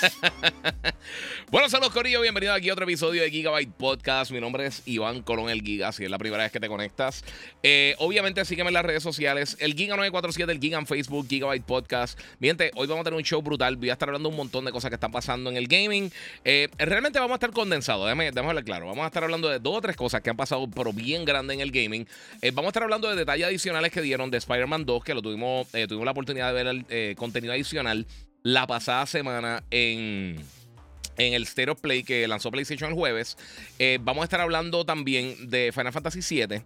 bueno, saludos Corillo, bienvenido aquí a otro episodio de Gigabyte Podcast. Mi nombre es Iván Colón el Giga, si es la primera vez que te conectas. Eh, obviamente sígueme en las redes sociales, el Giga947, el Giga en Facebook, Gigabyte Podcast. Miente, hoy vamos a tener un show brutal, voy a estar hablando un montón de cosas que están pasando en el gaming. Eh, realmente vamos a estar condensados, déjame, déjame claro. Vamos a estar hablando de dos o tres cosas que han pasado, pero bien grande en el gaming. Eh, vamos a estar hablando de detalles adicionales que dieron de Spider-Man 2, que lo tuvimos, tuvimos la oportunidad de ver el contenido adicional la pasada semana en, en el Stereo Play que lanzó PlayStation el jueves. Eh, vamos a estar hablando también de Final Fantasy VII,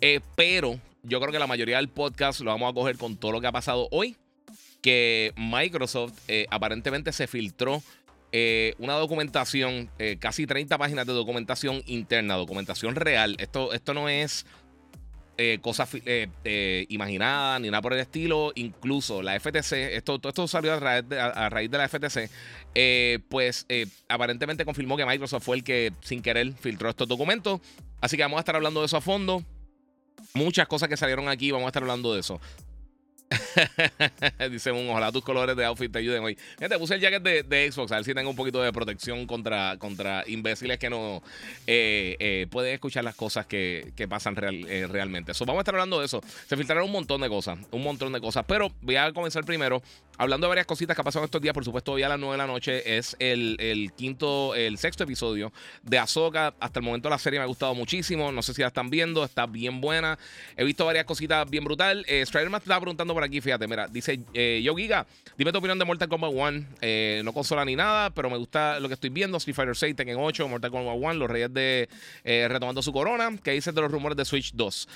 eh, pero yo creo que la mayoría del podcast lo vamos a coger con todo lo que ha pasado hoy. Que Microsoft eh, aparentemente se filtró una documentación, casi 30 páginas de documentación interna, documentación real. Esto, esto no es eh, cosas eh, eh, imaginadas ni nada por el estilo. Incluso la FTC, esto, todo esto salió a raíz de, a, raíz de la FTC, pues aparentemente confirmó que Microsoft fue el que sin querer filtró estos documentos. Así que vamos a estar hablando de eso a fondo. Muchas cosas que salieron aquí, vamos a estar hablando de eso. Dice un ojalá tus colores de outfit te ayuden hoy. Gente, puse el jacket de, Xbox, a ver si tengo un poquito de protección contra, contra imbéciles que no eh, eh, pueden escuchar las cosas que, pasan eh, realmente. So, vamos a estar hablando de eso. Se filtraron un montón de cosas, un montón de cosas. Pero voy a comenzar primero hablando de varias cositas que han pasado estos días. Por supuesto, hoy a las 9 de la noche es el, quinto, el sexto episodio de Ahsoka. Hasta el momento la serie me ha gustado muchísimo. No sé si la están viendo, está bien buena. He visto varias cositas bien brutal. Eh, Strider me estaba preguntando por aquí, fíjate, mira, dice eh, Yo Giga, dime tu opinión de Mortal Kombat 1. Eh, no consola ni nada, pero me gusta lo que estoy viendo. Street Fighter 6, Tekken 8, Mortal Kombat 1, los reyes de eh, retomando su corona. ¿Qué dices de los rumores de Switch 2?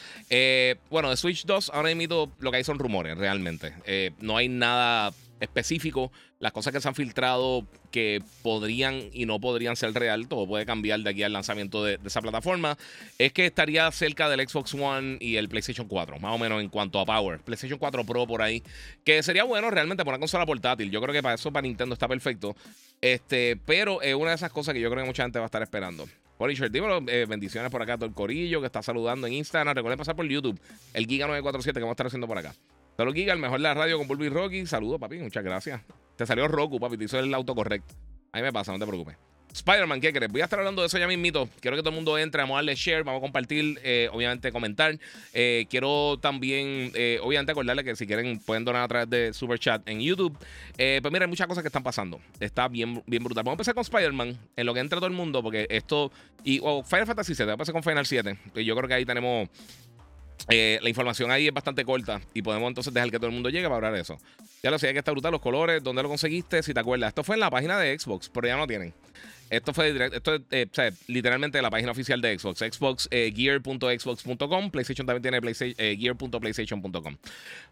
bueno, de Switch 2, ahora mismo lo que hay son rumores, realmente. no hay nada específico, las cosas que se han filtrado que podrían y no podrían ser real, todo puede cambiar de aquí al lanzamiento de, esa plataforma, es que estaría cerca del Xbox One y el PlayStation 4, más o menos en cuanto a power. PlayStation 4 Pro por ahí, que sería bueno realmente por una consola portátil. Yo creo que para eso, para Nintendo está perfecto. Este, pero es una de esas cosas que yo creo que mucha gente va a estar esperando. Polisher, dímelo, eh, bendiciones por acá a todo el corillo que está saludando en Instagram. Recuerden pasar por YouTube, el Giga947 que vamos a estar haciendo por acá. Saludos, Giga, el mejor de la radio con Bulby Rocky. Saludos, papi, muchas gracias. Te salió Roku, papi, te hizo el autocorrecto. Ahí me pasa, no te preocupes. Spider-Man, ¿qué crees? Voy a estar hablando de eso ya mismito. Quiero que todo el mundo entre, vamos a darle share, vamos a compartir, eh, obviamente comentar. Eh, quiero también, eh, obviamente, acordarle que si quieren pueden donar a través de Super Chat en YouTube. pues mira, hay muchas cosas que están pasando. Está bien, bien brutal. Vamos a empezar con Spider-Man, en lo que entra todo el mundo, porque esto. Y o Final Fantasy 7, vamos a empezar con Final 7. Yo creo que ahí tenemos eh, la información ahí es bastante corta y podemos entonces dejar que todo el mundo llegue para hablar de eso. Ya lo sé, que está brutal los colores, dónde lo conseguiste, si te acuerdas. Esto fue en la página de Xbox, pero ya no tienen. Esto fue esto es eh, literalmente la página oficial de Xbox, xboxgear.xbox.com, eh, PlayStation también tiene eh, gear.playstation.com.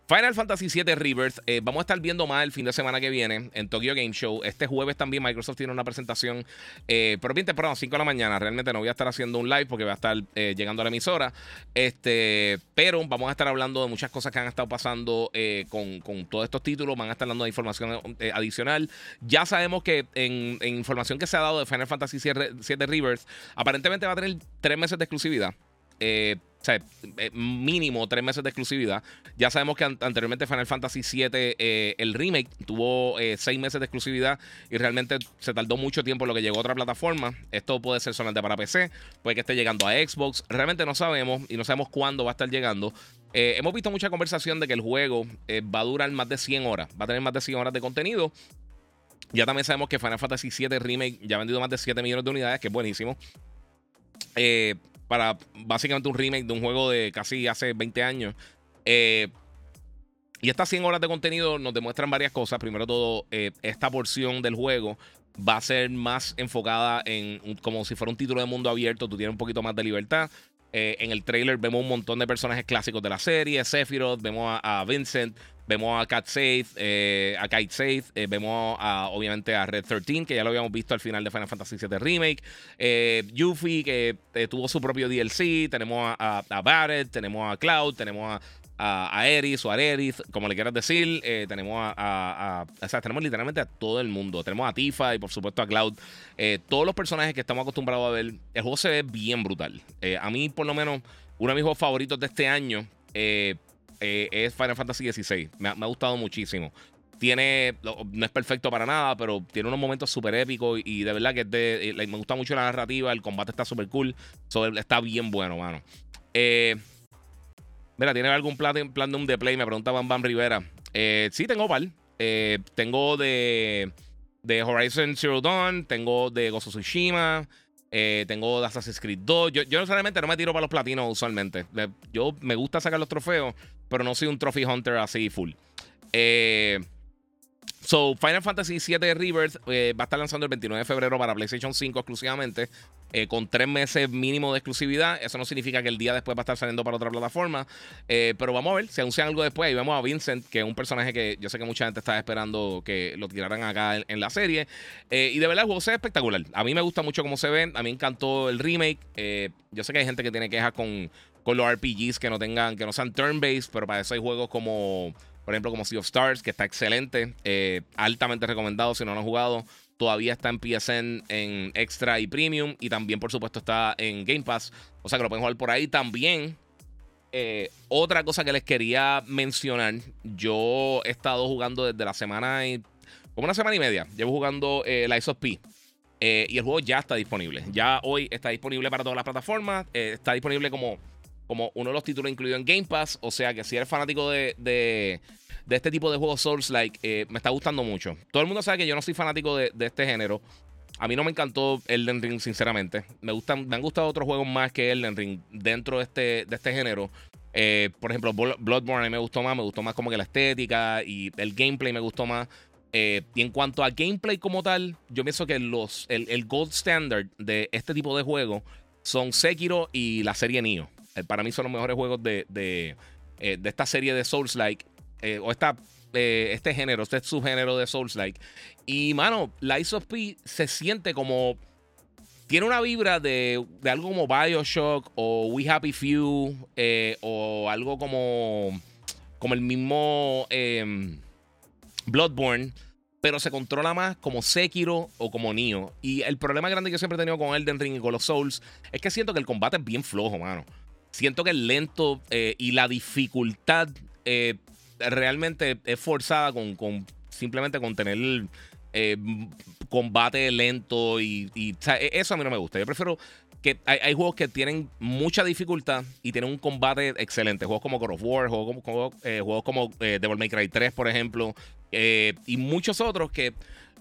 Final Fantasy VII Rebirth, vamos a estar viendo más el fin de semana que viene en Tokyo Game Show. Este jueves también Microsoft tiene una presentación, pero bien temprano, 5 de la mañana. Realmente no voy a estar haciendo un live porque voy a estar llegando a la emisora. Este, pero vamos a estar hablando de muchas cosas que han estado pasando con, con, todos estos títulos. Van a estar dando información adicional. Ya sabemos que en, en información que se ha dado de Final Fantasy VII Rebirth, aparentemente va a tener tres meses de exclusividad. Eh, o sea, eh, mínimo tres meses de exclusividad. Ya sabemos que anteriormente Final Fantasy VII, eh, el remake, tuvo seis meses de exclusividad y realmente se tardó mucho tiempo en lo que llegó a otra plataforma. Esto puede ser solamente para PC, puede que esté llegando a Xbox. Realmente no sabemos y no sabemos cuándo va a estar llegando. hemos visto mucha conversación de que el juego va a durar más de 100 horas, va a tener más de 100 horas de contenido. Ya también sabemos que Final Fantasy VII Remake ya ha vendido más de 7 millones de unidades, que es buenísimo. Eh, para básicamente un remake de un juego de casi hace 20 años. Eh, y estas 100 horas de contenido nos demuestran varias cosas. Primero todo, eh, esta porción del juego va a ser más enfocada en como si fuera un título de mundo abierto. Tú tienes un poquito más de libertad. en el trailer vemos un montón de personajes clásicos de la serie. Sephiroth, vemos a Vincent, Vemos a Cat Safe, eh, a Kite Safe, eh, vemos a, obviamente a Red 13, que ya lo habíamos visto al final de Final Fantasy VII Remake. Eh, Yuffie, que tuvo su propio DLC. Tenemos a, a, Barrett, tenemos a Cloud, tenemos a, a, Eris o a como le quieras decir. tenemos a, O sea, tenemos literalmente a todo el mundo. Tenemos a Tifa y por supuesto a Cloud. todos los personajes que estamos acostumbrados a ver. El juego se ve bien brutal. a mí, por lo menos, uno de mis juegos favoritos de este año. Eh, eh, es Final Fantasy XVI. Me, ha gustado muchísimo. Tiene, no es perfecto para nada, pero tiene unos momentos súper épicos y, de verdad que eh, me gusta mucho la narrativa, el combate está súper cool, está bien bueno, mano. Eh, mira, ¿tiene algún plan, plan de un de play? Me pregunta Bam Bam Rivera. Sí, tengo par. tengo de, de Horizon Zero Dawn, tengo de Gozo Tsushima. Eh, tengo Assassin's Creed 2. Yo, yo necesariamente no me tiro para los platinos usualmente. Yo me gusta sacar los trofeos, pero no soy un trophy hunter así full. Eh, So, Final Fantasy VII Rebirth eh, va a estar lanzando el 29 de febrero para PlayStation 5 exclusivamente, eh, con tres meses mínimo de exclusividad. Eso no significa que el día después va a estar saliendo para otra plataforma, eh, pero vamos a ver si anuncian algo después. Y vemos a Vincent, que es un personaje que yo sé que mucha gente está esperando que lo tiraran acá en, la serie. y de verdad, el juego se espectacular. A mí me gusta mucho cómo se ve. A mí me encantó el remake. yo sé que hay gente que tiene quejas con, con los RPGs que no tengan, que no sean turn-based, pero para eso hay juegos como por ejemplo, como Sea of Stars, que está excelente, eh, altamente recomendado si no lo han jugado. Todavía está en PSN en Extra y Premium. Y también, por supuesto, está en Game Pass. O sea que lo pueden jugar por ahí también. Eh, otra cosa que les quería mencionar. Yo he estado jugando desde la semana y. Como una semana y media. Llevo jugando eh, la of P. y el juego ya está disponible. Ya hoy está disponible para todas las plataformas. está disponible como como uno de los títulos incluidos en Game Pass. O sea que si eres fanático de, de, este tipo de juegos Souls-like, eh, me está gustando mucho. Todo el mundo sabe que yo no soy fanático de, este género. A mí no me encantó Elden Ring, sinceramente. Me, gustan, me han gustado otros juegos más que Elden Ring dentro de este, de este género. Eh, por ejemplo, Bloodborne a mí me gustó más. Me gustó más como que la estética y el gameplay me gustó más. Eh, y en cuanto a gameplay como tal, yo pienso que los, el, el gold standard de este tipo de juegos son Sekiro y la serie Nioh. Eh, para mí son los mejores juegos de, de, eh, esta serie de Souls-like. Eh, o esta, este género, este subgénero de Souls-like. Y, mano, Lies of P se siente como. Tiene una vibra de, de algo como Bioshock o We Happy Few o algo como. Como el mismo em, Bloodborne pero se controla más como Sekiro o como Nioh. Y el problema grande que siempre he tenido con Elden Ring y con los Souls es que siento que el combate es bien flojo, mano siento que el lento eh, y la dificultad eh, realmente es forzada con, simplemente con tener eh, combate lento y, e, eso a mí no me gusta. Yo prefiero que hay, juegos que tienen mucha dificultad y tienen un combate excelente. Juegos como God of War, juegos como, juegos como Devil May Cry 3, por ejemplo, y muchos otros que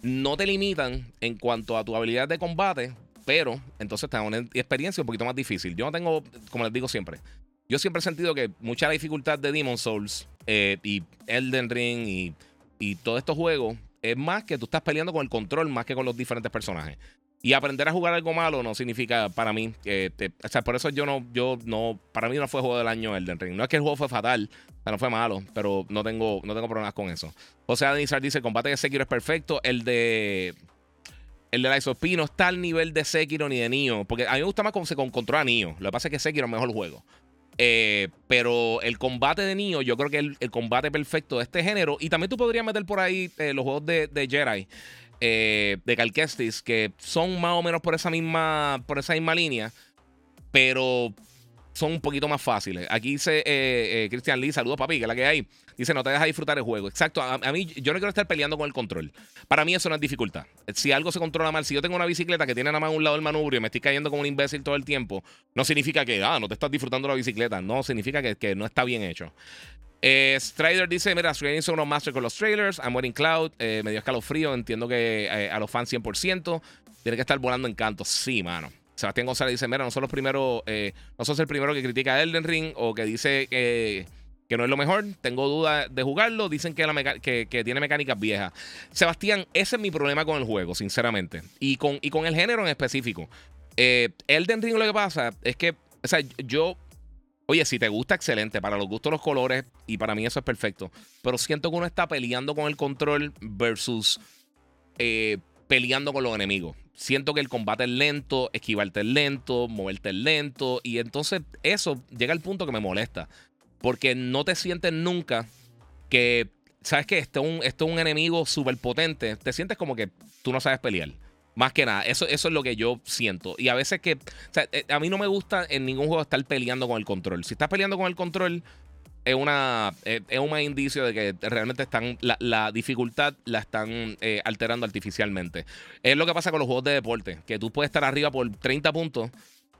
no te limitan en cuanto a tu habilidad de combate, pero entonces tengo una experiencia un poquito más difícil. Yo no tengo, como les digo siempre, yo siempre he sentido que mucha dificultad de Demon Souls eh, y Elden Ring y, y todos estos juegos es más que tú estás peleando con el control más que con los diferentes personajes. Y aprender a jugar algo malo no significa para mí que. o sea, por eso yo no, yo no. Para mí no fue juego del año Elden Ring. No es que el juego fue fatal, no fue malo, pero no tengo, no tengo problemas con eso. O sea, Denizar dice: el combate de Sekiro es perfecto. El de el de la P no está al nivel de Sekiro ni de Nioh. Porque a mí me gusta más cómo se controla Nioh. Lo que pasa es que Sekiro es mejor juego. Eh, pero el combate de Nioh, yo creo que es el, combate perfecto de este género. Y también tú podrías meter por ahí eh, los juegos de, de Jedi. Eh, de Calquestis, que son más o menos por esa misma, por esa misma línea. Pero son un poquito más fáciles. Aquí dice eh, Christian Lee, saludos papi, que es la que hay. Dice, no te deja disfrutar el juego. Exacto, a, mí yo no quiero estar peleando con el control. Para mí eso no es dificultad. Si algo se controla mal, si yo tengo una bicicleta que tiene nada más un lado del manubrio y me estoy cayendo como un imbécil todo el tiempo, no significa que, ah, no te estás disfrutando la bicicleta. No, significa que, no está bien hecho. Eh, Strider dice, mira, Strider hizo unos master con los trailers. I'm waiting cloud. Eh, me dio escalofrío. Entiendo que eh, a los fans 100%. Tiene que estar volando en canto. Sí, mano. Sebastián González dice, mira, no son los primeros, eh, no sos el primero que critica a Elden Ring o que dice que no es lo mejor. Tengo dudas de jugarlo. Dicen que, tiene mecánicas viejas. Sebastián, ese es mi problema con el juego, sinceramente. Y con, y con el género en específico. Eh, Elden Ring lo que pasa es que, o sea, yo Oye, si te gusta, excelente. Para los gustos, los colores, y para mí eso es perfecto. Pero siento que uno está peleando con el control versus eh, peleando con los enemigos. Siento que el combate es lento, esquivarte es lento, moverte es lento. Y entonces eso llega al punto que me molesta. Porque no te sientes nunca que, ¿sabes qué? Esto es un, es un enemigo súper potente. Te sientes como que tú no sabes pelear. Más que nada, eso, eso es lo que yo siento. Y a veces que, o sea, eh, a mí no me gusta en ningún juego estar peleando con el control. Si estás peleando con el control, es, una, eh, es un indicio de que realmente están la, dificultad la están eh, alterando artificialmente. Es lo que pasa con los juegos de deporte, que tú puedes estar arriba por 30 puntos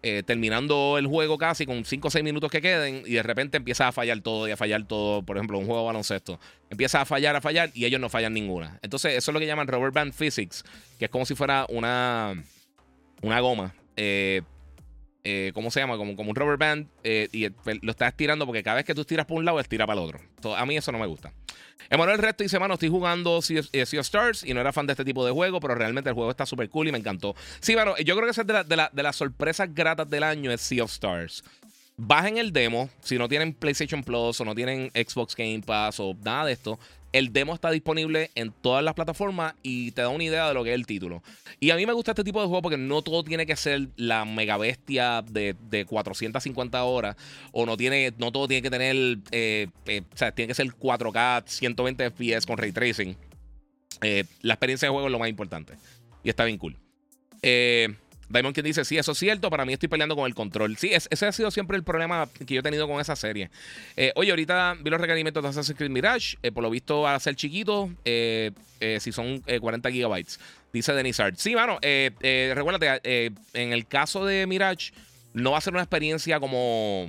eh, terminando el juego casi con 5 o 6 minutos que queden y de repente empieza a fallar todo y a fallar todo. Por ejemplo, un juego de baloncesto. Empieza a fallar, a fallar y ellos no fallan ninguna. Entonces, eso es lo que llaman rubber band physics, que es como si fuera una, una goma. Eh, ¿Cómo se llama? Como, como un rubber band y lo estás tirando porque cada vez que tú tiras por un lado, estira para el otro. a mí eso no me gusta. Emanuel Resto dice, mano, estoy jugando Sea, of eh, Stars y no era fan de este tipo de juego, pero realmente el juego está súper cool y me encantó. Sí, mano, yo creo que esa es de, de, las sorpresas gratas del año es Sea of Stars. Bajen el demo, si no tienen PlayStation Plus o no tienen Xbox Game Pass o nada de esto, el demo está disponible en todas las plataformas y te da una idea de lo que es el título. Y a mí me gusta este tipo de juego porque no todo tiene que ser la mega bestia de, 450 horas o no, tiene, no todo tiene que tener, eh, eh, o sea, tiene que ser 4K, 120 FPS con ray tracing. Eh, la experiencia de juego es lo más importante y está bien cool. Eh, Diamond quien dice, sí, eso es cierto, para mí estoy peleando con el control. Sí, ese ha sido siempre el problema que yo he tenido con esa serie. Eh, oye, ahorita vi los requerimientos de Assassin's Creed Mirage, eh, por lo visto va a ser chiquito, eh, si son 40 gigabytes, dice Denis Art. Sí, mano, recuérdate, en el caso de Mirage, no va a ser una experiencia como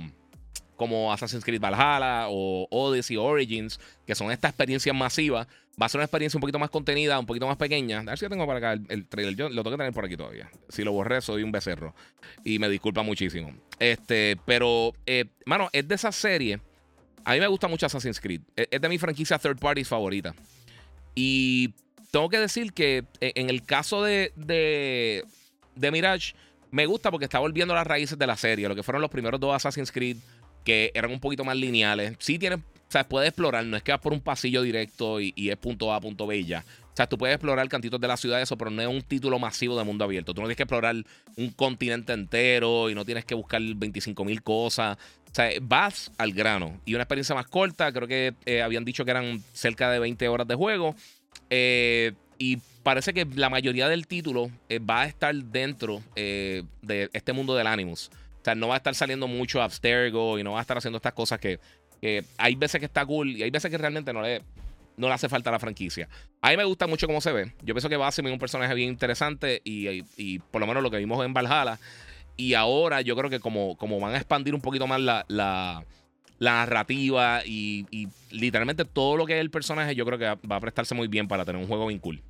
como Assassin's Creed Valhalla o Odyssey Origins, que son estas experiencias masivas, va a ser una experiencia un poquito más contenida, un poquito más pequeña. A ver si yo tengo para acá el, trailer. Yo lo tengo que tener por aquí todavía. Si lo borré, soy un becerro. Y me disculpa muchísimo. Este, pero, eh, mano, es de esa serie. A mí me gusta mucho Assassin's Creed. Es, de mi franquicia third party favorita. Y tengo que decir que eh, en el caso de, de, de Mirage, me gusta porque está volviendo a las raíces de la serie. Lo que fueron los primeros dos Assassin's Creed que eran un poquito más lineales. Sí tienes, o sea, puedes explorar, no es que vas por un pasillo directo y, es punto A, punto B y ya. O sea, tú puedes explorar cantitos de la ciudad, eso, pero no es un título masivo de mundo abierto. Tú no tienes que explorar un continente entero y no tienes que buscar 25 mil cosas. O sea, vas al grano. Y una experiencia más corta, creo que eh, habían dicho que eran cerca de 20 horas de juego. Eh, y parece que la mayoría del título eh, va a estar dentro de este mundo del Animus. O sea, no va a estar saliendo mucho Abstergo y no va a estar haciendo estas cosas que, hay veces que está cool y hay veces que realmente no le, no le hace falta la franquicia. A mí me gusta mucho cómo se ve. Yo pienso que va a ser un personaje bien interesante y, por lo menos lo que vimos en Valhalla. Y ahora yo creo que como, como van a expandir un poquito más la, la, narrativa y, y, literalmente todo lo que es el personaje, yo creo que va a prestarse muy bien para tener un juego bien cool.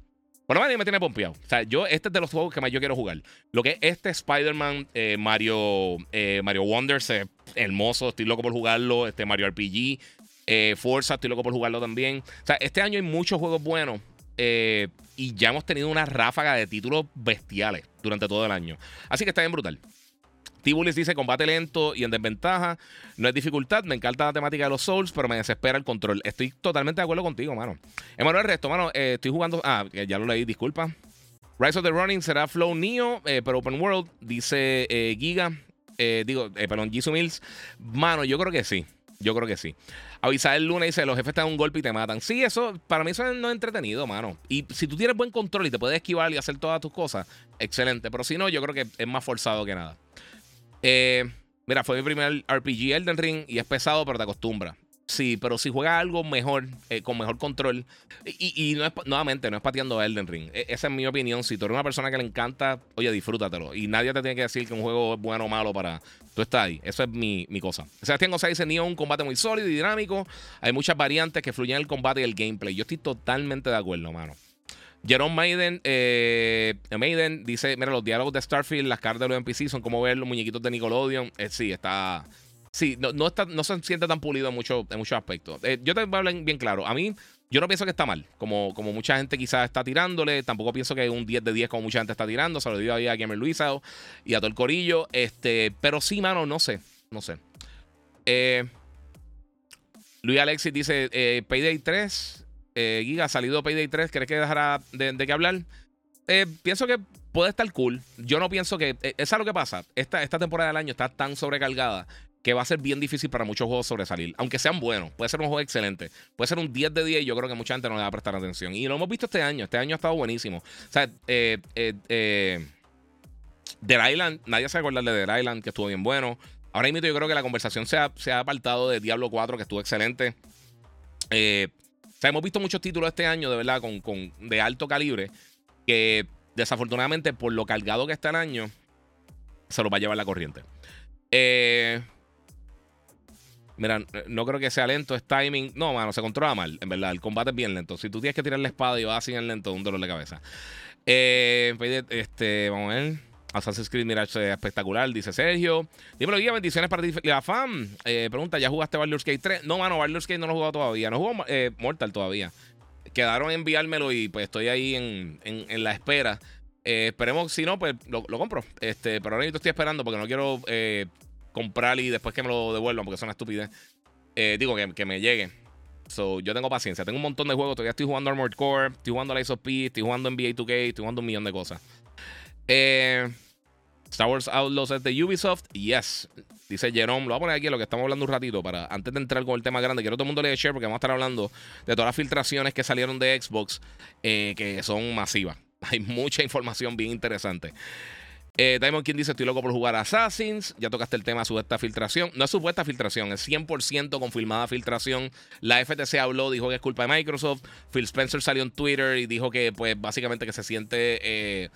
Menos me tiene pompeado. O sea, yo, este es de los juegos que más yo quiero jugar. Lo que es este Spider-Man, eh, Mario, eh, Mario Wonders, eh, hermoso, estoy loco por jugarlo. Este Mario RPG, Forza, estoy loco por jugarlo también. O sea, este año hay muchos juegos buenos. y ya hemos tenido una ráfaga de títulos bestiales durante todo el año. Así que está bien brutal. Tibulis dice combate lento y en desventaja. No es dificultad. Me encanta la temática de los Souls, pero me desespera el control. Estoy totalmente de acuerdo contigo, mano. Emanuel Resto, mano, eh, estoy jugando. Ah, ya lo leí, disculpa. Rise of the Running será Flow Neo, eh, pero Open World, dice eh, Giga. digo, perdón, Jisoo Mills. Mano, yo creo que sí. Yo creo que sí. Avisar el lunes dice: Los jefes te dan un golpe y te matan. Sí, eso para mí eso no es entretenido, mano. Y si tú tienes buen control y te puedes esquivar y hacer todas tus cosas, excelente. Pero si no, yo creo que es más forzado que nada. Eh, mira, fue mi primer RPG Elden Ring y es pesado, pero te acostumbras. Sí, pero si juegas algo mejor, eh, con mejor control, y, no es, nuevamente, no es pateando Elden Ring. E, esa es mi opinión. Si tú eres una persona que le encanta, oye, disfrútatelo. Y nadie te tiene que decir que un juego es bueno o malo para. Tú estás ahí. Eso es mi, cosa. Sebastián González dice: Neo un combate muy sólido y dinámico. Hay muchas variantes que fluyen en el combate y el gameplay. Yo estoy totalmente de acuerdo, mano. Jerome Maiden, eh, Maiden dice: Mira, los diálogos de Starfield, las cartas de los NPC son como ver los muñequitos de Nickelodeon. Eh, sí, está. Sí, no, está, no se siente tan pulido en, mucho, en muchos aspectos. Eh, yo te voy a hablar bien claro. A mí, yo no pienso que está mal. Como, como mucha gente quizás está tirándole. Tampoco pienso que es un 10 de 10 como mucha gente está tirando. Se lo digo ahí a Gamer Luisa y a todo el corillo. Este, pero sí, mano, no sé. No sé. Luis Alexis dice: Payday 3. Eh, Giga, salido Payday 3. ¿Crees que dejará de, qué hablar? Eh, pienso que puede estar cool. Yo no pienso que. Esa es lo que pasa. Esta, esta temporada del año está tan sobrecargada que va a ser bien difícil para muchos juegos sobresalir. Aunque sean buenos. Puede ser un juego excelente. Puede ser un 10 de 10 y yo creo que mucha gente no le va a prestar atención. Y lo hemos visto este año. Este año ha estado buenísimo. O sea, eh, eh, eh Island, nadie se acuerda de Dead Island, que estuvo bien bueno. Ahora mismo yo creo que la conversación se ha, se ha apartado de Diablo 4, que estuvo excelente. Eh, sea, hemos visto muchos títulos este año, de verdad, con, con, de alto calibre, que desafortunadamente, por lo cargado que está el año, se los va a llevar la corriente. Eh, Mira, no creo que sea lento, es timing. No, mano, se controla mal, en verdad. El combate es bien lento. Si tú tienes que tirar la espada y vas así en lento, un dolor de cabeza. Eh, pues, este, vamos a ver. Assassin's Creed Mirage espectacular, dice Sergio. Dímelo, guía, bendiciones para ti, la fan. Eh, pregunta, ¿ya jugaste Baldur's Gate 3? No, mano, Baldur's Gate no lo he jugado todavía. No jugó eh, Mortal todavía. Quedaron en enviármelo y pues estoy ahí en, en, la espera. Eh, esperemos, si no, pues lo, compro. Este, pero ahora mismo estoy esperando porque no quiero eh, comprar y después que me lo devuelvan, porque es una estupidez. Digo, que, me llegue. So, yo tengo paciencia. Tengo un montón de juegos. Todavía estoy jugando Armored Core, estoy jugando Lies of P, estoy jugando NBA 2K, estoy jugando un millón de cosas. Eh, Star Wars Outlaws es de Ubisoft. Yes. Dice Jerome. Lo voy a poner aquí lo que estamos hablando un ratito. Para antes de entrar con el tema grande. Quiero que todo el mundo le dé share porque vamos a estar hablando de todas las filtraciones que salieron de Xbox. Eh, que son masivas. Hay mucha información bien interesante. Eh, Diamond King dice: Estoy loco por jugar Assassins. Ya tocaste el tema supuesta filtración. No es supuesta filtración, es 100% confirmada filtración. La FTC habló, dijo que es culpa de Microsoft. Phil Spencer salió en Twitter y dijo que, pues, básicamente que se siente eh,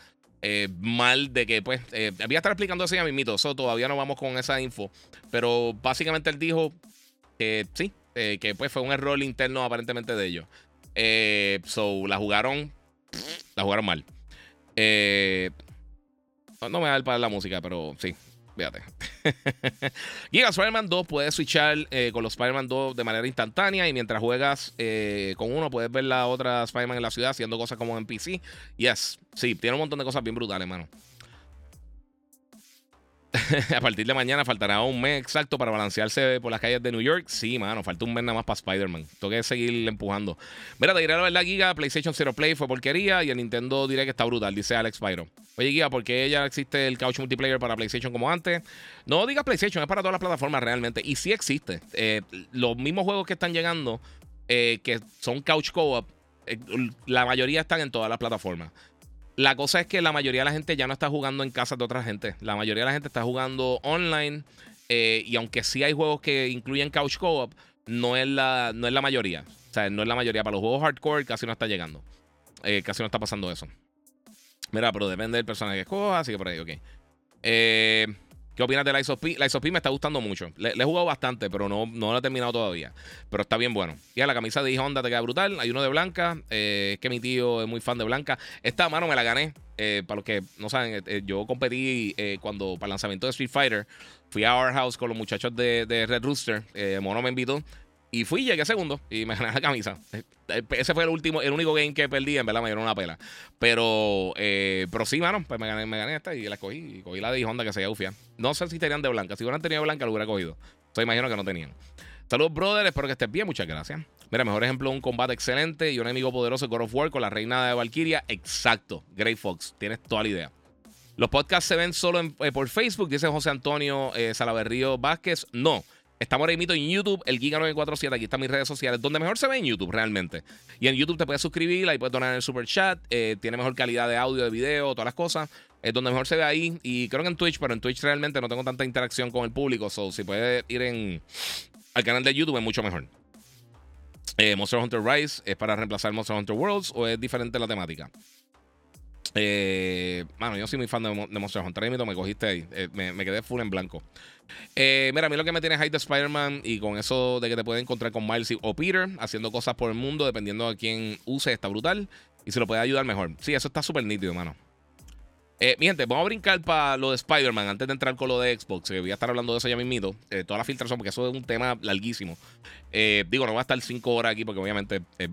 eh, mal de que, pues, eh, voy a estar explicando eso ya mismito. Eso todavía no vamos con esa info. Pero básicamente él dijo que sí, que pues fue un error interno aparentemente de ellos. so, la jugaron, la jugaron mal. Eh. No, me va a dar para la música, pero sí. Fíjate. Giga Spider-Man 2 puedes switchar eh, con los Spider-Man 2 de manera instantánea y mientras juegas eh, con uno puedes ver la otra Spider-Man en la ciudad haciendo cosas como en PC. Yes, sí, tiene un montón de cosas bien brutales, mano. a partir de mañana faltará un mes exacto para balancearse por las calles de New York. Sí, mano, falta un mes nada más para Spider-Man. Tengo que seguir empujando. Mira, te diré la verdad, Giga. PlayStation Zero Play fue porquería y el Nintendo diré que está brutal, dice Alex Byron. Oye, Giga, ¿por qué ya existe el couch multiplayer para PlayStation como antes? No digas PlayStation, es para todas las plataformas realmente. Y sí existe. Eh, los mismos juegos que están llegando, eh, que son couch co-op, eh, la mayoría están en todas las plataformas. La cosa es que la mayoría de la gente ya no está jugando en casa de otra gente. La mayoría de la gente está jugando online. Eh, y aunque sí hay juegos que incluyen couch co-op, no, es la, no es la mayoría. O sea, no es la mayoría. Para los juegos hardcore casi no está llegando. Eh, casi no está pasando eso. Mira, pero depende del personaje que escoja, así que por ahí, ok. Eh, ¿Qué opinas de la P? La me está gustando mucho. Le, he jugado bastante, pero no, no lo he terminado todavía. Pero está bien bueno. Y a la camisa de Honda te queda brutal. Hay uno de Blanca. Eh, es que mi tío es muy fan de Blanca. Esta mano me la gané. Eh, para los que no saben, eh, yo competí cuando para el lanzamiento de Street Fighter. Fui a Our House con los muchachos de, de Red Rooster. Mono me invitó. Y fui, llegué segundo y me gané la camisa. Eh, ese fue el último, el único game que perdí, en verdad me dieron una pela. Pero, eh, pero sí, mano, pues me gané, me gané esta y la cogí. Y cogí la de Honda que se iba. No sé si tenían de blanca. Si hubieran tenido blanca, lo hubiera cogido. Entonces imagino que no tenían. Saludos, brother. Espero que estés bien. Muchas gracias. Mira, mejor ejemplo, un combate excelente y un enemigo poderoso God of War con la reina de Valkyria. Exacto. Grey Fox. Tienes toda la idea. Los podcasts se ven solo eh, por Facebook, dice José Antonio Salaverrío Vázquez. No. Estamos ahora mismo en YouTube, el Giga947. Aquí están mis redes sociales, donde mejor se ve en YouTube realmente. Y en YouTube te puedes suscribir, ahí puedes donar en el super chat. Eh, tiene mejor calidad de audio, de video, todas las cosas. Es donde mejor se ve ahí. Y creo que en Twitch, pero en Twitch realmente no tengo tanta interacción con el público. So, si puedes ir en, al canal de YouTube, es mucho mejor. Eh, Monster Hunter Rise es para reemplazar Monster Hunter Worlds o es diferente la temática. Eh, mano, yo soy muy fan de, Monster Hunter. me cogiste ahí. Eh, me, quedé full en blanco. Eh, mira, a mí lo que me tiene hype de Spider-Man y con eso de que te puedes encontrar con Miles o Peter haciendo cosas por el mundo, dependiendo de quién use, está brutal. Y se lo puede ayudar mejor. Sí, eso está súper nítido, mano. Eh, mi gente, vamos a brincar para lo de Spider-Man antes de entrar con lo de Xbox. voy a estar hablando de eso ya mismito. Eh, toda la filtración, porque eso es un tema larguísimo. digo, no voy a estar cinco horas aquí porque obviamente es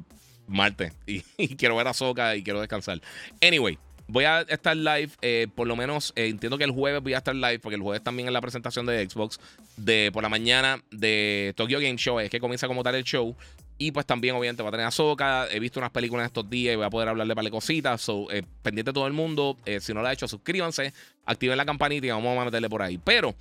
martes y, quiero ver a Soca y quiero descansar. Anyway, Voy a estar live, eh, por lo menos entiendo que el jueves voy a estar live, porque el jueves también es la presentación de Xbox de por la mañana de Tokyo Game Show, es que comienza como tal el show. Y pues también, obviamente, va a tener Azoka. He visto unas películas estos días y voy a poder hablarle para cositas. So, pendiente todo el mundo. si no lo ha hecho, suscríbanse, activen la campanita y vamos a meterle por ahí. Pero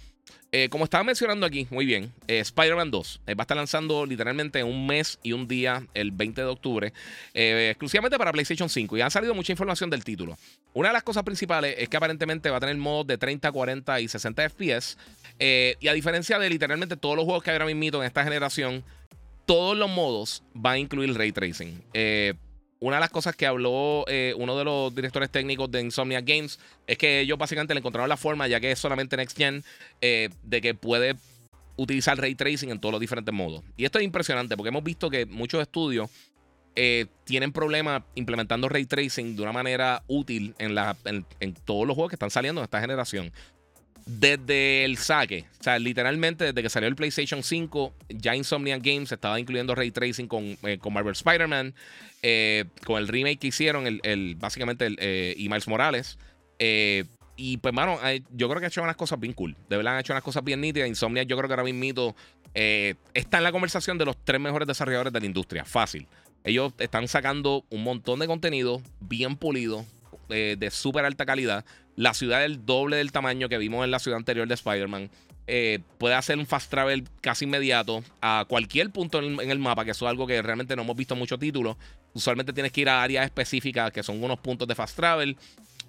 eh, como estaba mencionando aquí, muy bien, eh, Spider-Man 2 eh, va a estar lanzando literalmente un mes y un día, el 20 de octubre, exclusivamente para PlayStation 5. Y ha salido mucha información del título. Una de las cosas principales es que aparentemente va a tener modos de 30, 40 y 60 FPS. y a diferencia de literalmente todos los juegos que hay ahora en esta generación, todos los modos van a incluir ray tracing una de las cosas que habló eh, uno de los directores técnicos de Insomnia Games es que ellos básicamente le encontraron la forma, ya que es solamente Next Gen, eh, de que puede utilizar ray tracing en todos los diferentes modos. Y esto es impresionante porque hemos visto que muchos estudios eh, tienen problemas implementando ray tracing de una manera útil en, en todos los juegos que están saliendo en esta generación desde el saque. O sea, literalmente desde que salió el PlayStation 5, ya Insomnia Games estaba incluyendo ray tracing con, eh, con Marvel Spider-Man, eh, con el remake que hicieron, el, básicamente el eh, y Miles Morales. y pues, mano, yo creo que ha hecho unas cosas bien cool. De verdad, han hecho unas cosas bien nítidas. Insomnia, yo creo que ahora mismo está en la conversación de los tres mejores desarrolladores de la industria. Fácil. Ellos están sacando un montón de contenido bien pulido, de súper alta calidad. La ciudad del doble del tamaño que vimos en la ciudad anterior de Spider-Man. Eh, puede hacer un fast travel casi inmediato a cualquier punto en, el mapa, que eso es algo que realmente no hemos visto en muchos títulos. Usualmente tienes que ir a áreas específicas que son unos puntos de fast travel.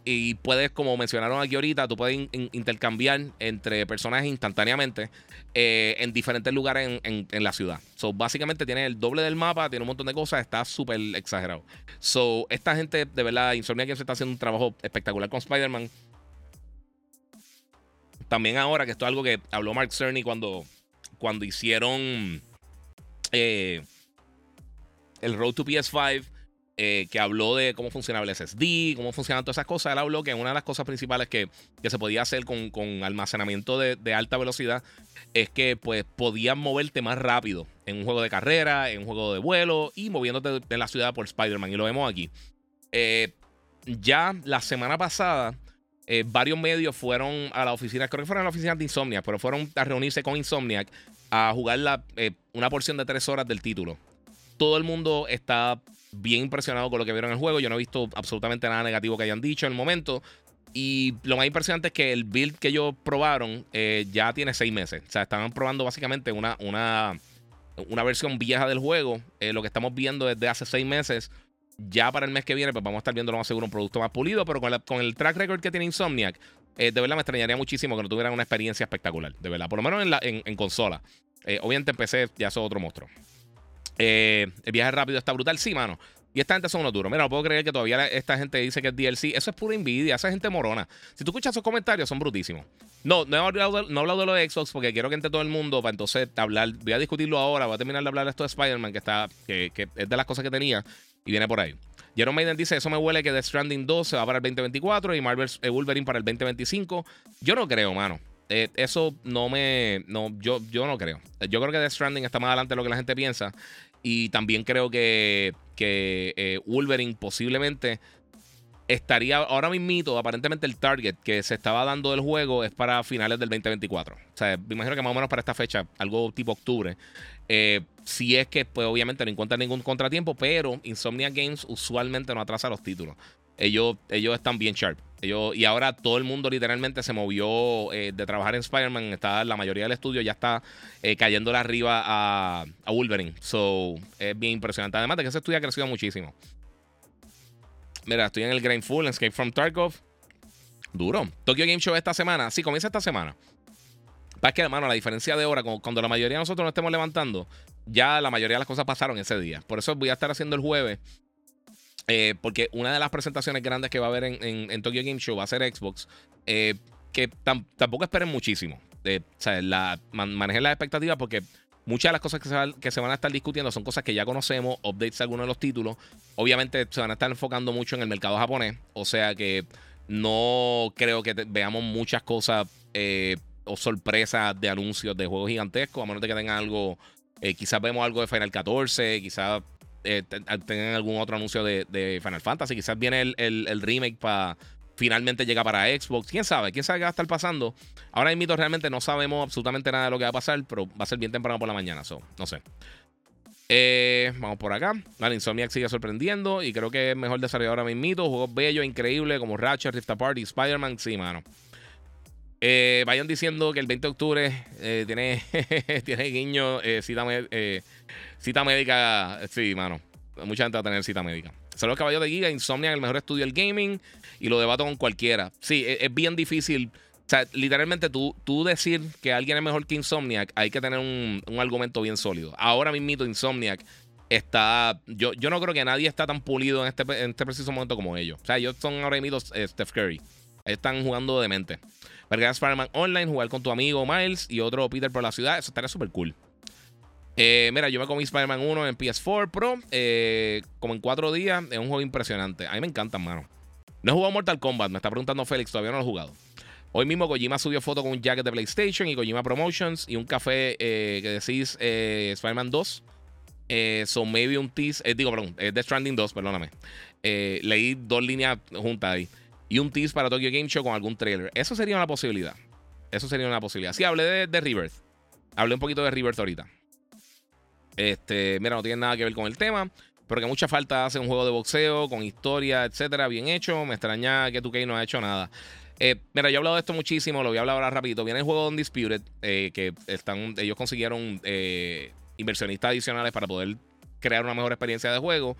Y puedes, como mencionaron aquí ahorita, tú puedes intercambiar entre personajes instantáneamente eh, en diferentes lugares en, la ciudad. So, básicamente tiene el doble del mapa, tiene un montón de cosas, está súper exagerado. So, esta gente, de verdad, Insomnia Games está haciendo un trabajo espectacular con Spider-Man. También ahora, que esto es algo que habló Mark Cerny cuando, cuando hicieron eh, el Road to PS5 eh, que habló de cómo funcionaba el SSD, cómo funcionan todas esas cosas. Él habló que una de las cosas principales que, se podía hacer con, almacenamiento de, alta velocidad es que pues podías moverte más rápido en un juego de carrera, en un juego de vuelo y moviéndote en la ciudad por Spider-Man. Y lo vemos aquí. Eh, ya la semana pasada, eh, varios medios fueron a la oficina, creo que fueron a la oficina de Insomniac, pero fueron a reunirse con Insomniac a jugar una porción de tres horas del título. Todo el mundo está bien impresionado con lo que vieron en el juego. Yo no he visto absolutamente nada negativo que hayan dicho en el momento. Y lo más impresionante es que el build que ellos probaron eh, ya tiene seis meses. O sea, estaban probando básicamente una, una, una versión vieja del juego. Eh, lo que estamos viendo desde hace seis meses. Ya para el mes que viene, pues vamos a estar viendo lo más seguro un producto más pulido. Pero con, con el track record que tiene Insomniac, eh, de verdad me extrañaría muchísimo que no tuvieran una experiencia espectacular. De verdad. Por lo menos en, la, en, consola. obviamente en PC ya es otro monstruo. Eh, el viaje rápido está brutal. Sí, mano. Y esta gente son unos duros. Mira, no puedo creer que todavía esta gente dice que es DLC. Eso es pura envidia. Esa gente morona. Si tú escuchas sus comentarios, son brutísimos. No, no he hablado, no he hablado de lo de Xbox porque quiero que entre todo el mundo para entonces hablar. Voy a discutirlo ahora. Voy a terminar de hablar de esto de Spider-Man, que, está, que, es de las cosas que tenía y viene por ahí. Jerome Maiden dice: Eso me huele que The Stranding 2 se va para el 2024 y Marvel eh, Wolverine para el 2025. Yo no creo, mano. Eh, eso no me. No, yo, yo no creo. Yo creo que The Stranding está más adelante de lo que la gente piensa. Y también creo que, que eh, Wolverine posiblemente estaría ahora mismito, aparentemente el target que se estaba dando del juego es para finales del 2024. O sea, me imagino que más o menos para esta fecha, algo tipo octubre. Eh, si es que, pues obviamente no encuentra ningún contratiempo, pero Insomnia Games usualmente no atrasa los títulos. Ellos, ellos están bien sharp. Ellos, y ahora todo el mundo literalmente se movió eh, de trabajar en Spider-Man. La mayoría del estudio ya está eh, cayéndole arriba a, a, Wolverine. So, es bien impresionante. Además de que ese estudio ha crecido muchísimo. Mira, estoy en el Grainful, en Escape from Tarkov. Duro. Tokyo Game Show esta semana. Sí, comienza esta semana. Para que, hermano, la diferencia de hora, cuando la mayoría de nosotros nos estemos levantando, ya la mayoría de las cosas pasaron ese día. Por eso voy a estar haciendo el jueves eh, porque una de las presentaciones grandes que va a haber en, Tokyo Game Show va a ser Xbox. Eh, que tampoco esperen muchísimo. Eh, la, manejen las expectativas porque muchas de las cosas que se, que se, van a estar discutiendo son cosas que ya conocemos, updates de algunos de los títulos. Obviamente se van a estar enfocando mucho en el mercado japonés. O sea que no creo que veamos muchas cosas o sorpresas de anuncios de juegos gigantescos, a menos de que tengan algo. quizás vemos algo de Final 14, quizás eh, tengan algún otro anuncio de, Final Fantasy. Quizás viene el, remake para finalmente llega para Xbox. ¿Quién sabe? ¿Quién sabe qué va a estar pasando? Ahora mismo realmente no sabemos absolutamente nada de lo que va a pasar, pero va a ser bien temprano por la mañana. So, no sé. Eh, vamos por acá. La Insomniac sigue sorprendiendo y creo que es mejor desarrollador ahora mismo. Juegos bellos, increíbles como Ratchet, Rift Apart y Spider-Man. Sí, mano. Eh, vayan diciendo que el 20 de octubre eh, tiene, guiño, cita, cita médica. Sí, mano. Mucha gente va a tener cita médica. Los caballos de Giga, Insomniac, el mejor estudio del gaming. Y lo debato con cualquiera. Sí, es, es bien difícil o sea, literalmente tú, tú decir que alguien es mejor que Insomniac, hay que tener un, argumento bien sólido. Ahora mismo Insomniac está. Yo, yo no creo que nadie está tan pulido en este, en este preciso momento como ellos. O sea, ellos son ahora mismo eh, Steph Curry. Están jugando de mente. Vergas Spider-Man Online, jugar con tu amigo Miles y otro Peter por la ciudad. Eso estaría súper cool. Eh, mira, yo me comí Spider-Man 1 en PS4 Pro eh, como en cuatro días. Es un juego impresionante. A mí me encanta, mano. No he jugado Mortal Kombat, me está preguntando Félix, todavía no lo he jugado. Hoy mismo Kojima subió foto con un jacket de PlayStation y Kojima Promotions y un café eh, que decís eh, Spider-Man 2. Eh, so maybe un tease, eh, digo, perdón, Death Stranding 2, perdóname. leí dos líneas juntas ahí. Y un tease para Tokyo Game Show con algún trailer. Eso sería una posibilidad. Eso sería una posibilidad. Sí, hablé de, de Rebirth. Hablé un poquito de Rebirth ahorita. Este, mira, no tiene nada que ver con el tema. Porque mucha falta hace un juego de boxeo con historia, etcétera, bien hecho. Me extraña que 2K no ha hecho nada. Eh, mira, yo he hablado de esto muchísimo, lo voy a hablar ahora rapidito. Viene el juego Undisputed, eh, que están, ellos consiguieron eh, inversionistas adicionales para poder crear una mejor experiencia de juego.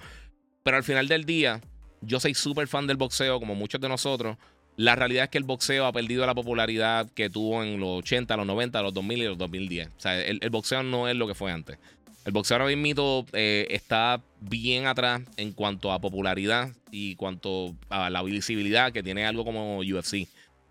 Pero al final del día, yo soy súper fan del boxeo, como muchos de nosotros. La realidad es que el boxeo ha perdido la popularidad que tuvo en los 80, los 90, los 2000 y los 2010. O sea, el, boxeo no es lo que fue antes. El boxeo ahora mismo está bien atrás en cuanto a popularidad y cuanto a la visibilidad que tiene algo como UFC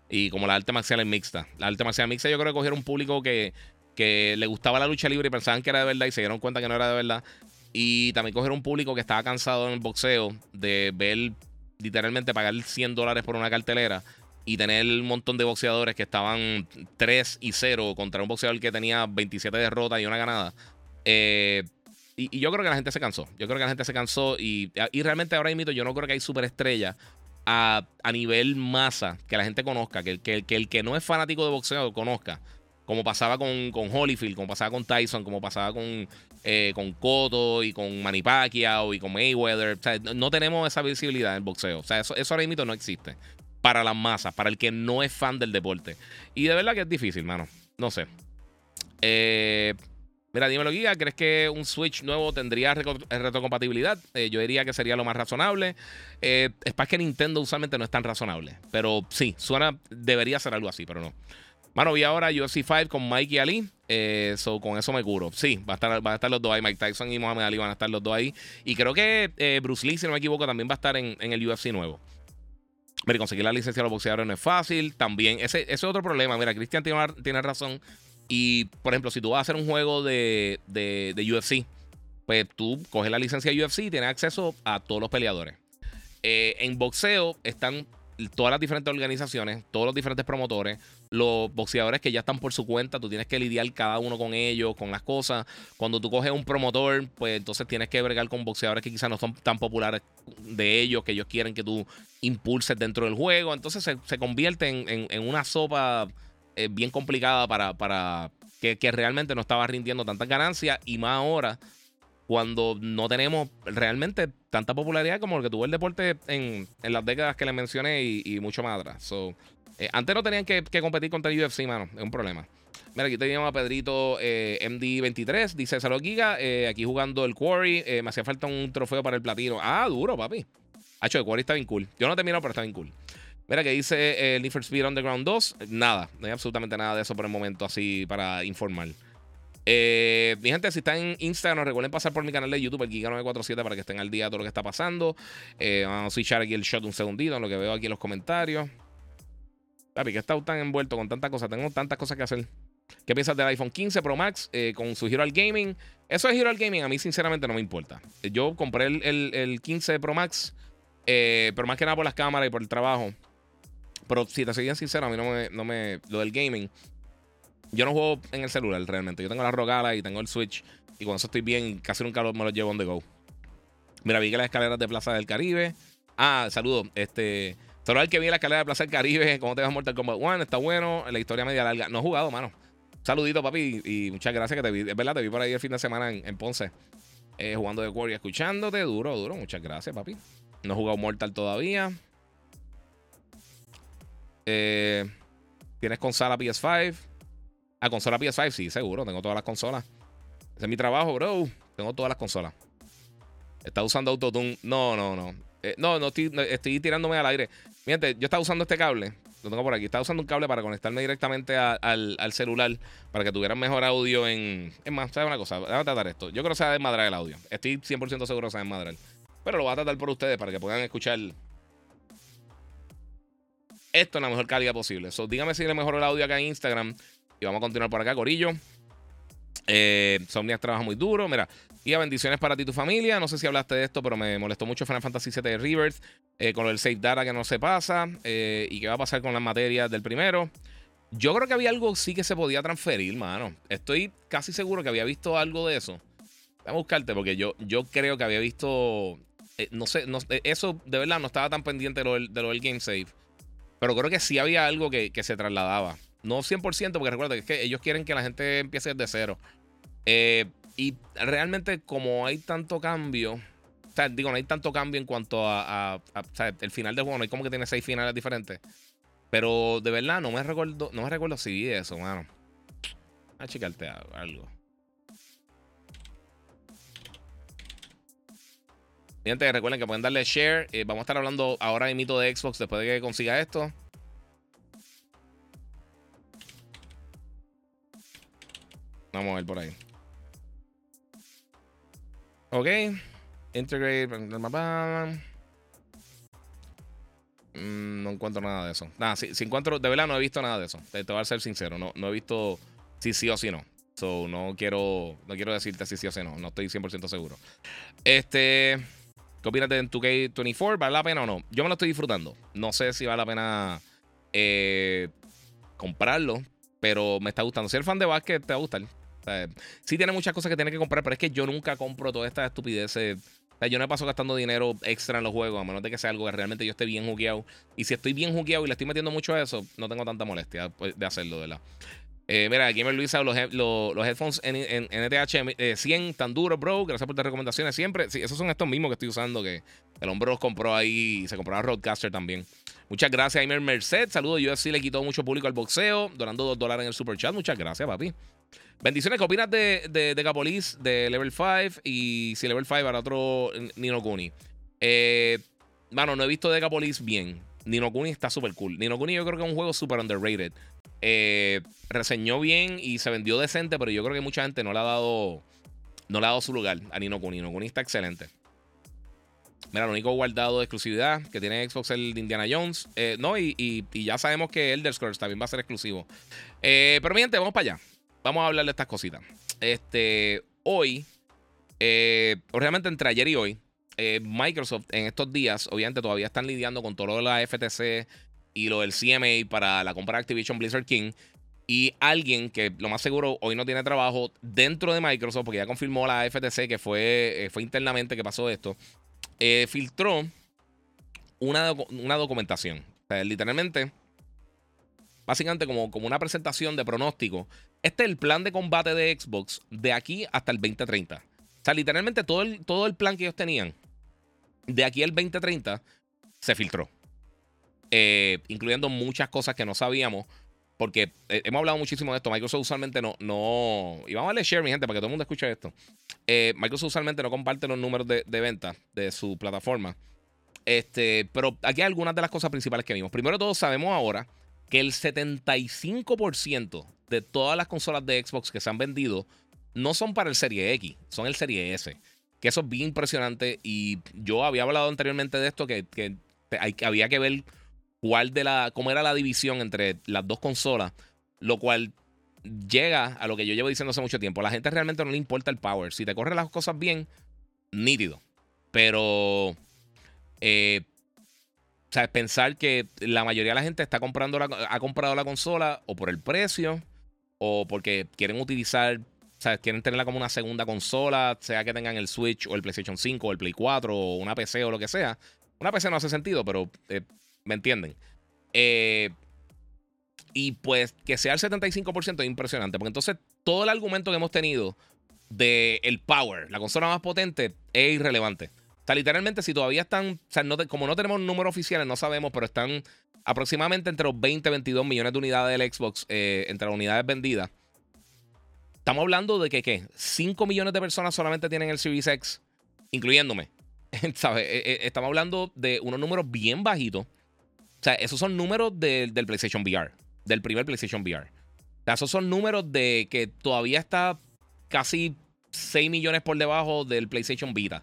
y como la arte marcial mixta. La arte marcial mixta yo creo que cogieron un público que, que le gustaba la lucha libre y pensaban que era de verdad y se dieron cuenta que no era de verdad. Y también cogieron un público que estaba cansado en el boxeo de ver literalmente pagar 100 dólares por una cartelera y tener un montón de boxeadores que estaban 3 y 0 contra un boxeador que tenía 27 derrotas y una ganada. Eh, y, yo creo que la gente se cansó. Yo creo que la gente se cansó. Y, y realmente ahora mismo yo no creo que hay superestrellas a, a nivel masa que la gente conozca. Que, que, que el que no es fanático de boxeo conozca. Como pasaba con, con Holyfield, como pasaba con Tyson, como pasaba con, eh, con Cotto y con Manny Pacquiao y con Mayweather. O sea, no tenemos esa visibilidad en el boxeo. O sea, eso, eso ahora mismo no existe. Para las masas, para el que no es fan del deporte. Y de verdad que es difícil, mano. No sé. Eh, Mira, dímelo, Guía, ¿crees que un Switch nuevo tendría retrocompatibilidad? Eh, yo diría que sería lo más razonable. Eh, es para que Nintendo usualmente no es tan razonable. Pero sí, suena, debería ser algo así, pero no. Mano, vi ahora UFC 5 con Mike y Ali. Eh, con eso me curo. Sí, va a, estar, van a estar los dos ahí. Mike Tyson y Muhammad Ali van a estar los dos ahí. Y creo que Bruce Lee, si no me equivoco, también va a estar en, el UFC nuevo. Mira, conseguir la licencia de los boxeadores no es fácil. También, ese, ese es otro problema. Mira, Cristian tiene, tiene razón. Y, por ejemplo, si tú vas a hacer un juego de, de, UFC, pues tú coges la licencia de UFC y tienes acceso a todos los peleadores. Eh, en boxeo están todas las diferentes organizaciones, todos los diferentes promotores, los boxeadores que ya están por su cuenta, tú tienes que lidiar cada uno con ellos, con las cosas. Cuando tú coges un promotor, pues entonces tienes que bregar con boxeadores que quizás no son tan populares de ellos, que ellos quieren que tú impulses dentro del juego. Entonces se, convierte en, en una sopa eh, bien complicada para, para que, realmente no estaba rindiendo tantas ganancias y más ahora cuando no tenemos realmente tanta popularidad como lo que tuvo el deporte en, las décadas que les mencioné y, mucho más atrás. Eh, antes no tenían que, competir contra el UFC, mano. Es un problema. Mira, aquí teníamos a Pedrito eh, MD23. Dice, salud Giga, aquí jugando el Quarry. me hacía falta un trofeo para el platino. Ah, duro, papi. Hacho, el Quarry está bien cool. Yo no he terminado, pero está bien cool. Mira, que dice el Need for Speed Underground 2. Nada, no hay absolutamente nada de eso por el momento, así para informar. Eh, mi gente, si están en Instagram, recuerden pasar por mi canal de YouTube, el Giga947, para que estén al día de todo lo que está pasando. Eh, vamos a switchar aquí el shot un segundito, en lo que veo aquí en los comentarios. Papi, que he estado tan envuelto con tantas cosas, tengo tantas cosas que hacer. ¿Qué piensas del iPhone 15 Pro Max eh, con su giro al gaming? Eso de giro al gaming a mí sinceramente no me importa. Yo compré el, el 15 Pro Max, pero más que nada por las cámaras y por el trabajo. Pero si te soy bien sincero, a mí no me, no me. Lo del gaming. Yo no juego en el celular realmente. Yo tengo la Rogala y tengo el Switch. Y cuando eso estoy bien, casi nunca me lo llevo on the go. Mira, vi que las escaleras de Plaza del Caribe. Ah, saludo. Este. Solo el que vi la escalera de Plaza del Caribe. ¿Cómo te vas Mortal Kombat 1? Está bueno. La historia media larga. No he jugado, mano. Saludito, papi. Y muchas gracias que te vi. Es verdad, te vi por ahí el fin de semana en, Ponce. Eh, jugando de Quarry, escuchándote. Duro, duro. Muchas gracias, papi. No he jugado Mortal todavía. Eh, ¿Tienes consola PS5? Ah, consola PS5, sí, seguro. Tengo todas las consolas. Ese es mi trabajo, bro. Tengo todas las consolas. ¿Estás usando Autotune? No, no, no. Eh, no, no estoy, estoy tirándome al aire. Fíjate, yo estaba usando este cable. Lo tengo por aquí. Estaba usando un cable para conectarme directamente al, celular para que tuvieran mejor audio en. Es más, ¿sabes una cosa? Voy a tratar esto. Yo creo que se va a desmadrar el audio. Estoy 100% seguro que se va a desmadrar. Pero lo voy a tratar por ustedes para que puedan escuchar esto en la mejor calidad posible. So, dígame si le mejoró el audio acá en Instagram. Y vamos a continuar por acá, Corillo. Eh, Somniac trabaja muy duro. Mira, y a bendiciones para ti y tu familia. No sé si hablaste de esto, pero me molestó mucho Final Fantasy VII de Rivers. Eh, con el save data que no se pasa. Eh, y qué va a pasar con las materias del primero. Yo creo que había algo sí que se podía transferir, mano. Estoy casi seguro que había visto algo de eso. Vamos a buscarte porque yo, yo creo que había visto. Eh, no sé, no, eso de verdad no estaba tan pendiente de lo, del, de lo del game save. Pero creo que sí había algo que se trasladaba. No 100%, porque recuerda que, es que ellos quieren que la gente empiece desde cero. Eh, y realmente, como hay tanto cambio, o sea, digo, no hay tanto cambio en cuanto a, o sea, el final del juego, no hay como que tiene seis finales diferentes. Pero de verdad, no me recuerdo, no me recuerdo si vi eso, mano. A checarte algo. Gente, recuerden que pueden darle share. Eh, vamos a estar hablando ahora de mito de Xbox después de que consiga esto. Vamos a ver por ahí. Ok. Integrate. Mm, no encuentro nada de eso. Nada, si, encuentro. De verdad no he visto nada de eso. Te, voy a ser sincero. No, no he visto si sí o si no. So, no quiero, no quiero decirte si sí o si no. No estoy 100% seguro. Este. ¿Qué opinas de 2K24? ¿Vale la pena o no? Yo me lo estoy disfrutando. No sé si vale la pena eh, comprarlo, pero me está gustando. Si eres fan de básquet, te va a gustar. Sí tiene muchas cosas que tiene que comprar, pero es que yo nunca compro todas estas estupideces. yo no me paso gastando dinero extra en los juegos, a menos de que sea algo que realmente yo esté bien jugueado. Y si estoy bien jugueado y le estoy metiendo mucho a eso, no tengo tanta molestia pues, de hacerlo, ¿verdad? Eh, mira, Gamer Luisa, los, los, los headphones en, en, NTH 100 eh, tan duros, bro. Gracias por tus recomendaciones siempre. Sí, esos son estos mismos que estoy usando, que el hombre los compró ahí. Se compró a Roadcaster también. Muchas gracias, Aimer Merced. Saludos. UFC le quitó mucho público al boxeo, donando dos dólares en el super chat. Muchas gracias, papi. Bendiciones. ¿Qué opinas de, de, de de Level 5? Y si Level 5 para otro Nino Kuni. Eh, mano, no he visto de Capolis bien. Nino Kuni está súper cool. Nino Kuni yo creo que es un juego súper underrated. Eh, reseñó bien y se vendió decente, pero yo creo que mucha gente no le ha dado, no le ha dado su lugar a Nino Kuni. Nino Kuni está excelente. Mira, lo único guardado de exclusividad que tiene Xbox es el de Indiana Jones. Eh, no, y, ya sabemos que Elder Scrolls también va a ser exclusivo. Eh, pero mi gente, vamos para allá. Vamos a hablar de estas cositas. Este, hoy, obviamente entre ayer y hoy, Microsoft en estos días, obviamente todavía están lidiando con todo lo de la FTC y lo del CMA para la compra de Activision Blizzard King. Y alguien que lo más seguro hoy no tiene trabajo dentro de Microsoft, porque ya confirmó la FTC que fue, eh, fue internamente que pasó esto, eh, filtró una, una documentación. literalmente, básicamente como, como una presentación de pronóstico. Este es el plan de combate de Xbox de aquí hasta el 2030. O sea, literalmente todo el, todo el plan que ellos tenían de aquí al 2030 se filtró. Eh, incluyendo muchas cosas que no sabíamos. Porque eh, hemos hablado muchísimo de esto. Microsoft usualmente no, no. Y vamos a darle share, mi gente, para que todo el mundo escuche esto. Eh, Microsoft usualmente no comparte los números de, de venta de su plataforma. Este, pero aquí hay algunas de las cosas principales que vimos. Primero de todo, sabemos ahora que el 75% de todas las consolas de Xbox que se han vendido no son para el Serie X, son el Serie S. Que eso es bien impresionante. Y yo había hablado anteriormente de esto, que, que hay, había que ver cuál de la, cómo era la división entre las dos consolas, lo cual llega a lo que yo llevo diciendo hace mucho tiempo. A la gente realmente no le importa el power. Si te corren las cosas bien, nítido. Pero, eh, o sea, pensar que la mayoría de la gente está comprando la, ha comprado la consola o por el precio o porque quieren utilizar o sea, quieren tenerla como una segunda consola, sea que tengan el Switch o el PlayStation 5 o el Play 4 o una PC o lo que sea. Una PC no hace sentido, pero eh, me entienden. Eh, y pues que sea el 75% es impresionante, porque entonces todo el argumento que hemos tenido de power, la consola más potente, es irrelevante. O sea, literalmente, si todavía están, o sea, como no tenemos números oficiales, no sabemos, pero están aproximadamente entre los 20 y 22 millones de unidades del Xbox, eh, entre las unidades vendidas. Estamos hablando de que, ¿qué? 5 millones de personas solamente tienen el Series X, incluyéndome. ¿Sabes? Eh, eh, estamos hablando de unos números bien bajitos. O sea, esos son números del PlayStation VR, del primer PlayStation VR. O sea, esos son números de que todavía está casi 6 millones por debajo del PlayStation Vita.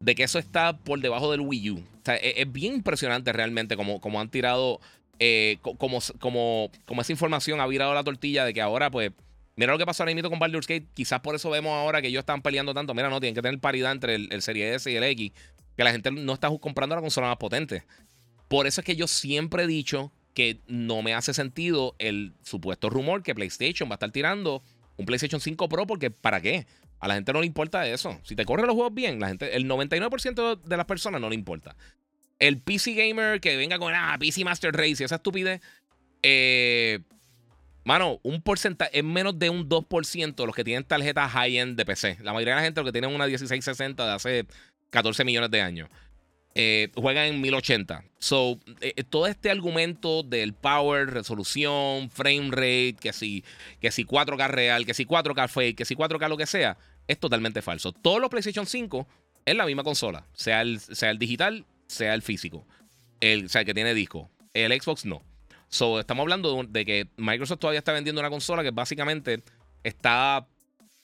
De que eso está por debajo del Wii U. O sea, e, es, bien impresionante realmente como, como han tirado, eh, como, como, como esa información ha virado la tortilla de que ahora, pues, mira lo que pasó ahora mismo con Baldur's Gate. Quizás por eso vemos ahora que ellos están peleando tanto. Mira, no, tienen que tener paridad entre el, el Serie S y el X. Que la gente no está comprando la consola más potente. Por eso es que yo siempre he dicho que no me hace sentido el supuesto rumor que PlayStation va a estar tirando un PlayStation 5 Pro porque ¿para qué? A la gente no le importa eso. Si te corren los juegos bien, la gente, el 99% de las personas no le importa. El PC gamer que venga con ah, PC Master Race y esa estupidez, eh, mano, un porcentaje es menos de un 2% los que tienen tarjetas high-end de PC. La mayoría de la gente, los que tienen una 1660 de hace 14 millones de años. Eh, juegan en 1080. So, eh, eh, todo este argumento del power, resolución, frame rate, que si, que si 4K real, que si 4K fake, que si 4K lo que sea, es totalmente falso. Todos los PlayStation 5 es la misma consola, sea el, sea el digital, sea el físico, el, o sea, el que tiene disco. El Xbox no. So, estamos hablando de que Microsoft todavía está vendiendo una consola que básicamente está,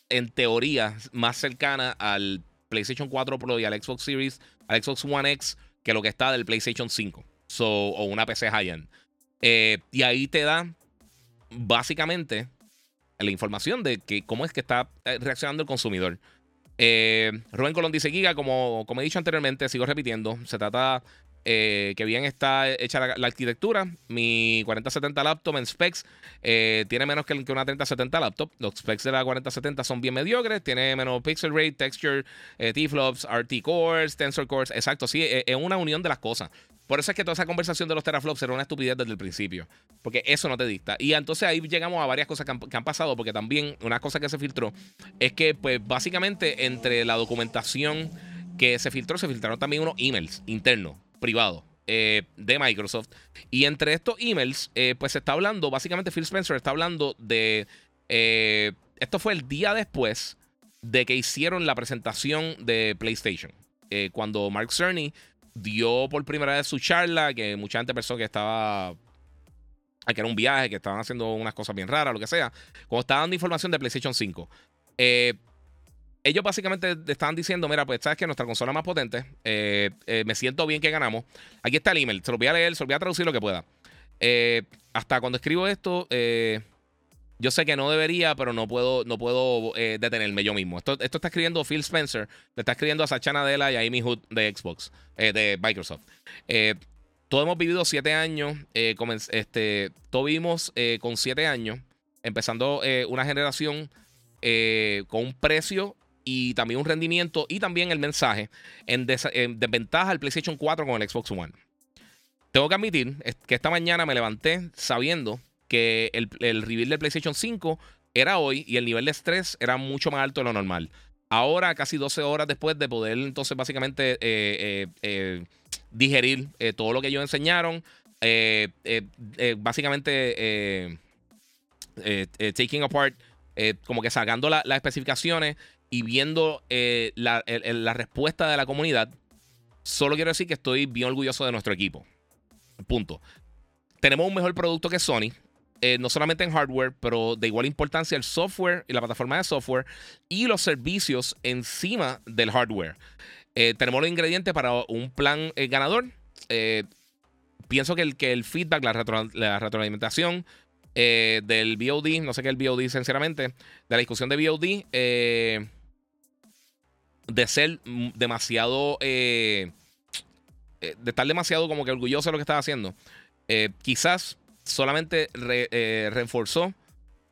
en teoría, más cercana al PlayStation 4 Pro y al Xbox Series, al Xbox One X, que lo que está del PlayStation 5 so, o una PC high-end. Eh, y ahí te da básicamente la información de que cómo es que está eh, reaccionando el consumidor. Eh, Rubén Colón dice: Giga, como, como he dicho anteriormente, sigo repitiendo, se trata eh, que bien está hecha la, arquitectura. Mi 4070 laptop en specs tiene menos que, una 3070 laptop. Los specs de la 4070 son bien mediocres. Tiene menos pixel rate, texture, T-flops, RT cores, tensor cores. Exacto, sí, es una unión de las cosas. Por eso es que toda esa conversación de los teraflops era una estupidez desde el principio. Porque eso no te dicta. Y entonces ahí llegamos a varias cosas que han, pasado. Porque también una cosa que se filtró es que, pues, básicamente entre la documentación que se filtró, se filtraron también unos emails internos privado eh, de Microsoft. Y entre estos emails, eh, pues se está hablando, básicamente Phil Spencer está hablando de... Eh, esto fue el día después de que hicieron la presentación de PlayStation. cuando Mark Cerny dio por primera vez su charla, que mucha gente pensó que estaba que era un viaje, que estaban haciendo unas cosas bien raras, lo que sea. Cuando estaba dando información de PlayStation 5. Eh, ellos básicamente estaban diciendo, mira, pues sabes que nuestra consola más potente, eh, eh, me siento bien que ganamos. Aquí está el email, se lo voy a leer, se lo voy a traducir lo que pueda. Hasta cuando escribo esto, yo sé que no debería, pero no puedo, no puedo detenerme yo mismo. Esto, esto, está escribiendo Phil Spencer, le está escribiendo a Sacha Nadella y a Amy Hood de Xbox, de Microsoft. todos hemos vivido siete años, este, todos vivimos con siete años, empezando una generación con un precio y también un rendimiento y también el mensaje en, desventaja al PlayStation 4 con el Xbox One. Tengo que admitir que esta mañana me levanté sabiendo que el, el reveal del PlayStation 5 era hoy y el nivel de estrés era mucho más alto de lo normal. Ahora, casi 12 horas después de poder entonces básicamente eh, eh, eh, digerir todo lo que ellos enseñaron, básicamente taking apart, como que sacando las especificaciones y viendo eh, la, respuesta de la comunidad, solo quiero decir que estoy bien orgulloso de nuestro equipo. Punto. Tenemos un mejor producto que Sony. Eh, no solamente en hardware, pero de igual importancia el software y la plataforma de software y los servicios encima del hardware. Eh, tenemos los ingredientes para un plan ganador. pienso que el, que el feedback, la, la retroalimentación del BOD, no sé qué es el BOD sinceramente, de la discusión de BOD, de ser demasiado. Eh, eh, de estar demasiado como que orgulloso de lo que estaba haciendo. Eh, quizás solamente reforzó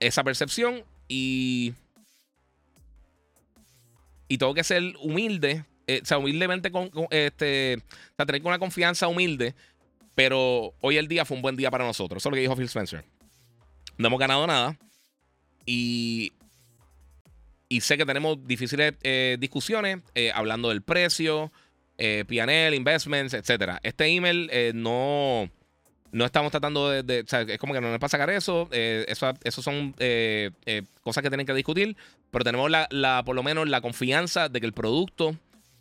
esa percepción y. y tengo que ser humilde, eh, o sea, humildemente, con, este, o sea, tener una confianza humilde, pero hoy el día fue un buen día para nosotros. Eso es que dijo Phil Spencer. No hemos ganado nada y, y sé que tenemos difíciles eh, discusiones eh, hablando del precio, eh, PNL, investments, etc. Este email no no estamos tratando de, o sea, es como que no nos pasa sacar eso, eso, eso son cosas que tienen que discutir, pero tenemos la, por lo menos la confianza de que el producto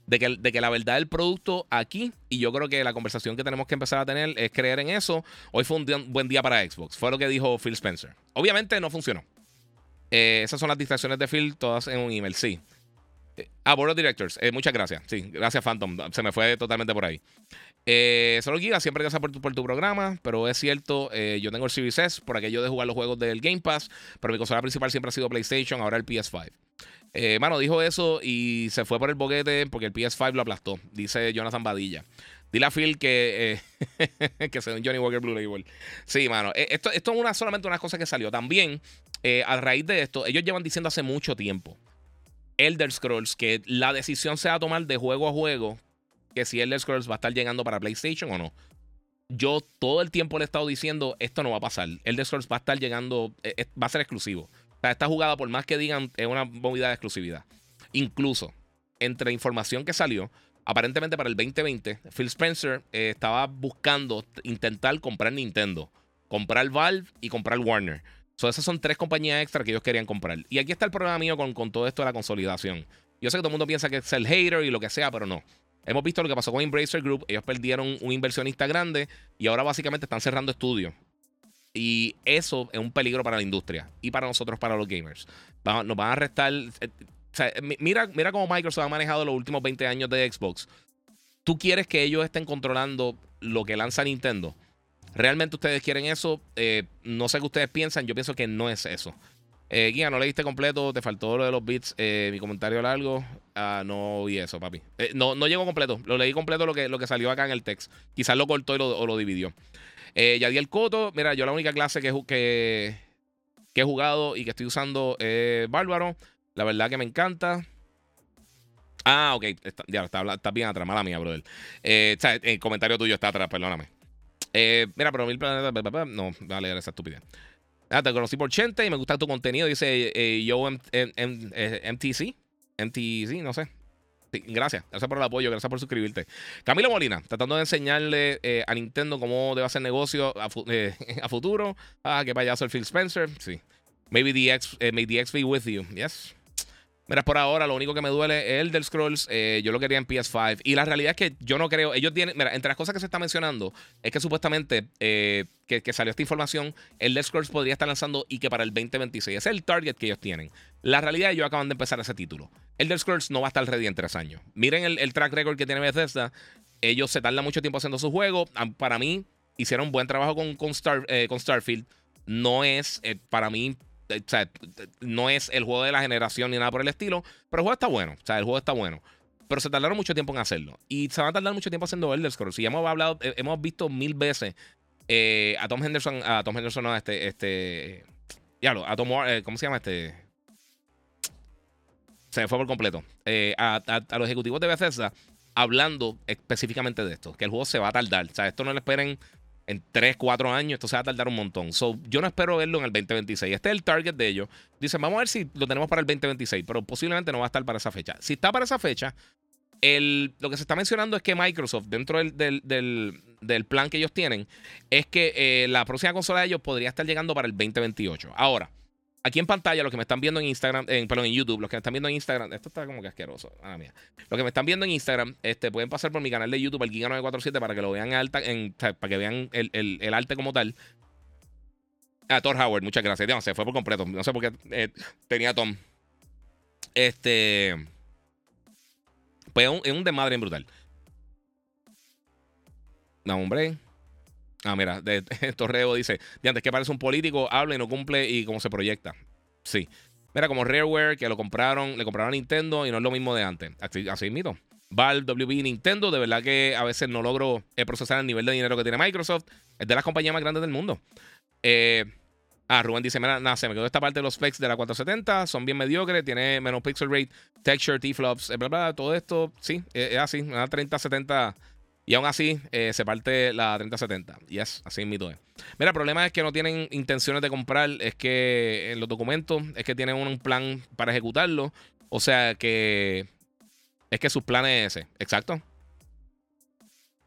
de que, de que, la verdad del producto aquí, y yo creo que la conversación que tenemos que empezar a tener es creer en eso. Hoy fue un, buen día para Xbox, fue lo que dijo Phil Spencer. Obviamente no funcionó. Eh, esas son las distracciones de Phil, todas en un email, sí. Eh, ah, Board of Directors, eh, muchas gracias. Sí, gracias Phantom, se me fue totalmente por ahí. Solo Giga, siempre gracias por tu, por tu programa, pero es cierto, yo tengo el Series por aquello de jugar los juegos del Game Pass, pero mi consola principal siempre ha sido PlayStation, ahora el PS5. Eh, mano, dijo eso y se fue por el boquete porque el PS5 lo aplastó, dice Jonathan Badilla. Dile a Phil que, eh, que un Johnny Walker Blue Label. Sí, mano. Eh, esto, esto es una, solamente una cosa que salió. También, eh, a raíz de esto, ellos llevan diciendo hace mucho tiempo, Elder Scrolls, que la decisión se va a tomar de juego a juego, que si Elder Scrolls va a estar llegando para PlayStation o no. Yo todo el tiempo le he estado diciendo, esto no va a pasar. Elder Scrolls va a estar llegando, va a ser exclusivo sea, esta jugada, por más que digan, es una movida de exclusividad. Incluso, entre información que salió, aparentemente para el 2020, Phil Spencer eh, estaba buscando intentar comprar Nintendo, comprar Valve y comprar Warner. So, esas son tres compañías extra que ellos querían comprar. Y aquí está el problema mío con, con todo esto de la consolidación. Yo sé que todo el mundo piensa que es el hater y lo que sea, pero no. Hemos visto lo que pasó con Embracer Group. Ellos perdieron un inversionista grande y ahora básicamente están cerrando estudios. Y eso es un peligro para la industria y para nosotros, para los gamers. nos van a restar. Eh, mira, mira cómo Microsoft ha manejado los últimos 20 años de Xbox. ¿Tú quieres que ellos estén controlando lo que lanza Nintendo? ¿Realmente ustedes quieren eso? Eh, no sé qué ustedes piensan. Yo pienso que no es eso. Eh, Guía, no leíste completo, te faltó lo de los bits, eh, mi comentario largo. Ah, no vi eso, papi. no, no llegó completo. Lo leí completo lo que, lo que salió acá en el text. Quizás lo cortó y lo, o lo dividió. Eh, Yadiel Coto, mira, yo la única clase que, que, que he jugado y que estoy usando es Bárbaro. La verdad que me encanta. Ah, ok. ya, está, bien atrás. Mala mía, brother. Eh, el comentario tuyo está atrás, perdóname. Eh, mira, pero mil planetas. No, dale, esa estupidez. Ah, te conocí por 80 y me gusta tu contenido. Dice eh, yo MTC. MTC, no sé gracias. Gracias por el apoyo, gracias por suscribirte. Camilo Molina, tratando de enseñarle eh, a Nintendo cómo debe hacer negocio a, eh, futuro. Ah, qué payaso el Phil Spencer. Sí. Maybe the X, eh, the X be with you. Yes. Mira, por ahora lo único que me duele es el del Scrolls. Eh, yo lo quería en PS5. Y la realidad es que yo no creo. Ellos tienen. Mira, entre las cosas que se está mencionando es que supuestamente eh, que, salió esta información, el del Scrolls podría estar lanzando y que para el 2026. Ese es el target que ellos tienen. La realidad es que ellos acaban de empezar ese título. El del Scrolls no va a estar ready en tres años. Miren el, track record que tiene Bethesda. Ellos se tardan mucho tiempo haciendo su juego. Para mí, hicieron un buen trabajo eh, con Starfield. No es, para mí, no es el juego de la generación ni nada por el estilo, pero el juego está bueno. O sea, el juego está bueno. Pero se tardaron mucho tiempo en hacerlo. Y se van a tardar mucho tiempo haciendo Elder Scrolls. Y hemos hablado, eh, hemos visto mil veces eh, a Tom Henderson, a Tom Henderson, no, este, este, lo a Tom, eh, ¿cómo se llama este? Se fue por completo. a, a, los ejecutivos de Bethesda hablando específicamente de esto, que el juego se va a tardar. O sea, esto no le esperen en 3, 4 años, esto se va a tardar un montón. So, yo no espero verlo en el 2026. Este es el target de ellos. Dicen, vamos a ver si lo tenemos para el 2026, pero posiblemente no va a estar para esa fecha. Si está para esa fecha, el, lo que se está mencionando es que Microsoft, dentro del, del, plan que ellos tienen, es que eh, la próxima consola de ellos podría estar llegando para el 2028. Ahora, Aquí en pantalla, los que me están viendo en Instagram, en, perdón, en YouTube, los que me están viendo en Instagram, esto está como que asqueroso. Ah, mía. Los que me están viendo en Instagram, este, pueden pasar por mi canal de YouTube, el Giga947, para que lo vean alta, para que vean el, arte como tal. Ah, Thor Howard, muchas gracias. No, se fue por completo. No sé por qué eh, tenía Tom. Este. Pues es un, es un desmadre brutal. No, hombre. Ah, mira, de, Torreo dice, de antes que parece un político, habla y no cumple y cómo se proyecta. Sí. Mira, como Rareware, que lo compraron, le compraron a Nintendo y no es lo mismo de antes. Así, así mito. Valve, WB, Nintendo, de verdad que a veces no logro eh, procesar el nivel de dinero que tiene Microsoft. Es de las compañías más grandes del mundo. Eh, Ah, Rubén dice, mira, nada, se me quedó esta parte de los specs de la 470, son bien mediocres, tiene menos pixel rate, texture, T-flops, bla, bla, todo esto, sí, es, así, una 3070 y aún así eh, se parte la 3070. Yes, así mito es. Mira, el problema es que no tienen intenciones de comprar, es que en los documentos es que tienen un plan para ejecutarlo, o sea que es que sus planes es ese, exacto.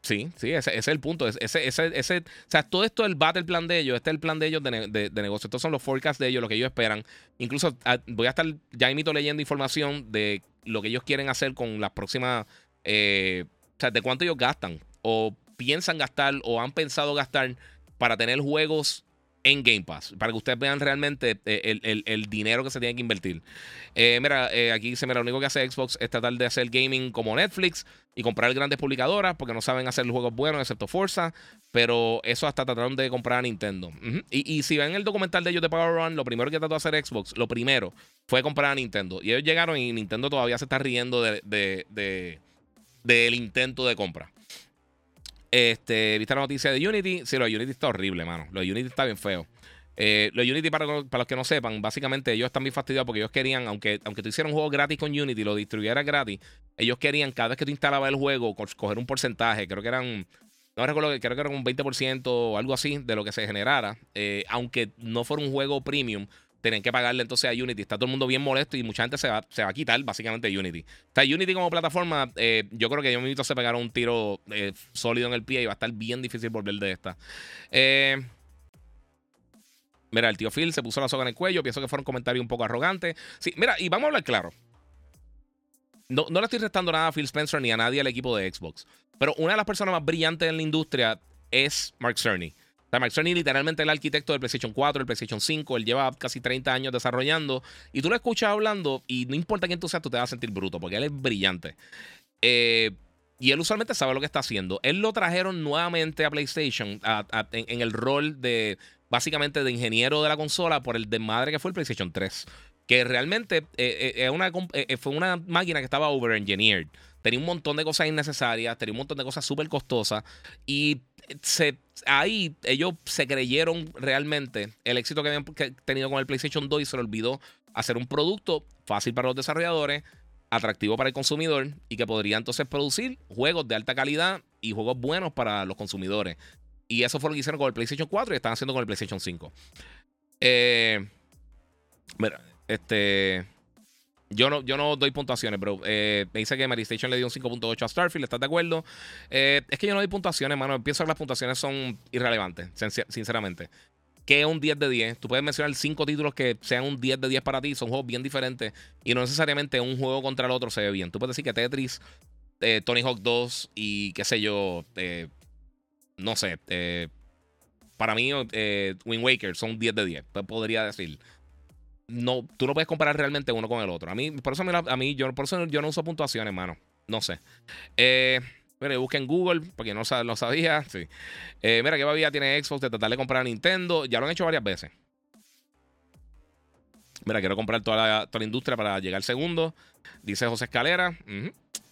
Sí, sí, ese, es el punto. Ese, ese, ese, o sea, todo esto es el battle plan de ellos. Este es el plan de ellos de, de, negocio. Estos son los forecasts de ellos, lo que ellos esperan. Incluso ah, voy a estar ya imito leyendo información de lo que ellos quieren hacer con las próximas. Eh, sea, de cuánto ellos gastan o piensan gastar o han pensado gastar para tener juegos en Game Pass, para que ustedes vean realmente eh, el, dinero que se tiene que invertir. Eh, mira, eh, aquí dice, mira, lo único que hace Xbox es tratar de hacer gaming como Netflix y comprar grandes publicadoras porque no saben hacer juegos buenos excepto Forza, pero eso hasta trataron de comprar a Nintendo. y, si ven el documental de ellos de Power Run, lo primero que trató de hacer Xbox, lo primero, fue comprar a Nintendo. Y ellos llegaron y Nintendo todavía se está riendo de, de, del intento de compra. Este, ¿viste la noticia de Unity? Sí, lo Unity está horrible, mano. Lo Unity está bien feo. Eh, lo Unity, para, los que no sepan, básicamente ellos están bien fastidiados porque ellos querían, aunque, aunque tú hicieras un juego gratis con Unity, lo distribuyera gratis, ellos querían cada vez que tú instalabas el juego, coger un porcentaje, creo que eran, no recuerdo, creo que era un 20% o algo así de lo que se generara, eh, aunque no fuera un juego premium, tienen que pagarle entonces a Unity. Está todo el mundo bien molesto y mucha gente se va, se va a quitar básicamente Unity. Está Unity como plataforma, eh, yo creo que yo mismo se pegaron un tiro eh, sólido en el pie y va a estar bien difícil volver de esta. Eh, mira, el tío Phil se puso la soga en el cuello. Pienso que fue un comentario un poco arrogante. Sí, mira, y vamos a hablar claro. No, no le estoy restando nada a Phil Spencer ni a nadie al equipo de Xbox. Pero una de las personas más brillantes en la industria es Mark Cerny. Mark Cerny literalmente el arquitecto del PlayStation 4, el PlayStation 5. Él lleva casi 30 años desarrollando. Y tú lo escuchas hablando y no importa quién tú seas, tú te vas a sentir bruto porque él es brillante. Eh, y él usualmente sabe lo que está haciendo. Él lo trajeron nuevamente a PlayStation en, el rol de básicamente de ingeniero de la consola por el desmadre que fue el PlayStation 3. Que realmente eh, eh, una, fue una máquina que estaba over-engineered. Tenía un montón de cosas innecesarias, tenía un montón de cosas súper costosas. Y ahí ellos se creyeron realmente el éxito que habían tenido con el PlayStation 2 y se le olvidó hacer un producto fácil para los desarrolladores, atractivo para el consumidor y que podría entonces producir juegos de alta calidad y juegos buenos para los consumidores. Y eso fue lo que hicieron con el PlayStation 4 y están haciendo con el PlayStation 5. Eh, mira, este. Yo no, yo no doy puntuaciones, pero eh, me dice que Mary Station le dio un 5.8 a Starfield. ¿Estás de acuerdo? Eh, es que yo no doy puntuaciones, mano. Pienso que las puntuaciones son irrelevantes, sinceramente. ¿Qué es un 10 de 10? Tú puedes mencionar 5 títulos que sean un 10 de 10 para ti. Son juegos bien diferentes. Y no necesariamente un juego contra el otro se ve bien. Tú puedes decir que Tetris, eh, Tony Hawk 2 y qué sé yo. no sé. para mí, Wind Waker son 10 de 10. Podría decir no, tú no puedes comparar realmente uno con el otro. A mí, por eso a mí, yo, por eso yo no uso puntuaciones, mano. No sé. Eh, mira, busca en Google, porque no sabía. Sí. Eh, mira, ¿qué babía tiene Xbox de tratar de comprar a Nintendo? Ya lo han hecho varias veces. Mira, quiero comprar toda la, toda la industria para llegar segundo. Dice José Escalera.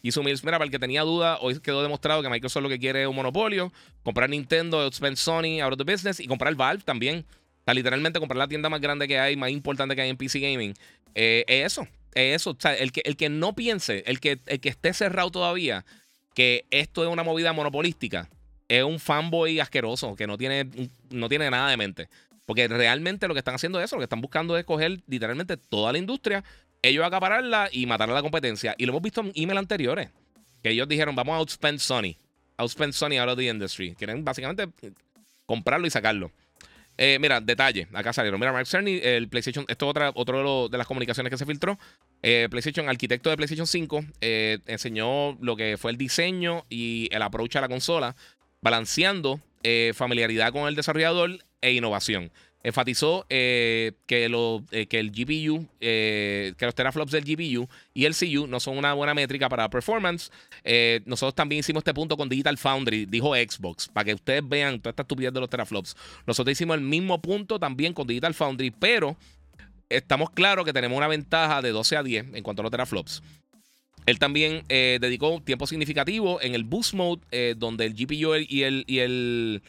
Y Sumils, mira, para el que tenía duda, hoy quedó demostrado que Microsoft lo que quiere es un monopolio. Comprar Nintendo, outspend Sony, out of the business. Y comprar Valve también sea, literalmente comprar la tienda más grande que hay, más importante que hay en PC Gaming. Eh, es eso. Es eso. O sea, el que, el que no piense, el que, el que esté cerrado todavía, que esto es una movida monopolística, es un fanboy asqueroso que no tiene, no tiene nada de mente. Porque realmente lo que están haciendo es eso, lo que están buscando es coger literalmente toda la industria, ellos acapararla y matar a la competencia. Y lo hemos visto en emails anteriores, que ellos dijeron, vamos a outspend Sony. Outspend Sony out of the industry. Quieren básicamente comprarlo y sacarlo. Eh, mira, detalle, acá salieron. Mira, Mark Cerny, el PlayStation, esto es otra, otro de, las comunicaciones que se filtró. Eh, PlayStation, arquitecto de PlayStation 5, eh, enseñó lo que fue el diseño y el approach a la consola, balanceando familiaridad con el desarrollador e innovación enfatizó eh, que, eh, que el GPU, eh, que los teraflops del GPU y el CU no son una buena métrica para performance. nosotros también hicimos este punto con Digital Foundry, dijo Xbox, para que ustedes vean toda esta estupidez de los teraflops. Nosotros hicimos el mismo punto también con Digital Foundry, pero estamos claros que tenemos una ventaja de 12 a 10 en cuanto a los teraflops. Él también dedicó tiempo significativo en el boost mode, donde el GPU y el, y el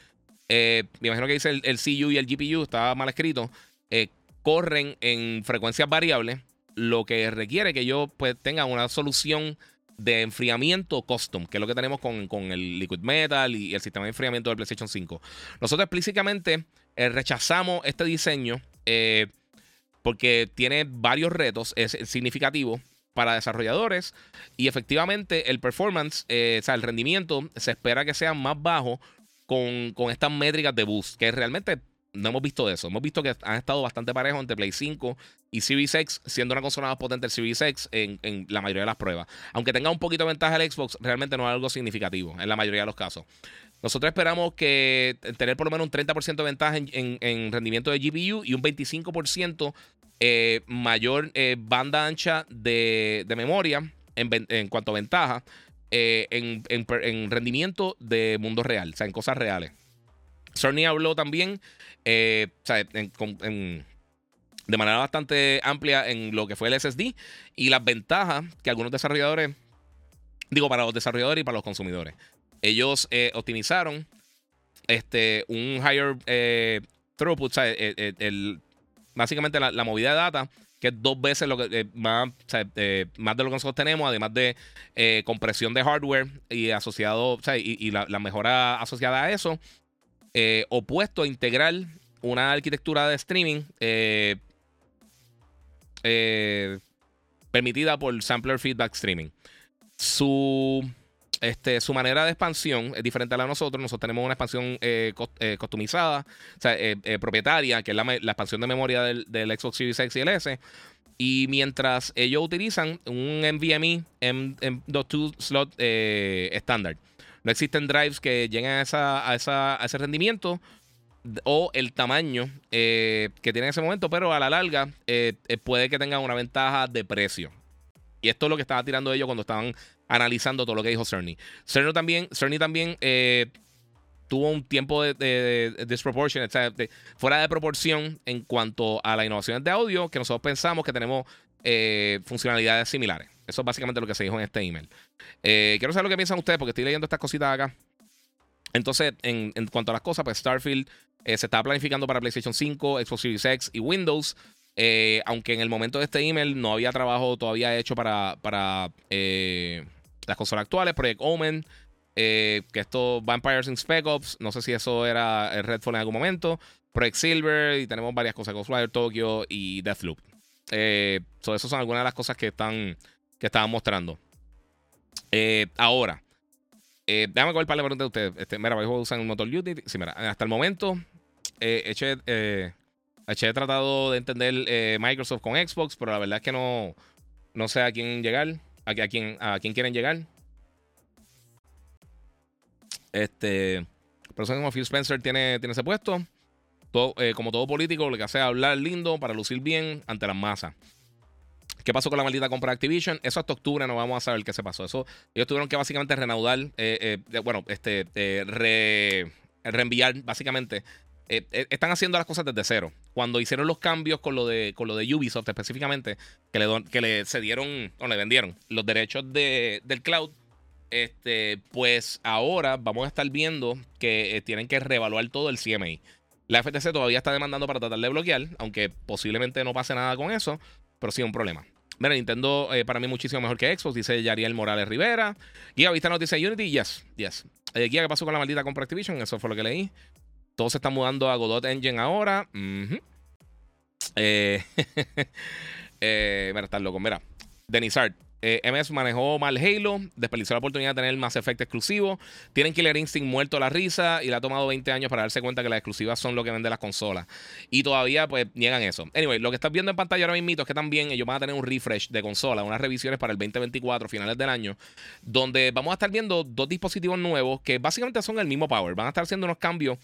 eh, me imagino que dice el, el, CU y el GPU, estaba mal escrito. corren en frecuencias variables, lo que requiere que yo pues, tenga una solución de enfriamiento custom, que es lo que tenemos con, el Liquid Metal y el sistema de enfriamiento del PlayStation 5. Nosotros explícitamente eh, rechazamos este diseño eh, porque tiene varios retos significativos para desarrolladores y efectivamente el performance, eh, o sea, el rendimiento se espera que sea más bajo con, con estas métricas de boost, que realmente no hemos visto eso. Hemos visto que han estado bastante parejos entre Play 5 y Series X, siendo una consola más potente el Series X en, la mayoría de las pruebas. Aunque tenga un poquito de ventaja el Xbox, realmente no es algo significativo en la mayoría de los casos. Nosotros esperamos que tener por lo menos un 30% de ventaja en, rendimiento de GPU y un 25% eh, mayor eh, banda ancha de, memoria en, cuanto a ventaja eh, en, rendimiento de mundo real, o sea, en cosas reales. Sony habló también de manera bastante amplia en lo que fue el SSD y las ventajas que algunos desarrolladores, digo, para los desarrolladores y para los consumidores. Ellos eh, optimizaron este, un higher eh, throughput, eh, básicamente la, movida de data, que es dos veces lo que más, más de lo que nosotros tenemos, además de compresión de hardware y asociado, y, la, mejora asociada a eso, opuesto a integrar una arquitectura de streaming permitida por Sampler Feedback Streaming. Su este, su manera de expansión es diferente a la de nosotros. Nosotros tenemos una expansión eh, eh, customizada, o sea, eh, propietaria, que es la, expansión de memoria del, Xbox Series X y el S. Y mientras ellos utilizan un NVMe M.2 slot estándar, no existen drives que lleguen a, a, ese rendimiento o el tamaño que tiene en ese momento, pero a la larga puede que tengan una ventaja de precio. Y esto es lo que estaba tirando ellos cuando estaban analizando todo lo que dijo Cerny. Cerny también, Cerny también eh, tuvo un tiempo de, de, fuera de proporción en cuanto a las innovaciones de audio que nosotros pensamos que tenemos eh, funcionalidades similares. Eso es básicamente lo que se dijo en este email. Eh, quiero saber lo que piensan ustedes porque estoy leyendo estas cositas acá. Entonces, en, cuanto a las cosas, pues Starfield se está planificando para PlayStation 5, Xbox Series X y Windows. aunque en el momento de este email no había trabajo todavía hecho para, para las consolas actuales, Project Omen, eh, que esto Vampires in Spec Ops, no sé si eso era el Redfall en algún momento, Project Silver y tenemos varias cosas, Ghostwire Tokyo y Deathloop. Eh, so, son algunas de las cosas que están que estaban mostrando. Eh, ahora, eh, déjame coger para la pregunta de ustedes. Este, mira, a usar un motor Unity. Sí, mira, hasta el momento, he, he tratado de entender Microsoft con Xbox, pero la verdad es que no, no sé a quién llegar a, a, quién, a quién quieren llegar. Este. Persona como Phil Spencer tiene, tiene ese puesto. Eh, como todo político, lo que hace es hablar lindo para lucir bien ante las masas. ¿Qué pasó con la maldita compra de Activision? Eso hasta octubre no vamos a saber qué se pasó. Eso, ellos tuvieron que básicamente renaudar, eh, eh, bueno, este, reenviar básicamente eh, eh, están haciendo las cosas desde cero. Cuando hicieron los cambios con lo de, con lo de Ubisoft específicamente, que le, que le cedieron o le vendieron los derechos de, del cloud, este, pues ahora vamos a estar viendo que eh, tienen que reevaluar todo el CMA. La FTC todavía está demandando para tratar de bloquear, aunque posiblemente no pase nada con eso, pero sí un problema. Mira, Nintendo para mí muchísimo mejor que Xbox, dice Yariel Morales Rivera. Guía Vista nos dice Unity, yes, yes. Guía, ¿qué pasó con la maldita compra Activision? Eso fue lo que leí. Todo se está mudando a Godot Engine ahora. eh, eh, mira, está loco. Mira, Denizard. Eh, MS manejó mal Halo, desperdiciou la oportunidad de tener más efecto exclusivo. Tienen Killer Instinct muerto a la risa y le ha tomado 20 años para darse cuenta que las exclusivas son lo que vende las consolas. Y todavía, pues, niegan eso. Anyway, lo que estás viendo en pantalla ahora mismo es que también ellos van a tener un refresh de consola, unas revisiones para el 2024, finales del año, donde vamos a estar viendo dos dispositivos nuevos que básicamente son el mismo power. Van a estar haciendo unos cambios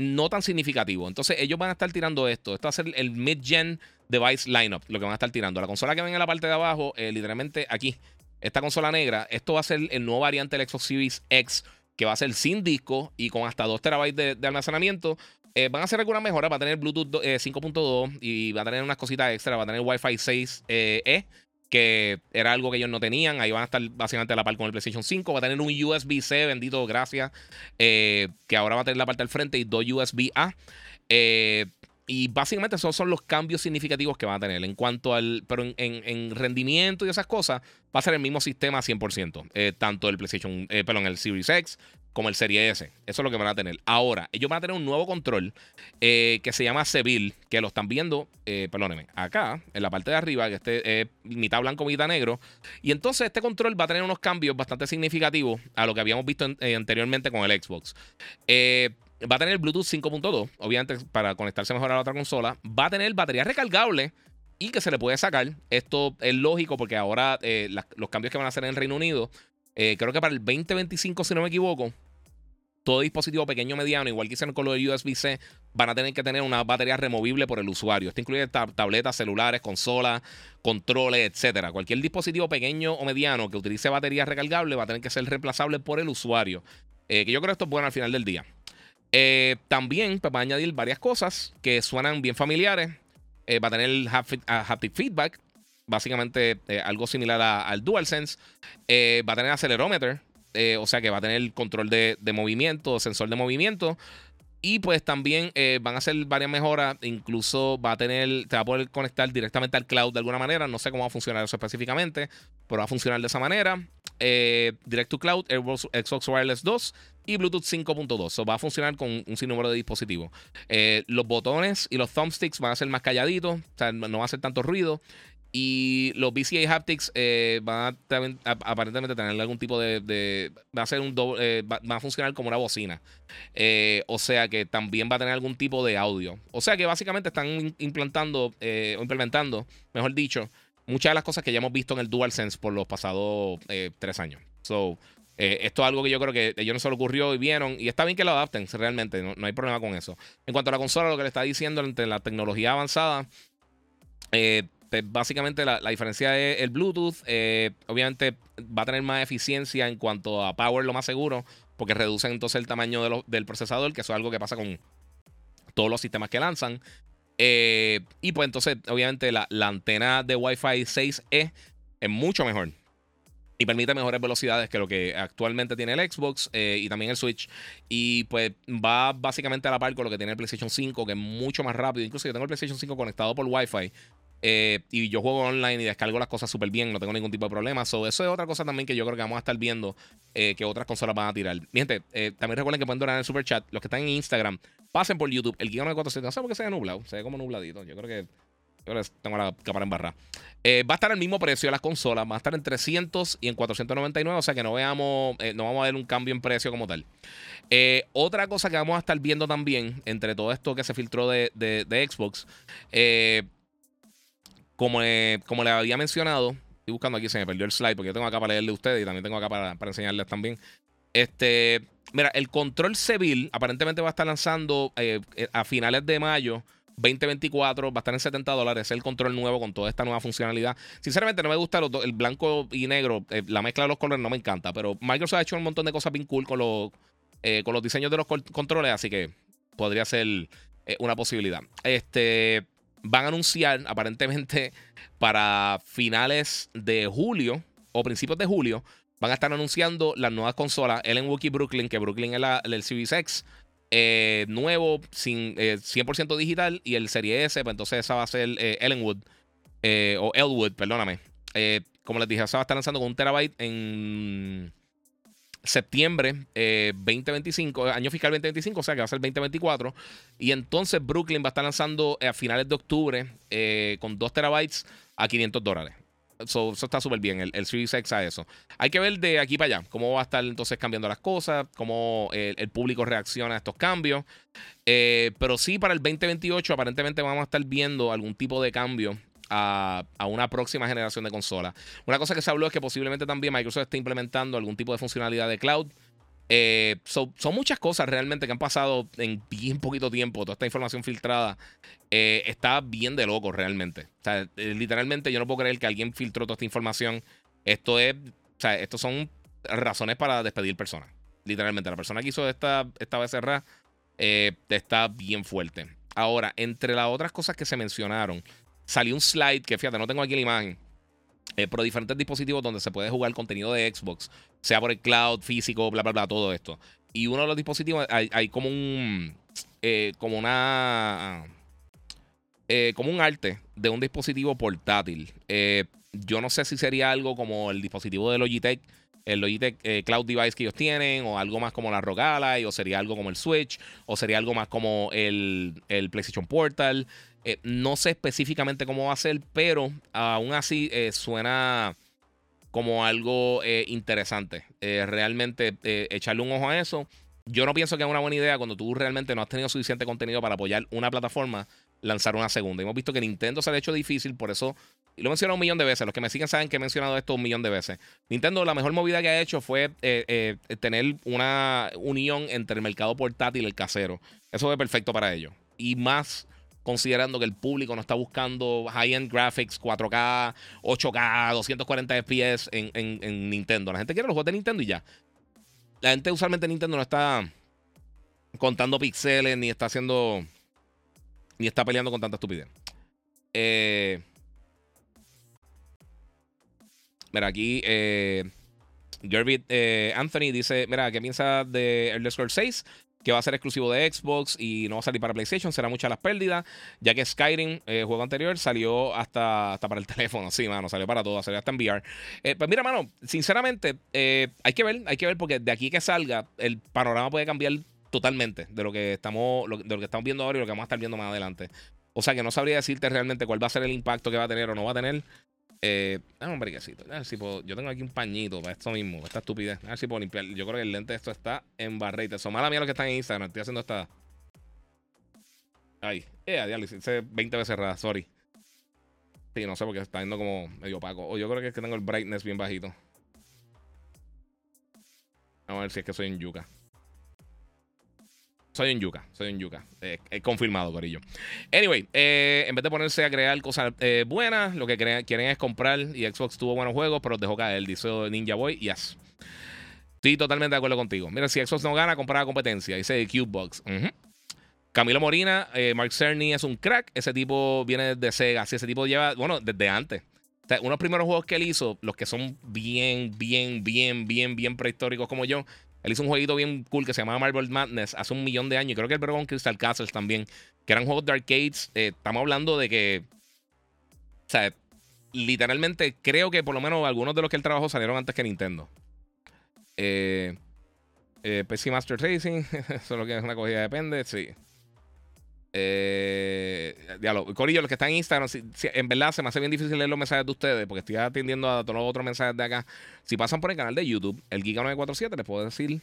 no tan significativos. Entonces, ellos van a estar tirando esto. Esto va a ser el mid-gen device lineup, lo que van a estar tirando. La consola que ven en la parte de abajo, eh, literalmente aquí, esta consola negra, esto va a ser el nuevo variante del Xbox Series X, que va a ser sin disco y con hasta 2 terabytes de, almacenamiento. Eh, van a hacer algunas mejoras, va a tener Bluetooth 5.2 eh, y va a tener unas cositas extra, va a tener Wi-Fi 6E, que era algo que ellos no tenían. Ahí van a estar básicamente a la par con el PlayStation 5. Va a tener un USB-C, bendito, gracias, que ahora va a tener la parte del frente y dos USB-A. y básicamente esos son los cambios significativos que van a tener. En cuanto al. Pero en, rendimiento y esas cosas, va a ser el mismo sistema 100%. Eh, tanto el PlayStation. Eh, perdón, el Series X como el Series S. Eso es lo que van a tener. Ahora, ellos van a tener un nuevo control eh, que se llama Seville, que lo están viendo, eh, perdónenme, acá, en la parte de arriba, que este es mitad blanco, mitad negro. Y entonces este control va a tener unos cambios bastante significativos a lo que habíamos visto anteriormente con el Xbox. Eh, Va a tener Bluetooth 5.2, obviamente para conectarse mejor a la otra consola. Va a tener batería recargable y que se le puede sacar. Esto es lógico porque ahora eh, los cambios que van a hacer en el Reino Unido, eh, creo que para el 2025, si no me equivoco, todo dispositivo pequeño o mediano, igual que hicieron con de USB-C, van a tener que tener una batería removible por el usuario. Esto incluye tabletas, celulares, consolas, controles, etcétera. Cualquier dispositivo pequeño o mediano que utilice batería recargable va a tener que ser reemplazable por el usuario. Eh, que yo creo que esto es bueno al final del día. Eh, también pues, va a añadir varias cosas que suenan bien familiares. Eh, va a tener haptic feedback, básicamente algo similar al DualSense. va a tener acelerómetro, o sea que va a tener control de, movimiento, sensor de movimiento. Y pues también van a hacer varias mejoras. Incluso va a tener, te va a poder conectar directamente al cloud de alguna manera. No sé cómo va a funcionar eso específicamente, pero va a funcionar de esa manera. Direct to Cloud, Xbox Wireless 2 y Bluetooth 5.2. So, va a funcionar con un sinnúmero de dispositivos. Eh, los botones y los thumbsticks van a ser más calladitos, o sea, no va a hacer tanto ruido. Y los VCA haptics eh, van a, aparentemente tener algún tipo de. va a ser un doble, eh, va, a funcionar como una bocina. o sea que también va a tener algún tipo de audio. O sea que básicamente están implantando o implementando, mejor dicho, muchas de las cosas que ya hemos visto en el DualSense por los pasados tres años. So, eh, esto es algo que yo creo que a ellos no se le ocurrió y vieron. Y está bien que lo adapten, realmente. No, hay problema con eso. En cuanto a la consola, lo que le está diciendo entre la tecnología avanzada, eh, pues, básicamente la, diferencia es el Bluetooth. Eh, obviamente va a tener más eficiencia en cuanto a power, lo más seguro, porque reducen entonces el tamaño del procesador, que eso es algo que pasa con todos los sistemas que lanzan. y pues entonces, obviamente, la, la antena de Wi-Fi 6E es mucho mejor y permite mejores velocidades que lo que actualmente tiene el Xbox eh, y también el Switch. Y pues va básicamente a la par con lo que tiene el PlayStation 5, que es mucho más rápido. Incluso yo tengo el PlayStation 5 conectado por Wi-Fi. Eh, y yo juego online y descargo las cosas súper bien, no tengo ningún tipo de problema. So, eso es otra cosa también que yo creo que vamos a estar viendo eh, que otras consolas van a tirar. Mi gente, también recuerden que pueden donar en el super chat. Los que están en Instagram, pasen por YouTube. El guion de 400, no sé por qué se ve nublado, se ve como nubladito. Yo creo que tengo la cámara en barra. Eh, va a estar al mismo precio las consolas, va a estar en 300 y en 499, o sea que no veamos, eh, no vamos a ver un cambio en precio como tal. Eh, otra cosa que vamos a estar viendo también, entre todo esto que se filtró de, Xbox, como, como le había mencionado, estoy buscando aquí, se me perdió el slide porque yo tengo acá para leerle a ustedes y también tengo acá para, para enseñarles también. Este, mira, el control Seville aparentemente va a estar lanzando a finales de mayo 2024 va a estar en 70 dólares. Es el control nuevo con toda esta nueva funcionalidad. Sinceramente, no me gusta el blanco y negro. Eh, la mezcla de los colores no me encanta. Pero Microsoft ha hecho un montón de cosas bien cool con los, eh, con los diseños de los controles. Así que podría ser eh, una posibilidad. Este. Van a anunciar aparentemente para finales de julio o principios de julio. Van a estar anunciando las nuevas consolas. El en Wookiee Brooklyn, que Brooklyn es la, el Series X eh, nuevo, sin, 100% eh, digital. Y el Serie S, pues entonces esa va a ser eh, Ellenwood. o Elwood, perdóname. como les dije, esa va a estar lanzando con un terabyte en septiembre 2025, año fiscal 2025, o sea que va a ser 2024. Y entonces Brooklyn va a estar lanzando a finales de octubre con 2 terabytes a 500 dólares. Eso, está súper bien, el, el Series a eso. Hay que ver de aquí para allá cómo va a estar entonces cambiando las cosas, cómo eh, el, público reacciona a estos cambios. Eh, pero sí, para el 2028 aparentemente vamos a estar viendo algún tipo de cambio a, una próxima generación de consolas. Una cosa que se habló es que posiblemente también Microsoft esté implementando algún tipo de funcionalidad de cloud. Eh, son muchas cosas realmente que han pasado en bien poquito tiempo. Toda esta información filtrada eh, está bien de loco realmente. Eh, literalmente yo no puedo creer que alguien filtró toda esta información. Esto es, o sea, estos son razones para despedir personas. Literalmente, la persona que hizo esta, esta becerra está bien fuerte. Ahora, entre las otras cosas que se mencionaron, salió un slide que fíjate, no tengo aquí la imagen eh, pero diferentes dispositivos donde se puede jugar contenido de Xbox, sea por el cloud, físico, bla, bla, bla, todo esto. Y uno de los dispositivos, hay, como un, eh, como una, eh, como un arte de un dispositivo portátil. Yo no sé si sería algo como el dispositivo de Logitech, el Logitech Cloud Device que ellos tienen, o algo más como la ROG Ally, o sería algo como el Switch, o sería algo más como el, el PlayStation Portal. No sé específicamente cómo va a ser, pero aún así suena como algo interesante. realmente echarle un ojo a eso. Yo no pienso que es una buena idea cuando tú realmente no has tenido suficiente contenido para apoyar una plataforma lanzar una segunda. Hemos visto que Nintendo se ha hecho difícil, por eso, y lo he mencionado un millón de veces, los que me siguen saben que he mencionado esto un millón de veces. Nintendo, la mejor movida que ha hecho fue eh, eh, tener una unión entre el mercado portátil y el casero. Eso fue perfecto para ellos. Y más considerando que el público no está buscando high-end graphics, 4K, 8K, 240 FPS en, en Nintendo. La gente quiere los juegos de Nintendo y ya. La gente usualmente Nintendo no está contando píxeles ni está haciendo ni está peleando con tanta estupidez. Eh, mira, aquí eh, eh, Anthony dice: Mira, ¿qué piensas de Elder Scrolls 6? Que va a ser exclusivo de Xbox y no va a salir para PlayStation. Será muchas las pérdidas. Ya que Skyrim, el juego anterior, salió hasta, hasta para el teléfono. Sí, mano, salió para todo, salió hasta en VR. pues mira, mano, sinceramente, hay que ver, hay que ver, porque de aquí que salga, el panorama puede cambiar totalmente de lo que estamos, de lo que estamos viendo ahora y lo que vamos a estar viendo más adelante. O sea que no sabría decirte realmente cuál va a ser el impacto que va a tener o no va a tener. Eh, dame un briquecito. A ver yo tengo aquí un pañito para esto mismo, esta estupidez. A ver si puedo limpiar. Yo creo que el lente de esto está en barreite. Son mala mía los que están en Instagram. Estoy haciendo esta. Ay, eh, lo hice 20 veces cerrada, sorry. Sí, no sé porque está yendo como medio opaco. O yo creo que es que tengo el brightness bien bajito. Vamos a ver si es que soy en yuca. Soy un yuca, soy un yuca. Eh, he confirmado, Corillo. Anyway, eh, en vez de ponerse a crear cosas eh, buenas, lo que quieren es comprar. Y Xbox tuvo buenos juegos, pero dejó caer. Dice Ninja Boy, yes. Estoy totalmente de acuerdo contigo. Mira, si Xbox no gana, comprar la competencia. Dice Cubebox. Camilo Morina, Mark Cerny es un crack. Ese tipo viene de Sega. Si ese tipo lleva, bueno, desde antes. O sea, unos primeros juegos que él hizo, los que son bien, bien, bien, bien, bien prehistóricos como yo, él hizo un jueguito bien cool que se llamaba Marvel Madness hace un millón de años. Y creo que el con Crystal Castles también. Que eran juegos de arcades. Eh, estamos hablando de que. O sea, literalmente creo que por lo menos algunos de los que él trabajó salieron antes que Nintendo. Eh, eh PC Master Racing. Eso es lo que es una cogida depende. Sí. Eh, Corillo, los que están en Instagram, en verdad se me hace bien difícil leer los mensajes de ustedes porque estoy atendiendo a todos los otros mensajes de acá. Si pasan por el canal de YouTube, el Giga947, les puedo decir,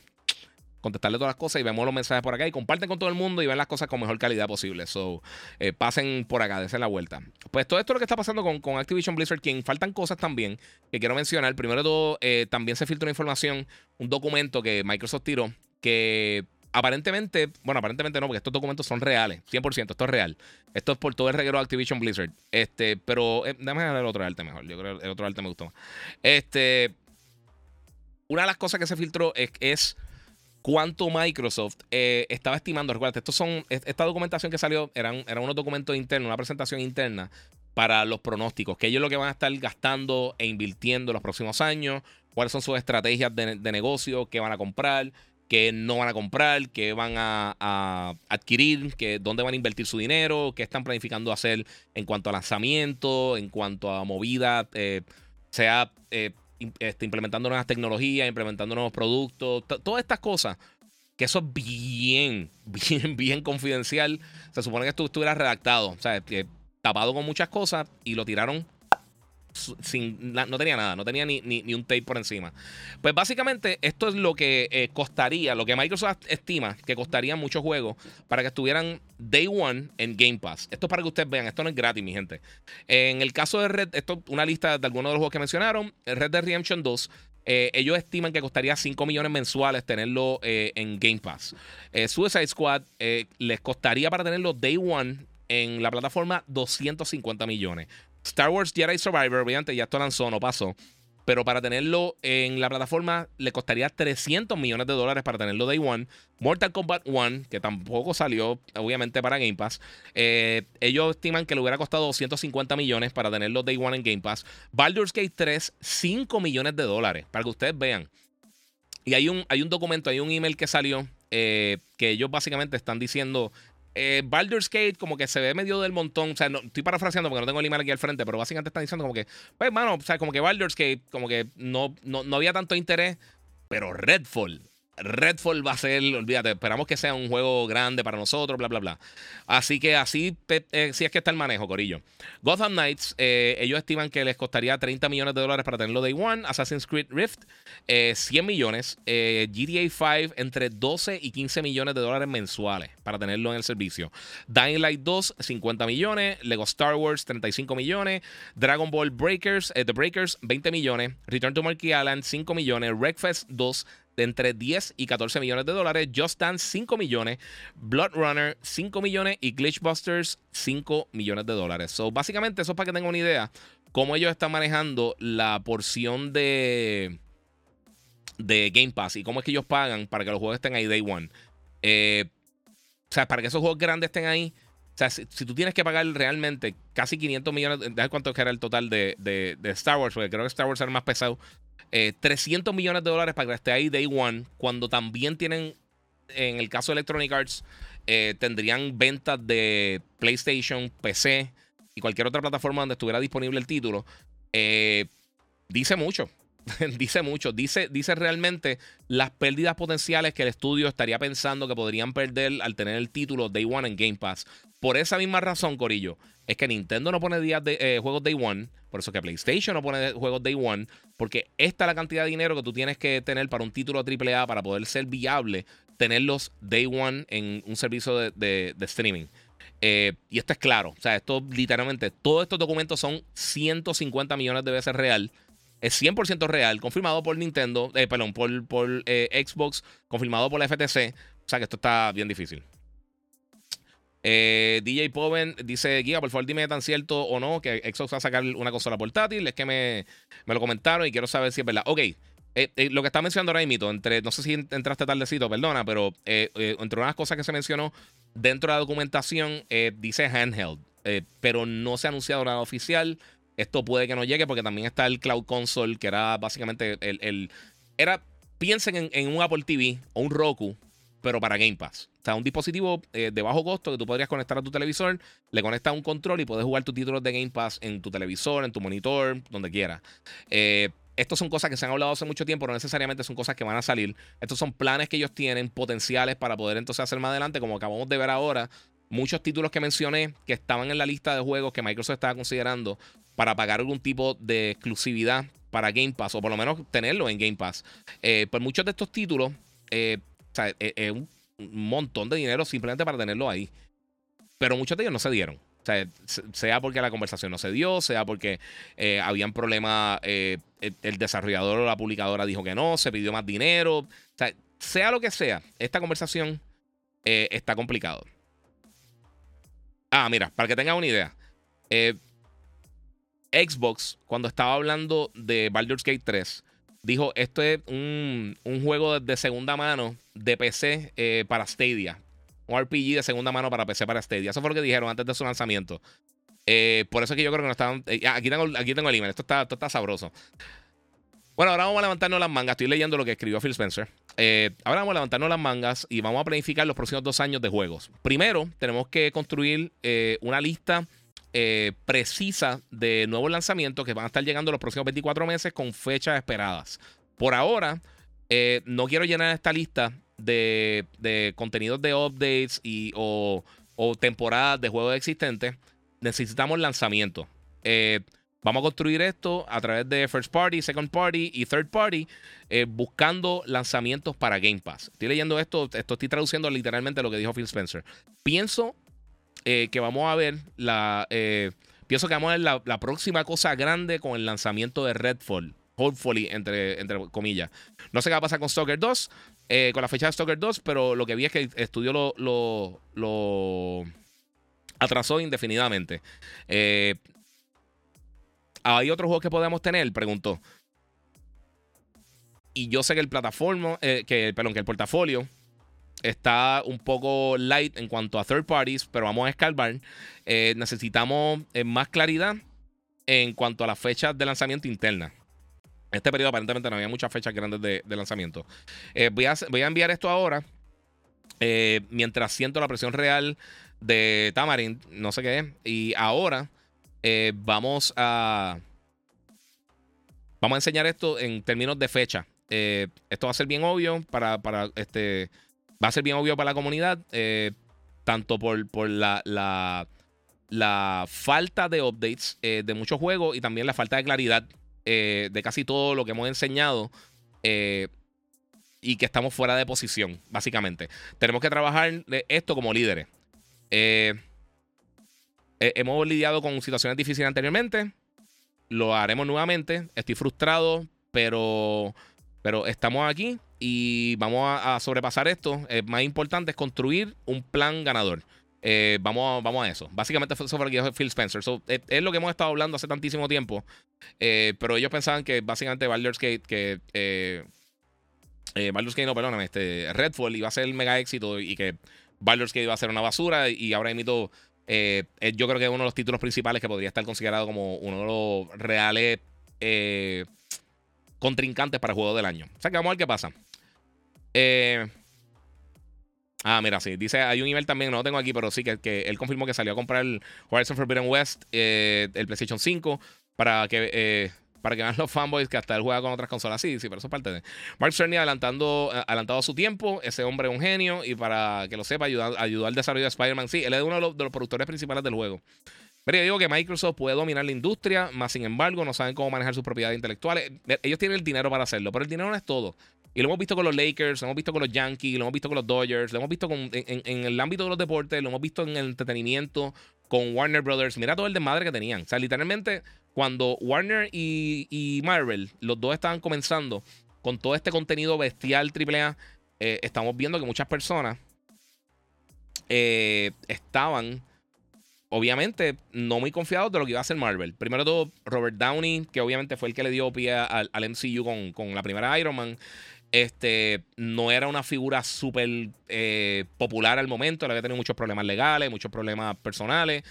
contestarle todas las cosas y vemos los mensajes por acá y comparten con todo el mundo y ven las cosas con mejor calidad posible. So, eh, pasen por acá, dense la vuelta. Pues todo esto es lo que está pasando con, Activision Blizzard King. Faltan cosas también que quiero mencionar. Primero de todo, eh, también se filtró una información, un documento que Microsoft tiró que aparentemente, bueno, aparentemente no, porque estos documentos son reales, 100%, esto es real. Esto es por todo el reguero de Activision Blizzard. Este, pero eh, déjame ver el otro arte mejor. Yo creo que el otro arte me gustó más. Este, una de las cosas que se filtró es, cuánto Microsoft eh, estaba estimando. Recuerda, estos son, esta documentación que salió eran, eran unos documentos internos, una presentación interna para los pronósticos, que ellos lo que van a estar gastando e invirtiendo en los próximos años, cuáles son sus estrategias de, de negocio, qué van a comprar, que no van a comprar, que van a, adquirir, que dónde van a invertir su dinero, qué están planificando hacer en cuanto a lanzamiento, en cuanto a movida, eh, sea eh, este, implementando nuevas tecnologías, implementando nuevos productos, todas estas cosas. Que eso es bien, bien, bien confidencial. Se supone que esto estuviera redactado, o sea, tapado con muchas cosas y lo tiraron sin, no tenía nada, no tenía ni, ni, un tape por encima. Pues básicamente esto es lo que eh, costaría, lo que Microsoft estima que costaría muchos juegos para que estuvieran day one en Game Pass. Esto es para que ustedes vean, esto no es gratis, mi gente. En el caso de Red, esto es una lista de algunos de los juegos que mencionaron, Red Dead Redemption 2. Eh, ellos estiman que costaría 5 millones mensuales tenerlo eh, en Game Pass. Suicide Squad les costaría para tenerlo day one en la plataforma 250 millones. Star Wars Jedi Survivor, obviamente ya esto lanzó, no pasó. Pero para tenerlo en la plataforma le costaría 300 millones de dólares para tenerlo Day One. Mortal Kombat 1, que tampoco salió, obviamente, para Game Pass. Eh, ellos estiman que le hubiera costado 250 millones para tenerlo Day One en Game Pass. Baldur's Gate 3, 5 millones de dólares, para que ustedes vean. Y hay un, hay un documento, hay un email que salió eh, que ellos básicamente están diciendo eh, Baldur's Gate como que se ve medio del montón. O sea, no, estoy parafraseando porque no tengo el email aquí al frente, pero básicamente están diciendo como que, pues, mano, o sea, como que Baldur's Gate, como que no, no, no había tanto interés, pero Redfall. Redfall va a ser, olvídate, esperamos que sea un juego grande para nosotros, bla, bla, bla. Así que así eh, es que está el manejo, Corillo. Gotham Knights, eh, ellos estiman que les costaría 30 millones de dólares para tenerlo Day One. Assassin's Creed Rift, 100 eh, millones. GTA 5, entre 12 y 15 millones de dólares mensuales para tenerlo en el servicio. Dying Light 2, 50 millones. Lego Star Wars, 35 millones. Dragon Ball Breakers, The Breakers, 20 millones. Return to Monkey Island, 5 millones. Wreckfest 2, de entre 10 y 14 millones de dólares. Just Dance 5 millones, Blood Runner 5 millones y Glitchbusters 5 millones de dólares. So, básicamente, eso es para que tengan una idea cómo ellos están manejando la porción de, de Game Pass y cómo es que ellos pagan para que los juegos estén ahí day one. Eh, o sea, para que esos juegos grandes estén ahí. O sea, si, tú tienes que pagar realmente casi 500 millones, de cuánto era el total de, Star Wars, porque creo que Star Wars era más pesado. 300 eh, millones de dólares para que esté ahí Day One, cuando también tienen, en el caso de Electronic Arts, eh, tendrían ventas de PlayStation, PC y cualquier otra plataforma donde estuviera disponible el título. Eh, dice mucho. dice mucho. Dice, dice realmente las pérdidas potenciales que el estudio estaría pensando que podrían perder al tener el título Day One en Game Pass. Por esa misma razón, Corillo, es que Nintendo no pone días de, juegos Day One. Por eso que PlayStation no pone juegos Day One, porque esta es la cantidad de dinero que tú tienes que tener para un título AAA para poder ser viable, tenerlos Day One en un servicio de, streaming. Eh, y esto es claro, o sea, esto literalmente, todos estos documentos son 150 millones de veces real. Es 100% real, confirmado por Nintendo, eh, perdón, por, por eh, Xbox, confirmado por la FTC. O sea que esto está bien difícil. Eh, DJ Poven dice: Guía, por favor, dime tan cierto o no que Xbox va a sacar una consola portátil. Es que me, me lo comentaron y quiero saber si es verdad. Ok, lo que está mencionando ahora mismo, entre, no sé si entraste tardecito, perdona, pero entre unas cosas que se mencionó dentro de la documentación, dice handheld, pero no se ha anunciado nada oficial. Esto puede que no llegue porque también está el Cloud Console, que era básicamente el. el era, piensen en, un Apple TV o un Roku, pero para Game Pass. O sea, un dispositivo eh, de bajo costo que tú podrías conectar a tu televisor, le conectas un control y puedes jugar tus títulos de Game Pass en tu televisor, en tu monitor, donde quieras. Eh, estas son cosas que se han hablado hace mucho tiempo, no necesariamente son cosas que van a salir. Estos son planes que ellos tienen, potenciales para poder entonces hacer más adelante, como acabamos de ver ahora. Muchos títulos que mencioné que estaban en la lista de juegos que Microsoft estaba considerando para pagar algún tipo de exclusividad para Game Pass, o por lo menos tenerlo en Game Pass. Eh, pues muchos de estos títulos, o sea, es un un montón de dinero simplemente para tenerlo ahí. Pero muchos de ellos no se dieron. O sea, sea porque la conversación no se dio, sea porque eh, habían problemas, eh, el, desarrollador o la publicadora dijo que no, se pidió más dinero. Sea, lo que sea, esta conversación eh, está complicado. Ah, mira, para que tengan una idea. Xbox, cuando estaba hablando de Baldur's Gate 3, dijo, esto es un, juego de segunda mano de PC eh, para Stadia. Un RPG de segunda mano para PC para Stadia. Eso fue lo que dijeron antes de su lanzamiento. Eh, por eso es que yo creo que no estaban... Eh, aquí, tengo, aquí tengo el email. Esto está, esto está sabroso. Bueno, ahora vamos a levantarnos las mangas. Estoy leyendo lo que escribió Phil Spencer. ahora vamos a levantarnos las mangas y vamos a planificar los próximos dos años de juegos. Primero, tenemos que construir una lista eh, precisa de nuevos lanzamientos que van a estar llegando los próximos 24 meses con fechas esperadas. Por ahora, eh, no quiero llenar esta lista de, contenidos de updates y, o, temporadas de juegos existentes. Necesitamos lanzamientos. Eh, vamos a construir esto a través de First Party, Second Party y Third Party, buscando lanzamientos para Game Pass. Estoy leyendo esto, esto estoy traduciendo literalmente lo que dijo Phil Spencer. Pienso eh, que vamos a ver la. Eh, pienso que vamos a ver la, próxima cosa grande con el lanzamiento de Redfall. Hopefully, entre, entre comillas. No sé qué va a pasar con Stalker 2, eh, con la fecha de Stalker 2, pero lo que vi es que el estudio lo, lo, lo atrasó indefinidamente. ¿Hay otros juegos que podemos tener? Preguntó. Y yo sé que el plataforma, que, perdón, que el portafolio está un poco light en cuanto a third parties, pero vamos a escalvar. Eh, necesitamos eh, más claridad en cuanto a las fechas de lanzamiento interna. Este periodo aparentemente no había muchas fechas grandes de, lanzamiento. Eh, voy, a, enviar esto ahora eh, mientras siento la presión real de Tamarind, no sé qué es. Y ahora eh, vamos a. Vamos a enseñar esto en términos de fecha. Eh, esto va a ser bien obvio para, para, este. Va a ser bien obvio para la comunidad. tanto por, por la, la, falta de updates de muchos juegos y también la falta de claridad de casi todo lo que hemos enseñado y que estamos fuera de posición, básicamente. Tenemos que trabajar esto como líderes. Eh, eh, hemos lidiado con situaciones difíciles anteriormente. Lo haremos nuevamente. Estoy frustrado, pero, pero estamos aquí y vamos a, sobrepasar esto. Eh, más importante es construir un plan ganador. vamos, a, vamos a eso. Básicamente fue que dijo Phil Spencer. es, lo que hemos estado hablando hace tantísimo tiempo. pero ellos pensaban que básicamente Baldur's Gate, que eh, Baldur's Gate, no, perdóname, este, Redfall iba a ser el mega éxito y que Baldur's Gate iba a ser una basura y ahora emito, eh, yo creo que es uno de los títulos principales que podría estar considerado como uno de los reales eh, contrincantes para el juego del año. O sea que vamos a ver qué pasa. Eh, ah, mira, sí. Dice, hay un email también, no lo tengo aquí, pero sí que, que él confirmó que salió a comprar el Horizon Forbidden West, el PlayStation 5, para que para que vean los fanboys que hasta él juega con otras consolas. Sí, sí, pero eso es parte de. Mark Cerny adelantando, eh, adelantado a su tiempo. Ese hombre es un genio. Y para que lo sepa, ayudar, ayudar al desarrollo de Spider-Man. Sí, él es uno de los, productores principales del juego. Pero yo digo que Microsoft puede dominar la industria, más sin embargo, no saben cómo manejar sus propiedades intelectuales. Eh, ellos tienen el dinero para hacerlo, pero el dinero no es todo. Y lo hemos visto con los Lakers, lo hemos visto con los Yankees, lo hemos visto con los Dodgers, lo hemos visto en, en, el ámbito de los deportes, lo hemos visto en el entretenimiento, con Warner Brothers. Mira todo el desmadre que tenían. O sea, literalmente cuando Warner y, Marvel, los dos estaban comenzando con todo este contenido bestial AAA, eh, estamos viendo que muchas personas eh, estaban, obviamente, no muy confiados de lo que iba a hacer Marvel. Primero todo, Robert Downey, que obviamente fue el que le dio pie al, MCU con, la primera Iron Man. Este no era una figura súper eh, popular al momento, le había tenido muchos problemas legales, muchos problemas personales.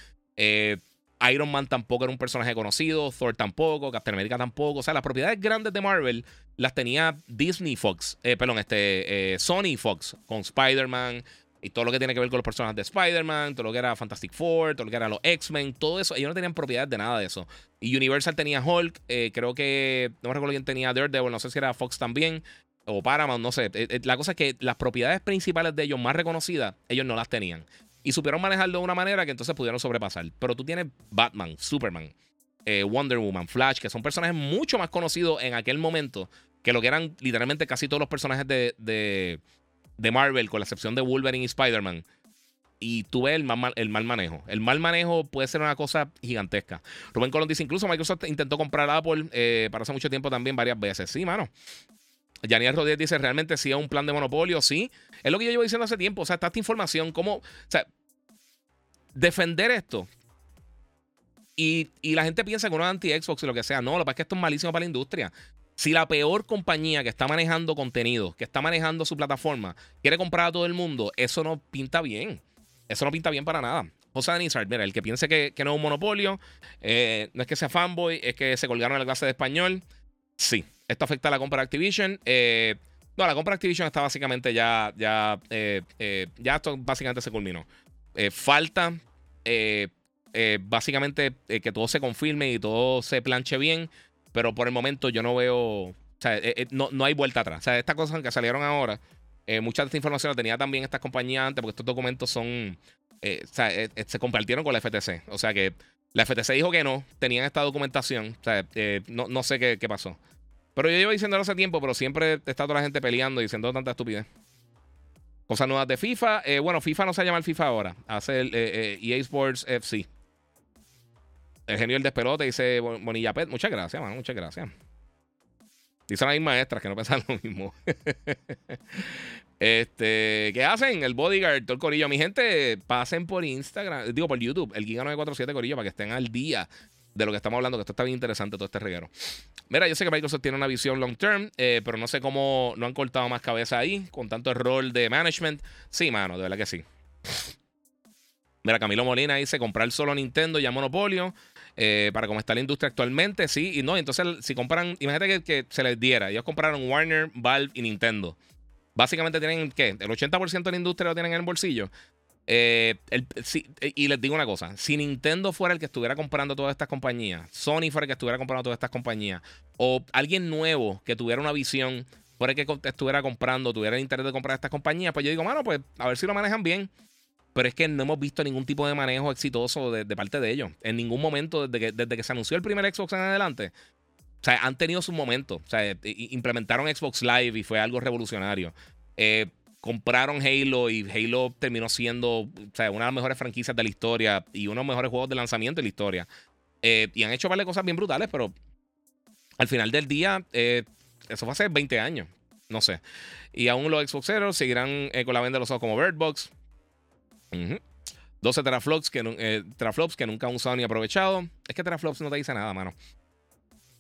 Eh, Iron Man tampoco era un personaje conocido, Thor tampoco, Captain America tampoco. O sea, las propiedades grandes de Marvel las tenía Disney Fox, eh, perdón, este, eh, Sony Fox, con Spider-Man y todo lo que tiene que ver con los personajes de Spider-Man, todo lo que era Fantastic Four, todo lo que era los X-Men, todo eso. Ellos no tenían propiedades de nada de eso. Y Universal tenía Hulk, eh, creo que, no me recuerdo quién tenía Daredevil, no sé si era Fox también, o Paramount, no sé. La cosa es que las propiedades principales de ellos más reconocidas, ellos no las tenían. Y supieron manejarlo de una manera que entonces pudieron sobrepasar. Pero tú tienes Batman, Superman, eh, Wonder Woman, Flash, que son personajes mucho más conocidos en aquel momento que lo que eran literalmente casi todos los personajes de, de, Marvel, con la excepción de Wolverine y Spider-Man. Y tú ves el mal, el mal manejo. El mal manejo puede ser una cosa gigantesca. Rubén Colón dice: incluso Microsoft intentó comprar Apple eh, para hace mucho tiempo también varias veces. Sí, mano. Yaniel Rodríguez dice, ¿realmente sí es un plan de monopolio? Sí. Es lo que yo llevo diciendo hace tiempo. O sea, está esta información, ¿cómo? O sea, defender esto. Y, la gente piensa que uno es anti-Xbox y lo que sea. No, lo que pasa es que esto es malísimo para la industria. Si la peor compañía que está manejando contenido, que está manejando su plataforma, quiere comprar a todo el mundo, eso no pinta bien. Eso no pinta bien para nada. José Denizar, mira, el que piense que, no es un monopolio, eh, no es que sea fanboy, es que se colgaron en la clase de español. Sí, esto afecta a la compra de Activision. Eh, no, la compra de Activision está básicamente ya, ya, eh, eh, ya esto básicamente se culminó. falta básicamente que todo se confirme y todo se planche bien, pero por el momento yo no veo, o sea, no, no, hay vuelta atrás. O sea, estas cosas que salieron ahora, mucha de esta información la tenía también estas compañías antes, porque estos documentos son, o sea, se compartieron con la FTC. O sea que la FTC dijo que no, tenían esta documentación, o sea, no, no sé qué pasó. Pero yo llevo diciéndolo hace tiempo, pero siempre está toda la gente peleando y diciendo tanta estupidez. Cosas nuevas de FIFA. Eh, bueno, FIFA no se llama el FIFA ahora. Hace el EA Sports FC. El genio del despelote dice Bonilla Pet. Muchas gracias, mano. Muchas gracias. Dicen las maestras que no pensan lo mismo. este, ¿qué hacen? El bodyguard, todo el corillo. Mi gente, pasen por Instagram, digo por YouTube, el Giga947 Corillo, para que estén al día de lo que estamos hablando, que esto está bien interesante, todo este reguero. Mira, yo sé que Microsoft tiene una visión long term, eh, pero no sé cómo no han cortado más cabeza ahí con tanto error de management. Sí, mano, de verdad que sí. Mira, Camilo Molina dice comprar solo Nintendo ya monopolio. Eh, para cómo está la industria actualmente, sí, y no, entonces si compran, imagínate que, se les diera, ellos compraron Warner, Valve y Nintendo. Básicamente tienen, ¿qué? El 80% de la industria lo tienen en el bolsillo. Eh, y les digo una cosa: si Nintendo fuera el que estuviera comprando todas estas compañías, Sony fuera el que estuviera comprando todas estas compañías, o alguien nuevo que tuviera una visión, fuera el que estuviera comprando, tuviera el interés de comprar estas compañías, pues yo digo, mano, pues a ver si lo manejan bien. Pero es que no hemos visto ningún tipo de manejo exitoso de, parte de ellos. En ningún momento, desde que, desde que se anunció el primer Xbox en adelante, o sea, han tenido su momento. O sea, implementaron Xbox Live y fue algo revolucionario. Eh, compraron Halo y Halo terminó siendo una de las mejores franquicias de la historia y uno de los mejores juegos de lanzamiento de la historia. Eh, y han hecho varias cosas bien brutales, pero al final del día, eh, eso fue hace 20 años. No sé. Y aún los Xboxeros seguirán con la venta de los ojos como Birdbox. 12 teraflops que, teraflops que nunca han usado ni aprovechado. Es que teraflops no te dice nada, mano.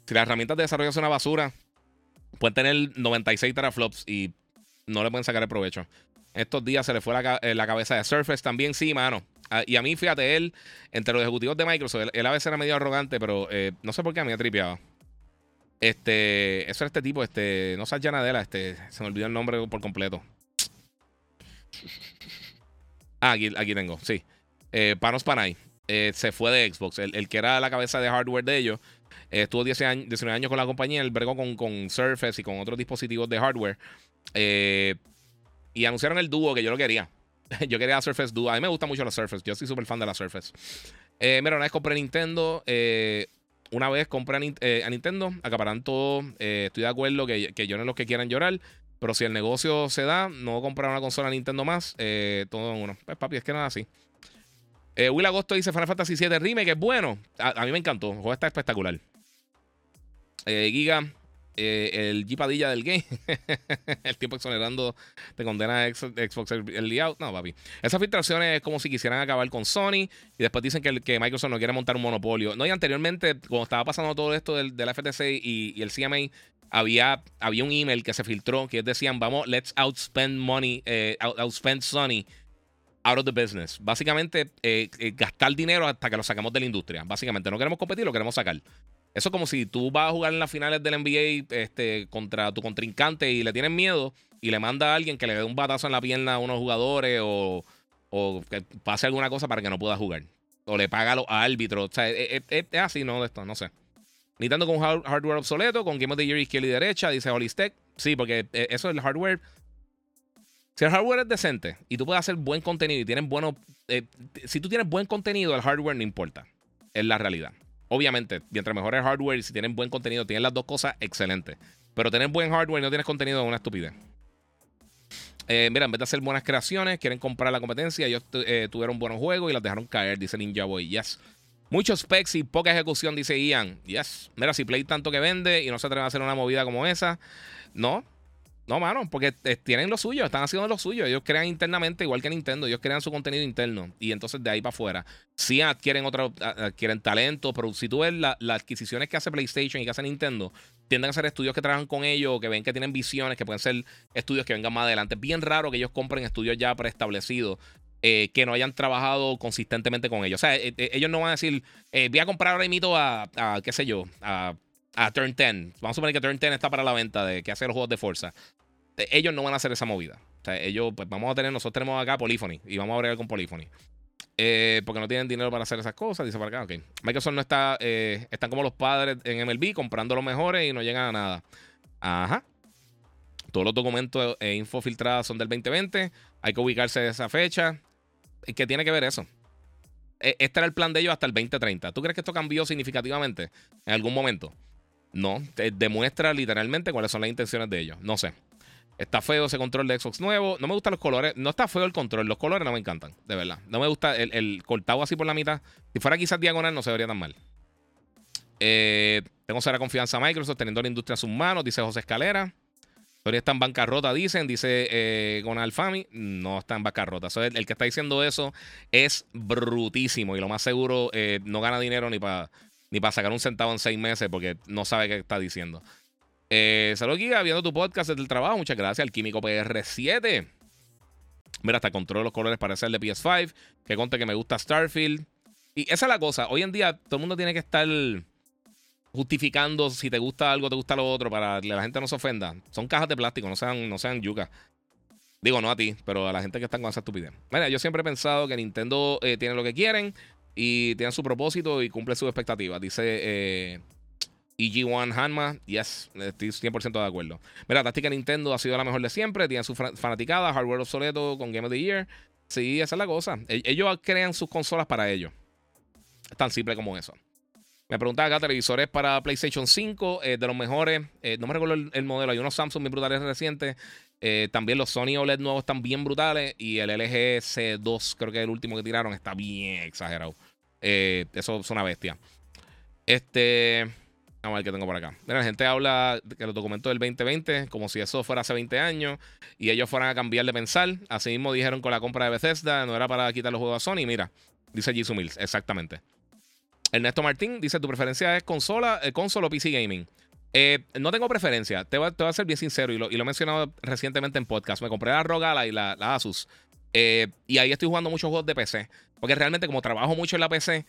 Si las herramientas de desarrollo son una basura, pueden tener 96 teraflops y no le pueden sacar el provecho. Estos días se le fue la, eh, cabeza de Surface también, sí, mano. Ah, y a mí, fíjate, él, entre los ejecutivos de Microsoft, él, a veces era medio arrogante, pero eh, no sé por qué a mí me tripeaba. Este, eso era este tipo, este, no Satya Nadella, este, se me olvidó el nombre por completo. Ah, aquí, aquí tengo, sí. Eh, Panos Panay. se fue de Xbox. El, que era la cabeza de hardware de ellos. estuvo 10 años, 19 años con la compañía. Él bregó con, con Surface y con otros dispositivos de hardware. Eh, y anunciaron el dúo que yo lo quería. yo quería la Surface Duo. A mí me gusta mucho la Surface. Yo soy súper fan de la Surface. Eh, mira, una vez compré Nintendo. Eh, una vez compré a, Nintendo. Acaparan todo. estoy de acuerdo que, que lloren los que quieran llorar. Pero si el negocio se da, no comprar una consola Nintendo más. todo en uno. Pues papi, es que nada así. Will Agosto dice Final Fantasy VII Remake. Es bueno. A, mí me encantó. El juego está espectacular. Giga. Eh, el Jeepadilla del game. el tiempo exonerando te condena a Xbox el layout. No, papi. Esas filtraciones es como si quisieran acabar con Sony y después dicen que, que Microsoft no quiere montar un monopolio. No, y anteriormente, cuando estaba pasando todo esto del, del FTC y, el CMA, había, había un email que se filtró que decían, vamos, let's outspend money, eh, outspend Sony out of the business. Básicamente, eh, gastar dinero hasta que lo saquemos de la industria. Básicamente, no queremos competir, lo queremos sacar. Eso es como si tú vas a jugar en las finales del NBA este, contra tu contrincante y le tienes miedo y le manda a alguien que le dé un batazo en la pierna a unos jugadores o, que pase alguna cosa para que no pueda jugar. O le paga a los árbitros. O sea, es, así, ¿no? De esto, no sé. Nintendo con hardware obsoleto, con Game of the Year izquierda y derecha, dice Holistech. Sí, porque eso es el hardware. Si el hardware es decente y tú puedes hacer buen contenido y tienes buenos. Eh, si tú tienes buen contenido, el hardware no importa. Es la realidad. Obviamente, mientras mejor el hardware y si tienen buen contenido, tienen las dos cosas, excelente. Pero tener buen hardware y no tienes contenido es una estupidez. Eh, mira, en vez de hacer buenas creaciones, quieren comprar la competencia. Ellos eh, tuvieron buenos juegos y las dejaron caer, dice Ninja Boy. Yes. Muchos specs y poca ejecución, dice Ian. Yes. Mira, si Play tanto que vende y no se atreven a hacer una movida como esa, no. No, mano, porque eh, tienen lo suyo, están haciendo lo suyo. Ellos crean internamente, igual que Nintendo, ellos crean su contenido interno. Y entonces de ahí para afuera. Sí adquieren otro, adquieren talento, pero si tú ves las adquisiciones que hace PlayStation y que hace Nintendo, tienden a ser estudios que trabajan con ellos, que ven que tienen visiones, que pueden ser estudios que vengan más adelante. Es bien raro que ellos compren estudios ya preestablecidos. Eh, que no hayan trabajado consistentemente con ellos. O sea, eh, ellos no van a decir, voy a comprar ahora mismo a, a, qué sé yo, a Turn 10. Vamos a suponer que Turn 10 está para la venta de que hace los juegos de fuerza. Eh, ellos no van a hacer esa movida. O sea, ellos, pues vamos a tener, nosotros tenemos acá Polyphony y vamos a bregar con Polyphony. Eh, porque no tienen dinero para hacer esas cosas. Dice para acá, ok. Microsoft no está, eh, están como los padres en MLB comprando los mejores y no llegan a nada. Ajá. Todos los documentos e info filtradas son del 2020. Hay que ubicarse de esa fecha. ¿Qué tiene que ver eso? E, este era el plan de ellos hasta el 2030. ¿Tú crees que esto cambió significativamente en algún momento? No, demuestra literalmente cuáles son las intenciones de ellos. No sé. Está feo ese control de Xbox nuevo. No me gustan los colores. No está feo el control. Los colores no me encantan, de verdad. No me gusta el, cortado así por la mitad. Si fuera quizás diagonal, no se vería tan mal. Eh, tengo cera confianza a Microsoft teniendo la industria en sus manos, dice José Escalera. Todavía está en bancarrota, dicen, dice eh, Gonal Fami. No está en bancarrota. el, que está diciendo eso es brutísimo y lo más seguro eh, no gana dinero ni para ni para sacar un centavo en seis meses porque no sabe qué está diciendo. Eh, Giga, viendo tu podcast desde el trabajo. Muchas gracias al Químico PR7. Mira, hasta controlo los colores para hacer de PS5. Que conte que me gusta Starfield. Y esa es la cosa. Hoy en día todo el mundo tiene que estar justificando si te gusta algo, te gusta lo otro, para que la gente no se ofenda. Son cajas de plástico, no sean, no sean yucas. Digo, no a ti, pero a la gente que está con esa estupidez. Mira, yo siempre he pensado que Nintendo eh, tiene lo que quieren y tiene su propósito y cumple sus expectativas. Dice eh, EG1 Hanma, yes, estoy 100% de acuerdo. Mira, táctica Nintendo ha sido la mejor de siempre, tiene su fanaticada, hardware obsoleto con Game of the Year. Sí, esa es la cosa. E-, ellos crean sus consolas para ellos. Es tan simple como eso. Me preguntaba acá, televisores para PlayStation 5, eh, de los mejores. Eh, no me recuerdo el, modelo. Hay unos Samsung bien brutales recientes. Eh, también los Sony OLED nuevos están bien brutales. Y el LG C2, creo que es el último que tiraron, está bien exagerado. eso es una bestia. Este. Vamos a ver qué tengo por acá. Mira, la gente habla que los documentos del 2020, como si eso fuera hace 20 años, y ellos fueran a cambiar de pensar. Así mismo dijeron con la compra de Bethesda, no era para quitar los juegos a Sony. Mira, dice Jisoo Mills, exactamente. Ernesto Martín dice: ¿Tu preferencia es consola, eh, consola o PC gaming? Eh, no tengo preferencia, te voy, a ser bien sincero y lo, he mencionado recientemente en podcast. Me compré la Rogala y la, Asus. Eh, y ahí estoy jugando muchos juegos de PC. Porque realmente, como trabajo mucho en la PC,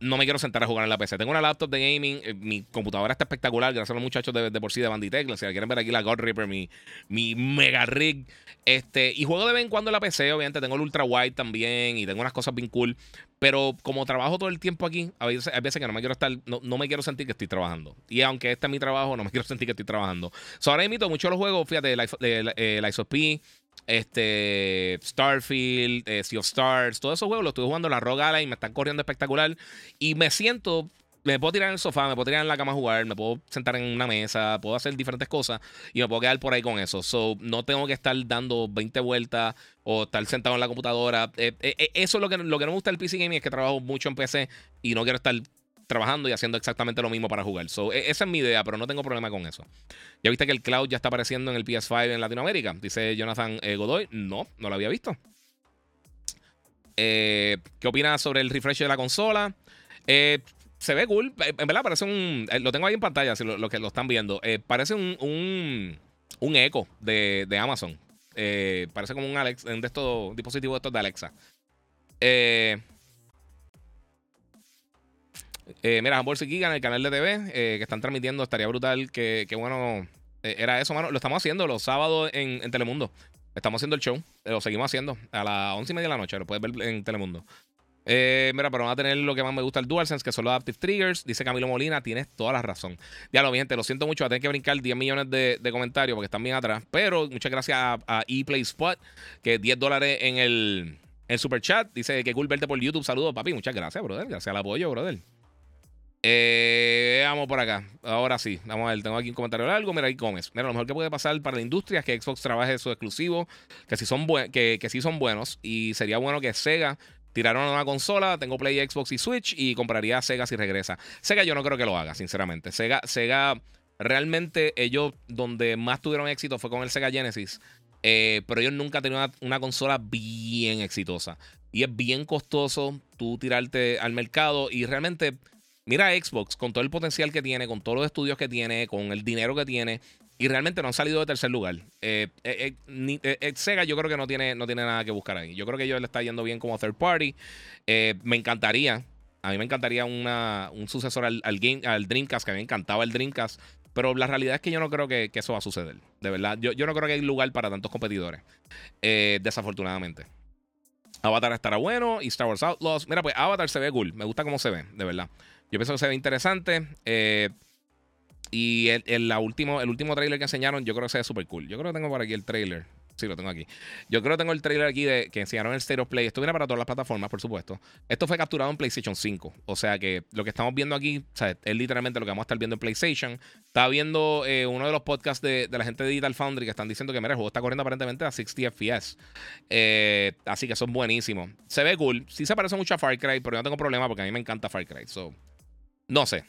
no me quiero sentar a jugar en la PC. Tengo una laptop de gaming, eh, mi computadora está espectacular, gracias a los muchachos de, por sí de Banditech. Si quieren ver aquí la God Reaper, mi, mi mega rig. Este, y juego de vez en cuando en la PC, obviamente tengo el ultra wide también y tengo unas cosas bien cool. Pero como trabajo todo el tiempo aquí, a veces, que no me quiero estar, no, me quiero sentir que estoy trabajando. Y aunque este es mi trabajo, no me quiero sentir que estoy trabajando. So, ahora invito mucho los juegos, fíjate, la, la, la, este, Starfield, eh, Sea of Stars, todos esos juegos los estoy jugando en la Rogue y me están corriendo espectacular. Y me siento, me puedo tirar en el sofá, me puedo tirar en la cama a jugar, me puedo sentar en una mesa, puedo hacer diferentes cosas y me puedo quedar por ahí con eso. So, no tengo que estar dando 20 vueltas o estar sentado en la computadora. Eh, eh, eso es lo que, lo que no me gusta del PC Gaming, es que trabajo mucho en PC y no quiero estar trabajando y haciendo exactamente lo mismo para jugar. E, esa es mi idea, pero no tengo problema con eso. ¿Ya viste que el cloud ya está apareciendo en el PS5 en Latinoamérica? Dice Jonathan eh, Godoy. No, no lo había visto. Eh, ¿Qué opinas sobre el refresh de la consola? Eh, se ve cool. En verdad parece un... Lo tengo ahí en pantalla, si lo, que lo están viendo. parece un, un, un eco de, de Amazon. parece como un, Alex, de estos dispositivos de estos de Alexa. Eh... Eh, mira, Hamburg y en el canal de TV eh, que están transmitiendo, estaría brutal. Que, bueno, eh, era eso, mano. Lo estamos haciendo los sábados en, Telemundo. Estamos haciendo el show, lo seguimos haciendo a las once y media de la noche. Lo puedes ver en Telemundo. mira, pero van a tener lo que más me gusta el DualSense, que son los Adaptive Triggers. Dice Camilo Molina, tienes toda la razón. Ya lo, gente, lo siento mucho, a tener que brincar 10 millones de, comentarios porque están bien atrás. Pero muchas gracias a, ePlay Spot, que 10 dólares en el, el super chat. Dice que cool verte por YouTube. Saludos, papi. Muchas gracias, brother. Gracias al apoyo, brother. Eh, vamos por acá. Ahora sí. Vamos a ver. Tengo aquí un comentario largo. Mira, ahí comes. Mira, lo mejor que puede pasar para la industria es que Xbox trabaje su exclusivo. Que sí son, que, que sí son buenos. Y sería bueno que Sega tirara una nueva consola. Tengo Play, Xbox y Switch. Y compraría Sega si regresa. Sega yo no creo que lo haga, sinceramente. Sega, Sega realmente ellos donde más tuvieron éxito fue con el Sega Genesis. Eh, pero ellos nunca tenido una, una, consola bien exitosa. Y es bien costoso tú tirarte al mercado. Y realmente Mira Xbox con todo el potencial que tiene, con todos los estudios que tiene, con el dinero que tiene. Y realmente no han salido de tercer lugar. Eh, eh, eh, Sega yo creo que no tiene, no tiene nada que buscar ahí. Yo creo que ellos le está yendo bien como third party. me encantaría, a mí me encantaría un sucesor al, game, al Dreamcast, que a mí me encantaba el Dreamcast. Pero la realidad es que yo no creo que, eso va a suceder. De verdad, yo, yo, no creo que hay lugar para tantos competidores. desafortunadamente. Avatar estará bueno y Star Wars Outlaws. Mira, pues Avatar se ve cool. Me gusta cómo se ve, de verdad. Yo pienso que se ve interesante. Eh, y el, la último, el último trailer que enseñaron, yo creo que se ve súper cool. Yo creo que tengo por aquí el trailer. Sí, lo tengo aquí. Yo creo que tengo el trailer aquí de que enseñaron el State of Play. Esto viene para todas las plataformas, por supuesto. Esto fue capturado en PlayStation 5. O sea que lo que estamos viendo aquí es literalmente lo que vamos a estar viendo en PlayStation. Estaba viendo eh, uno de los podcasts de, la gente de Digital Foundry que están diciendo que mira, el juego está corriendo aparentemente a 60 FPS. Eh, así que son buenísimos. Se ve cool. Sí se parece mucho a Far Cry, pero no tengo problema porque a mí me encanta Far Cry. So, no sé.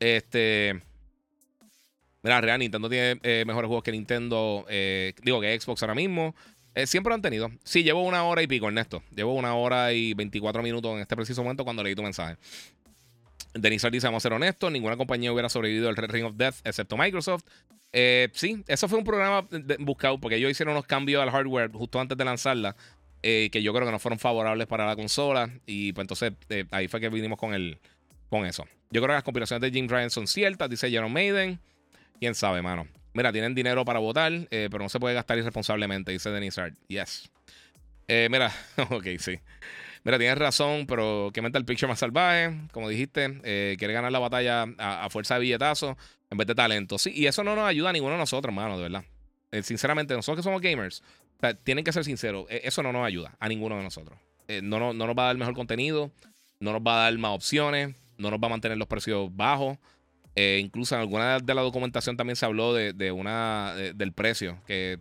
Este. Mira, real, Nintendo tiene eh, mejores juegos que Nintendo. Eh, digo que Xbox ahora mismo. Eh, siempre lo han tenido. Sí, llevo una hora y pico, Ernesto. Llevo una hora y 24 minutos en este preciso momento cuando leí tu mensaje. Denis dice: Vamos a ser honestos, ninguna compañía hubiera sobrevivido al Ring of Death excepto Microsoft. sí, eso fue un programa buscado porque ellos hicieron unos cambios al hardware justo antes de lanzarla. que yo creo que no fueron favorables para la consola. Y pues entonces ahí fue que vinimos con el, con eso. Yo creo que las compilaciones de Jim Ryan son ciertas, dice Jerome Maiden. Quién sabe, mano. Mira, tienen dinero para votar, eh, pero no se puede gastar irresponsablemente, dice Denise Hart. Yes. Eh, mira, ok, sí. Mira, tienes razón, pero que meta el picture más salvaje. Como dijiste, eh, quiere ganar la batalla a, fuerza de billetazo en vez de talento. Sí, y eso no nos ayuda a ninguno de nosotros, hermano, de verdad. sinceramente, nosotros que somos gamers, tienen que ser sinceros, eso no nos ayuda a ninguno de nosotros. no, no, no nos va a dar mejor contenido, no nos va a dar más opciones, no nos va a mantener los precios bajos. Eh, incluso en alguna de la documentación también se habló de, una del precio, que,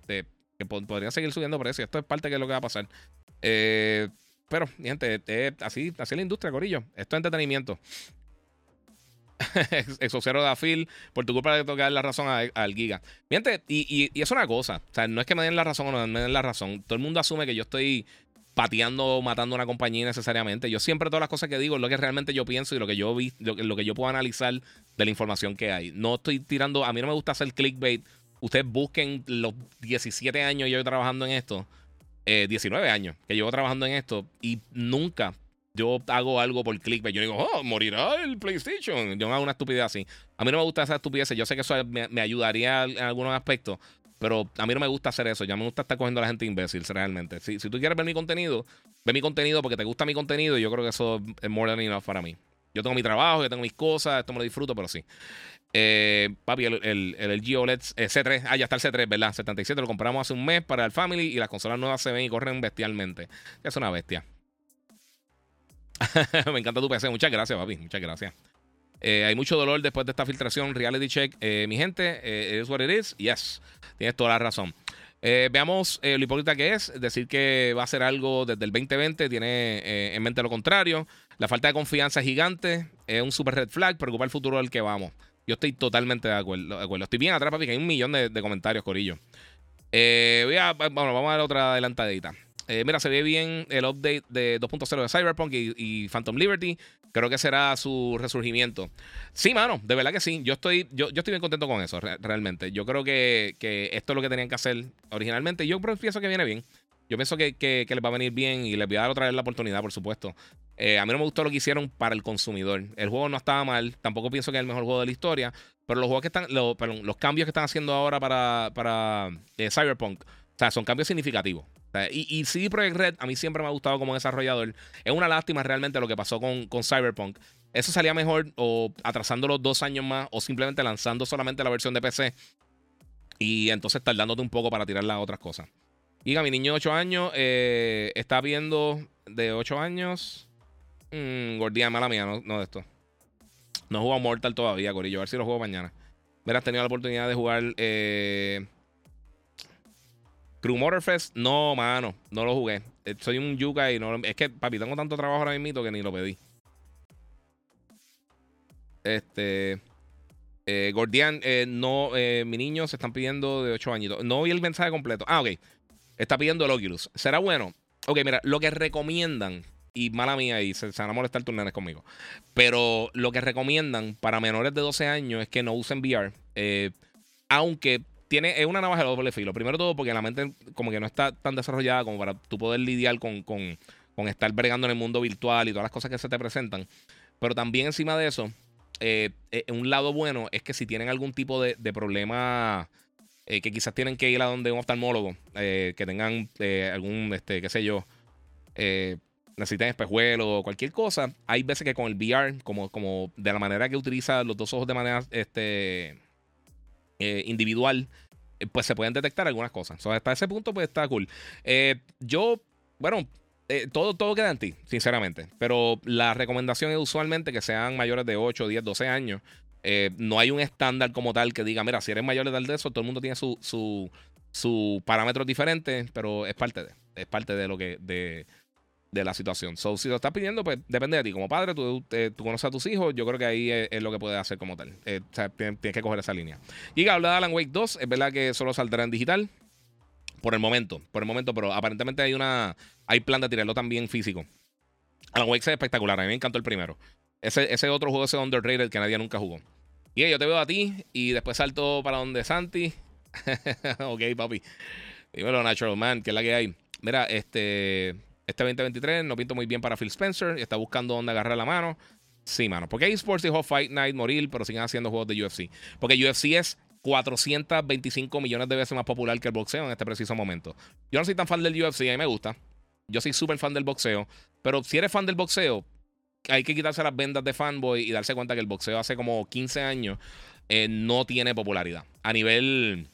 podrían seguir subiendo precios. Esto es parte de lo que va a pasar. Eh, pero, gente, así, así es la industria, Corillo. Esto es entretenimiento. Exocero de Afil, por tu culpa de tocar la razón al Giga. Gente, y, y, es una cosa. O sea, no es que me den la razón o no me den la razón. Todo el mundo asume que yo estoy pateando o matando una compañía necesariamente. Yo siempre todas las cosas que digo es lo que realmente yo pienso y lo que yo vi, lo, que yo puedo analizar de la información que hay. No estoy tirando, a mí no me gusta hacer clickbait. Ustedes busquen los 17 años yo trabajando en esto, 19 eh, años que llevo trabajando en esto y nunca yo hago algo por clickbait. Yo digo, oh, morirá el PlayStation. Yo no hago una estupidez así. A mí no me gusta esa estupidez. Yo sé que eso me ayudaría en algunos aspectos, pero a mí no me gusta hacer eso. Ya me gusta estar cogiendo a la gente imbécil, realmente. Si, si tú quieres ver mi contenido, ve mi contenido porque te gusta mi contenido y yo creo que eso es more than enough para mí. Yo tengo mi trabajo, yo tengo mis cosas, esto me lo disfruto, pero sí. Eh, papi, el, el, el LG OLED eh, C3, ah, ya está el C3, ¿verdad? 77, lo compramos hace un mes para el Family y las consolas nuevas se ven y corren bestialmente. Es una bestia. me encanta tu PC, muchas gracias, papi, muchas gracias. Eh, hay mucho dolor después de esta filtración. Reality check. Eh, mi gente, eh, es what it is. Yes, tienes toda la razón. veamos lo hipócrita que es. Decir que va a hacer algo desde el 2020 tiene en mente lo contrario. La falta de confianza es gigante. Es un super red flag. Preocupa el futuro del que vamos. Yo estoy totalmente de acuerdo. Estoy bien atrás, papi, que hay un millón de, comentarios, Corillo. voy a, bueno, vamos a dar otra adelantadita. mira, se ve bien el update de 2.0 de Cyberpunk y, Phantom Liberty. Creo que será su resurgimiento. Sí, mano, de verdad que sí. Yo estoy, yo, yo estoy bien contento con eso, realmente. Yo creo que, esto es lo que tenían que hacer originalmente. Yo pienso que viene bien. Yo pienso que, les va a venir bien y les voy a dar otra vez la oportunidad, por supuesto. Eh, a mí no me gustó lo que hicieron para el consumidor. El juego no estaba mal. Tampoco pienso que es el mejor juego de la historia. Pero los juegos que están, los cambios que están haciendo ahora para, para eh, Cyberpunk, sea, son cambios significativos. Y, y CD Projekt Red a mí siempre me ha gustado como desarrollador. Es una lástima realmente lo que pasó con, con Cyberpunk. Eso salía mejor o atrasándolo dos años más o simplemente lanzando solamente la versión de PC y entonces tardándote un poco para tirar las otras cosas. Diga, mi niño de 8 años eh, está viendo de 8 años. Mmm, gordía, mala mía, no, de esto. No jugado Mortal todavía, Corillo. A ver si lo juego mañana. Has tenido la oportunidad de jugar eh, Crew Motorfest, no, mano, no lo jugué. Eh, soy un yuca y no Es que, papi, tengo tanto trabajo ahora mismo que ni lo pedí. Este. Eh, Gordian, eh, no, eh, mi niño se están pidiendo de 8 añitos. No vi el mensaje completo. Ah, ok. Está pidiendo el Oculus. ¿Será bueno? Ok, mira, lo que recomiendan, y mala mía, y se, van a molestar tus conmigo, pero lo que recomiendan para menores de 12 años es que no usen VR. aunque tiene, es una navaja de doble filo. Primero todo porque la mente como que no está tan desarrollada como para tú poder lidiar con, con, estar bregando en el mundo virtual y todas las cosas que se te presentan. Pero también encima de eso, eh, eh, un lado bueno es que si tienen algún tipo de, problema eh, que quizás tienen que ir a donde un oftalmólogo, que tengan algún, este, qué sé yo, necesiten espejuelo o cualquier cosa, hay veces que con el VR, como, como de la manera que utiliza los dos ojos de manera este, eh, individual, eh, pues se pueden detectar algunas cosas. hasta ese punto, pues está cool. Eh, yo, bueno, todo, todo queda en ti, sinceramente. Pero la recomendación es usualmente que sean mayores de 8, 10, 12 años. no hay un estándar como tal que diga, mira, si eres mayor de eso, todo el mundo tiene su, su, su parámetros diferentes, pero es parte de, es parte de lo que, de, de la situación. So, si lo estás pidiendo, pues depende de ti. Como padre, tú, eh, conoces a tus hijos, yo creo que ahí es, lo que puedes hacer como tal. Eh, o sea, tienes, que coger esa línea. Y habla de Alan Wake 2, es verdad que solo saldrá en digital. Por el momento, por el momento, pero aparentemente hay una. Hay plan de tirarlo también físico. Alan Wake es espectacular, a mí me encantó el primero. Ese, ese otro juego, ese underrated que nadie nunca jugó. Y yo te veo a ti y después salto para donde Santi. ok, papi. Dímelo, Natural Man, que es la que hay. Mira, este. Este 2023 no pinto muy bien para Phil Spencer está buscando dónde agarrar la mano. Sí, mano. Porque eSports dijo Fight Night morir, pero siguen haciendo juegos de UFC. Porque UFC es 425 millones de veces más popular que el boxeo en este preciso momento. Yo no soy tan fan del UFC, a mí me gusta. Yo soy súper fan del boxeo. Pero si eres fan del boxeo, hay que quitarse las vendas de fanboy y darse cuenta que el boxeo hace como 15 años eh, no tiene popularidad. A nivel.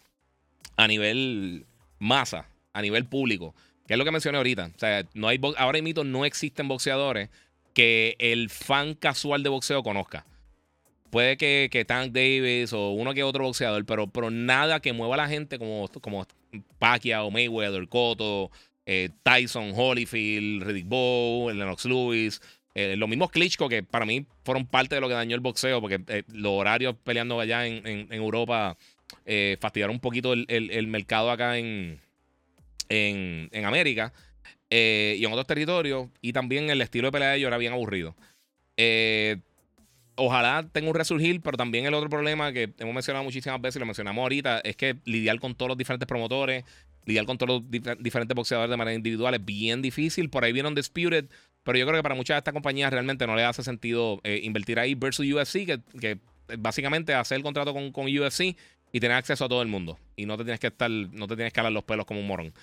A nivel masa, a nivel público. Que es lo que mencioné ahorita. O sea, no hay ahora mismo no existen boxeadores que el fan casual de boxeo conozca. Puede que, que Tank Davis o uno que otro boxeador, pero, pero nada que mueva a la gente como, como Pacquiao, Mayweather, Cotto, eh, Tyson, Holyfield, Riddick Bowe, Lennox Lewis. Eh, los mismos Klitschko que para mí fueron parte de lo que dañó el boxeo, porque eh, los horarios peleando allá en, Europa fastidiaron un poquito el, mercado acá en, en, América y en otros territorios. Y también el estilo de pelea de ellos era bien aburrido. ojalá tenga un resurgir, pero también el otro problema que hemos mencionado muchísimas veces y lo mencionamos ahorita es que lidiar con todos los diferentes promotores, lidiar con todos los diferentes boxeadores de manera individual es bien difícil. Por ahí viene un Disputed, pero yo creo que para muchas de estas compañías realmente no le hace sentido eh, invertir ahí versus UFC, que, que básicamente hacer el contrato con, con, UFC y tener acceso a todo el mundo. Y no te tienes que estar, no te tienes que jalar los pelos como un morón.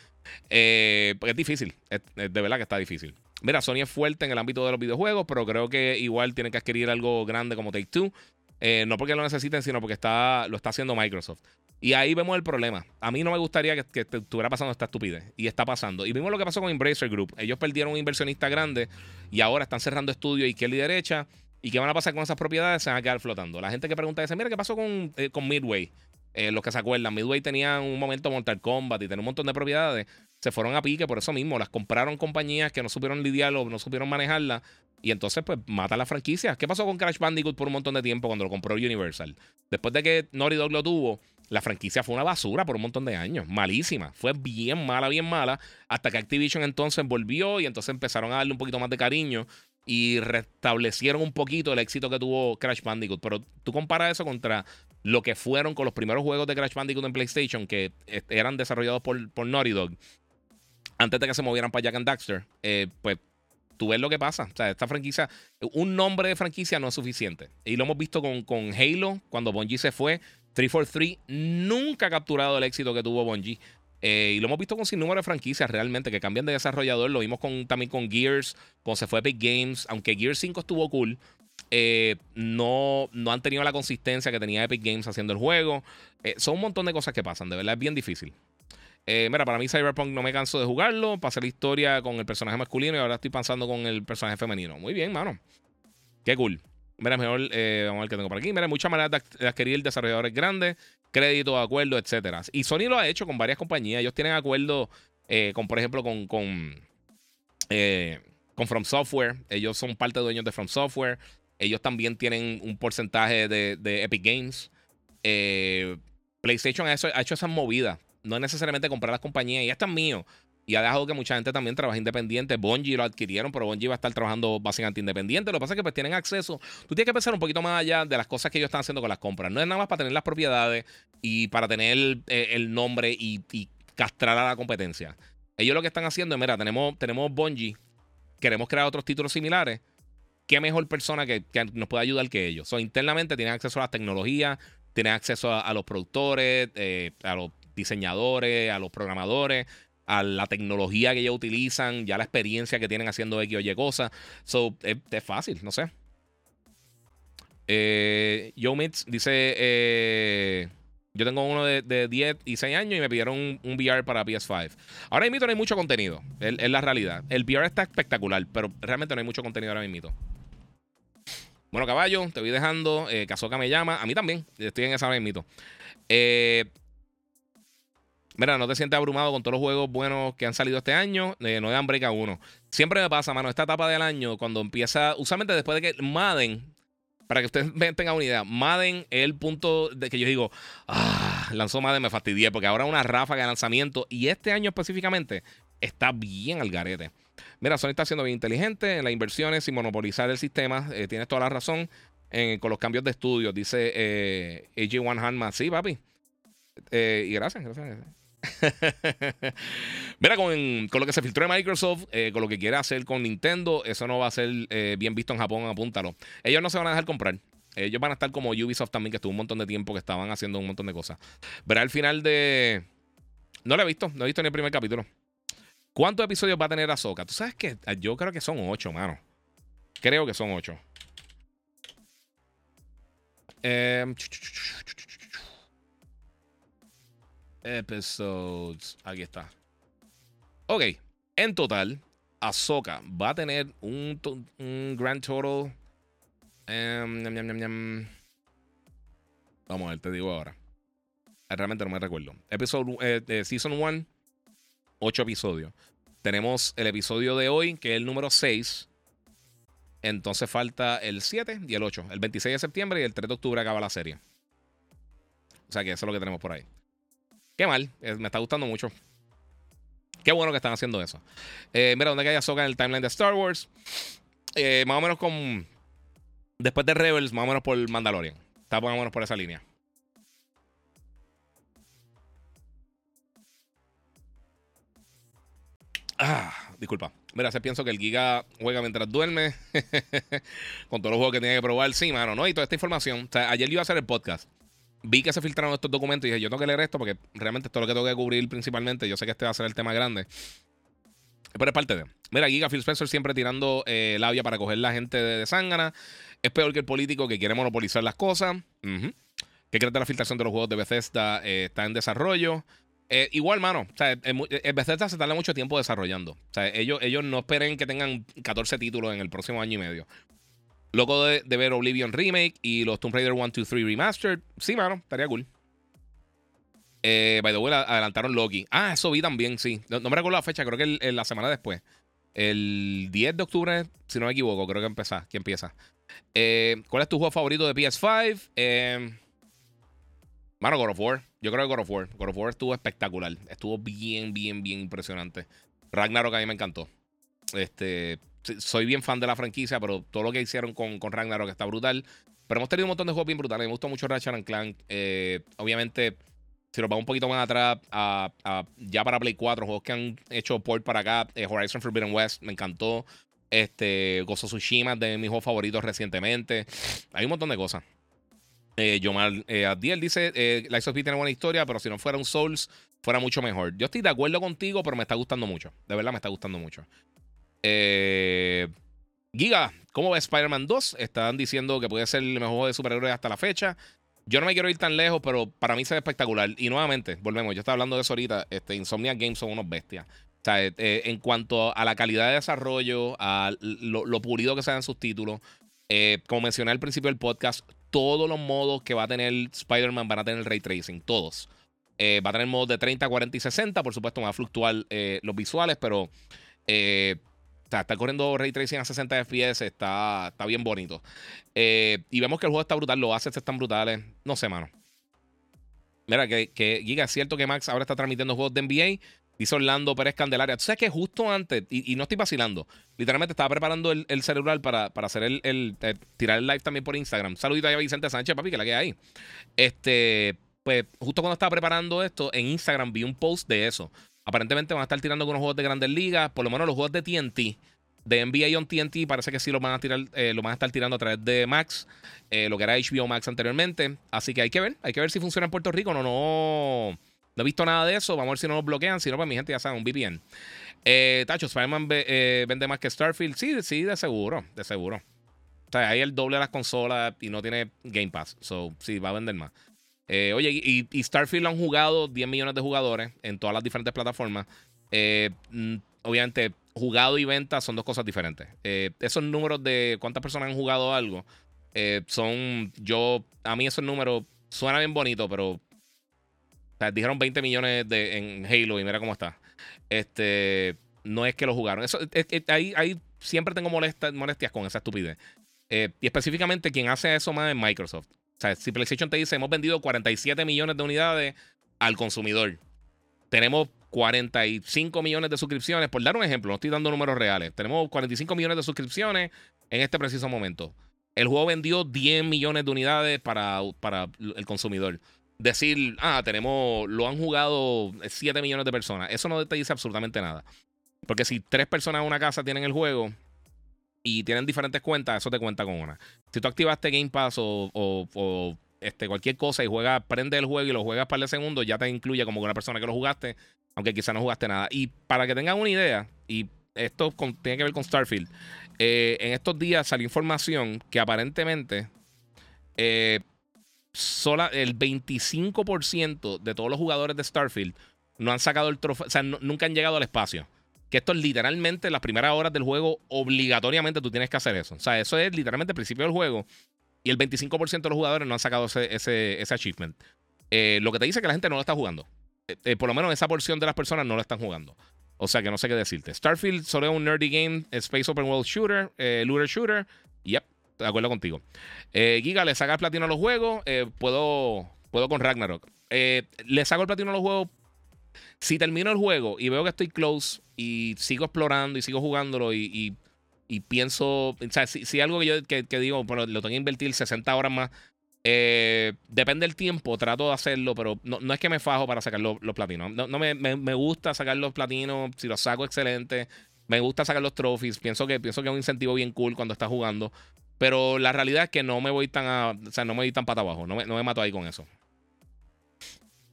Eh, porque es difícil, de verdad que está difícil. Mira, Sony es fuerte en el ámbito de los videojuegos, pero creo que igual tiene que adquirir algo grande como Take Two. Eh, no porque lo necesiten, sino porque está, lo está haciendo Microsoft. Y ahí vemos el problema. A mí no me gustaría que, estuviera pasando esta estupidez. Y está pasando. Y vimos lo que pasó con Embracer Group. Ellos perdieron un inversionista grande y ahora están cerrando estudios izquierda y derecha. ¿Y qué van a pasar con esas propiedades? Se van a quedar flotando. La gente que pregunta dice, mira, ¿qué pasó con, eh, con Midway? Eh, los que se acuerdan, Midway tenía un momento Mortal Kombat y tenía un montón de propiedades. Se fueron a pique por eso mismo. Las compraron compañías que no supieron lidiarlo, no supieron manejarla. Y entonces, pues, mata la franquicia. ¿Qué pasó con Crash Bandicoot por un montón de tiempo cuando lo compró Universal? Después de que Naughty Dog lo tuvo, la franquicia fue una basura por un montón de años. Malísima. Fue bien mala, bien mala. Hasta que Activision entonces volvió y entonces empezaron a darle un poquito más de cariño y restablecieron un poquito el éxito que tuvo Crash Bandicoot. Pero tú comparas eso contra lo que fueron con los primeros juegos de Crash Bandicoot en PlayStation que eran desarrollados por, por Naughty Dog antes de que se movieran para Jack and Daxter. Eh, pues tú ves lo que pasa. O sea, esta franquicia, un nombre de franquicia no es suficiente. Y lo hemos visto con, con Halo, cuando Bungie se fue. 343 nunca ha capturado el éxito que tuvo Bungie. Eh, y lo hemos visto con sin número de franquicias realmente que cambian de desarrollador. Lo vimos con, también con Gears, cuando se fue Epic Games. Aunque Gears 5 estuvo cool, eh, no, no han tenido la consistencia que tenía Epic Games haciendo el juego. Eh, son un montón de cosas que pasan, de verdad es bien difícil. mira, para mí Cyberpunk no me canso de jugarlo. Pasé la historia con el personaje masculino y ahora estoy pasando con el personaje femenino. Muy bien, mano. Qué cool. Mira, mejor, eh, vamos a ver qué tengo por aquí. Mira, muchas maneras de adquirir desarrolladores grandes, crédito, acuerdos, etcétera. Y Sony lo ha hecho con varias compañías. Ellos tienen acuerdos eh, con, por ejemplo, con, con, eh, con From Software. Ellos son parte de dueños de From Software. Ellos también tienen un porcentaje de, de Epic Games. PlayStation ha hecho, ha hecho esas movidas. No es necesariamente comprar las compañías. Y ya están míos y ha dejado que mucha gente también trabaje independiente. Bungie lo adquirieron, pero Bungie va a estar trabajando básicamente independiente. Lo que pasa es que pues tienen acceso. Tú tienes que pensar un poquito más allá de las cosas que ellos están haciendo con las compras. No es nada más para tener las propiedades y para tener eh, el nombre y, castrar a la competencia. Ellos lo que están haciendo es, mira, tenemos, tenemos Bungie, queremos crear otros títulos similares. ¿Qué mejor persona que, nos puede ayudar que ellos? So, internamente tienen acceso a las tecnologías, tienen acceso a, los productores, eh, a los diseñadores, a los programadores a la tecnología que ellos utilizan, ya la experiencia que tienen haciendo X o Y cosas. So, es, fácil, no sé. Eh, Joe Mitz dice: eh, Yo tengo uno de, 10 y 6 años y me pidieron un, VR para PS5. Ahora mismo no hay mucho contenido, es, la realidad. El VR está espectacular, pero realmente no hay mucho contenido ahora mismo. Bueno, caballo, te voy dejando. Eh, me llama. A mí también. Estoy en esa mismito. Eh, Mira, no te sientes abrumado con todos los juegos buenos que han salido este año. Eh, no de break a uno. Siempre me pasa, mano, esta etapa del año, cuando empieza, usualmente después de que Madden, para que ustedes tengan una idea, Madden es el punto de que yo digo, ah, lanzó Madden, me fastidié, porque ahora una ráfaga de lanzamiento. Y este año específicamente está bien al garete. Mira, Sony está siendo bien inteligente en las inversiones y monopolizar el sistema. Eh, tienes toda la razón con los cambios de estudios, dice eh, AJ1 Hanma. Sí, papi. y gracias, gracias. Mira, con, lo que se filtró de Microsoft, eh, con lo que quiere hacer con Nintendo, eso no va a ser eh, bien visto en Japón, apúntalo. Ellos no se van a dejar comprar. Ellos van a estar como Ubisoft también, que estuvo un montón de tiempo que estaban haciendo un montón de cosas. Verá el final de. No lo he visto, no he visto ni el primer capítulo. ¿Cuántos episodios va a tener Ahsoka? Tú sabes que yo creo que son ocho, mano. Creo que son ocho. Eh, episodes. Aquí está. Ok. En total, Ahsoka va a tener un, un grand total. Um, Vamos a ver, te digo ahora. Eh, realmente no me recuerdo. Episodio, eh, season 1, 8 episodios. Tenemos el episodio de hoy, que es el número 6. Entonces falta el 7 y el 8. El 26 de septiembre y el 3 de octubre acaba la serie. O sea que eso es lo que tenemos por ahí. Qué mal. Me está gustando mucho. Qué bueno que están haciendo eso. Eh, mira, donde hay Soca en el timeline de Star Wars. Eh, más o menos con. Después de Rebels, más o menos por Mandalorian. Está más o menos por esa línea. Ah, disculpa. Mira, se pienso que el Giga juega mientras duerme. con todos los juegos que tiene que probar. Sí, mano, ¿no? Y toda esta información. O sea, ayer iba a hacer el podcast. Vi que se filtraron estos documentos y dije, yo tengo que leer esto porque realmente esto es lo que tengo que cubrir principalmente. Yo sé que este va a ser el tema grande. Pero es parte de. Mira, Giga Phil Spencer siempre tirando eh, labia para coger la gente de, de Es peor que el político que quiere monopolizar las cosas. ¿Qué crees de la filtración de los juegos de Bethesda? Eh, está en desarrollo. Eh, igual, mano. O sea, Bethesda se tarda mucho tiempo desarrollando. O sea, ellos, ellos no esperen que tengan 14 títulos en el próximo año y medio. Loco de, ver Oblivion Remake y los Tomb Raider 1, 2, 3 Remastered. Sí, mano, estaría cool. Eh, by the way, adelantaron Loki. Ah, eso vi también, sí. No, me recuerdo la fecha, creo que la semana después. El 10 de octubre, si no me equivoco, creo que empieza. ¿Quién empieza? Eh, ¿Cuál es tu juego favorito de PS5? Eh, mano, God of War. Yo creo que God of War. God of War estuvo espectacular. Estuvo bien, bien, bien impresionante. Ragnarok a mí me encantó. Este, soy bien fan de la franquicia, pero todo lo que hicieron con, con Ragnarok está brutal. Pero hemos tenido un montón de juegos bien brutales. Me gustó mucho Ratchet Clank. Eh, obviamente, si nos vamos un poquito más atrás, ya para Play 4, juegos que han hecho port para acá, eh, Horizon Forbidden West, me encantó. Este, Gozo Tsushima, de mis juegos favoritos recientemente. Hay un montón de cosas. Eh, Yomar eh, Adiel dice: eh, of P tiene buena historia, pero si no fuera un Souls, fuera mucho mejor. Yo estoy de acuerdo contigo, pero me está gustando mucho. De verdad, me está gustando mucho. Eh, Giga, ¿cómo va Spider-Man 2? Están diciendo que puede ser el mejor juego de superhéroes hasta la fecha. Yo no me quiero ir tan lejos, pero para mí se ve espectacular. Y nuevamente, volvemos. Yo estaba hablando de eso ahorita. Este, Insomnia Games son unos bestias. O sea, eh, eh, en cuanto a la calidad de desarrollo, a lo, pulido que sean sus títulos, eh, como mencioné al principio del podcast, todos los modos que va a tener Spider-Man van a tener ray tracing, todos. va a tener modos de 30, 40 y 60. Por supuesto, van a fluctuar los visuales, pero está corriendo ray tracing a 60 FPS, está, está bien bonito. Eh, y vemos que el juego está brutal, los assets están brutales. No sé, mano. Mira, que, que Giga, es cierto que Max ahora está transmitiendo juegos de NBA. Dice Orlando Pérez Candelaria. Tú sabes que justo antes, y, no estoy vacilando, literalmente estaba preparando el, celular para, para hacer el, eh, tirar el live también por Instagram. Saludito a Vicente Sánchez, papi, que la que hay. Este, pues justo cuando estaba preparando esto, en Instagram vi un post de eso. Aparentemente van a estar tirando los juegos de grandes ligas, por lo menos los juegos de TNT. De NBA on TNT parece que sí lo van a tirar, eh, lo van a estar tirando a través de Max, eh, lo que era HBO Max anteriormente. Así que hay que ver, hay que ver si funciona en Puerto Rico. No, no, no he visto nada de eso. Vamos a ver si no nos bloquean. Si no, pues mi gente ya sabe, un VPN. Eh, Tacho, Spider-Man vende más que Starfield. Sí, sí, de seguro, de seguro. O sea, hay el doble de las consolas y no tiene Game Pass. So, sí, va a vender más. Eh, oye, y, Starfield lo han jugado 10 millones de jugadores en todas las diferentes plataformas. Eh, mm, obviamente, jugado y venta son dos cosas diferentes. Eh, esos números de cuántas personas han jugado algo son. Yo. A mí esos números suena bien bonito, pero. dijeron 20 millones de, en Halo y mira cómo está. Este. No es que lo jugaron. Eso, ahí, siempre tengo molestias con esa estupidez. y específicamente quien hace eso más es Microsoft. Sea, si PlayStation te dice, hemos vendido 47 millones de unidades al consumidor. Tenemos 45 millones de suscripciones. Por dar un ejemplo, no estoy dando números reales. Tenemos 45 millones de suscripciones en este preciso momento. El juego vendió 10 millones de unidades para, para el consumidor. Decir, ah, tenemos, lo han jugado 7 millones de personas. Eso no te dice absolutamente nada. Porque si tres personas en una casa tienen el juego, y tienen diferentes cuentas, eso te cuenta con una. Si tú activaste Game Pass o, este, cualquier cosa y juegas, prende el juego y lo juegas para el segundo, ya te incluye como una persona que lo jugaste, aunque quizá no jugaste nada. Y para que tengan una idea, y esto tiene que ver con Starfield, eh, en estos días salió información que aparentemente eh, sola, el 25% de todos los jugadores de Starfield no han sacado el trofeo, o sea, nunca han llegado al espacio. Que esto es literalmente las primeras horas del juego, obligatoriamente tú tienes que hacer eso. O sea, eso es literalmente el principio del juego. Y el 25% de los jugadores no han sacado ese, ese, achievement. Eh, lo que te dice que la gente no lo está jugando. Eh, eh, por lo menos esa porción de las personas no lo están jugando. O sea que no sé qué decirte. Starfield solo es un nerdy game, Space Open World Shooter, looter shooter. Yep, de acuerdo contigo. Giga, le saca el platino a los juegos. puedo, puedo con Ragnarok. le saco el platino a los juegos si termino el juego y veo que estoy close y sigo explorando y sigo jugándolo y, pienso, o sea, si, algo que yo que, digo, bueno, lo tengo que invertir 60 horas más, eh, depende del tiempo, trato de hacerlo, pero no, es que me fajo para sacar los, platinos. No, me, gusta sacar los platinos, si los saco, excelente. Me gusta sacar los trophies, pienso que, pienso que es un incentivo bien cool cuando estás jugando. Pero la realidad es que no me voy tan o sea, no me voy tan pata abajo, no me, no me mato ahí con eso.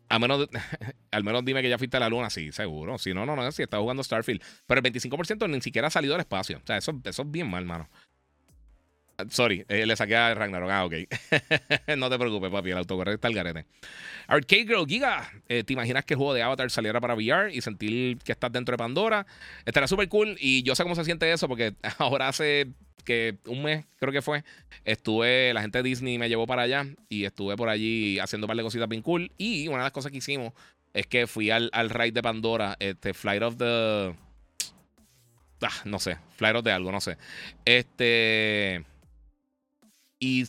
Al menos, al menos dime que ya fuiste a la luna, sí, seguro. Si no, no, no, si estás jugando Starfield. Pero el 25% ni siquiera ha salido al espacio. O sea, eso, eso es bien mal, mano. Sorry, eh, le saqué a Ragnarok. Ah, ok. no te preocupes, papi. El autocorreo está al garete. Arcade Girl Giga. Eh, ¿Te imaginas que el juego de Avatar saliera para VR y sentir que estás dentro de Pandora? Estará súper cool. Y yo sé cómo se siente eso porque ahora hace que un mes, creo que fue, estuve, la gente de Disney me llevó para allá y estuve por allí haciendo un par de cositas bien cool. Y una de las cosas que hicimos es que fui al, al ride de Pandora, este, Flight of the. Ah, no sé, Flight of the algo, no sé. Este. Y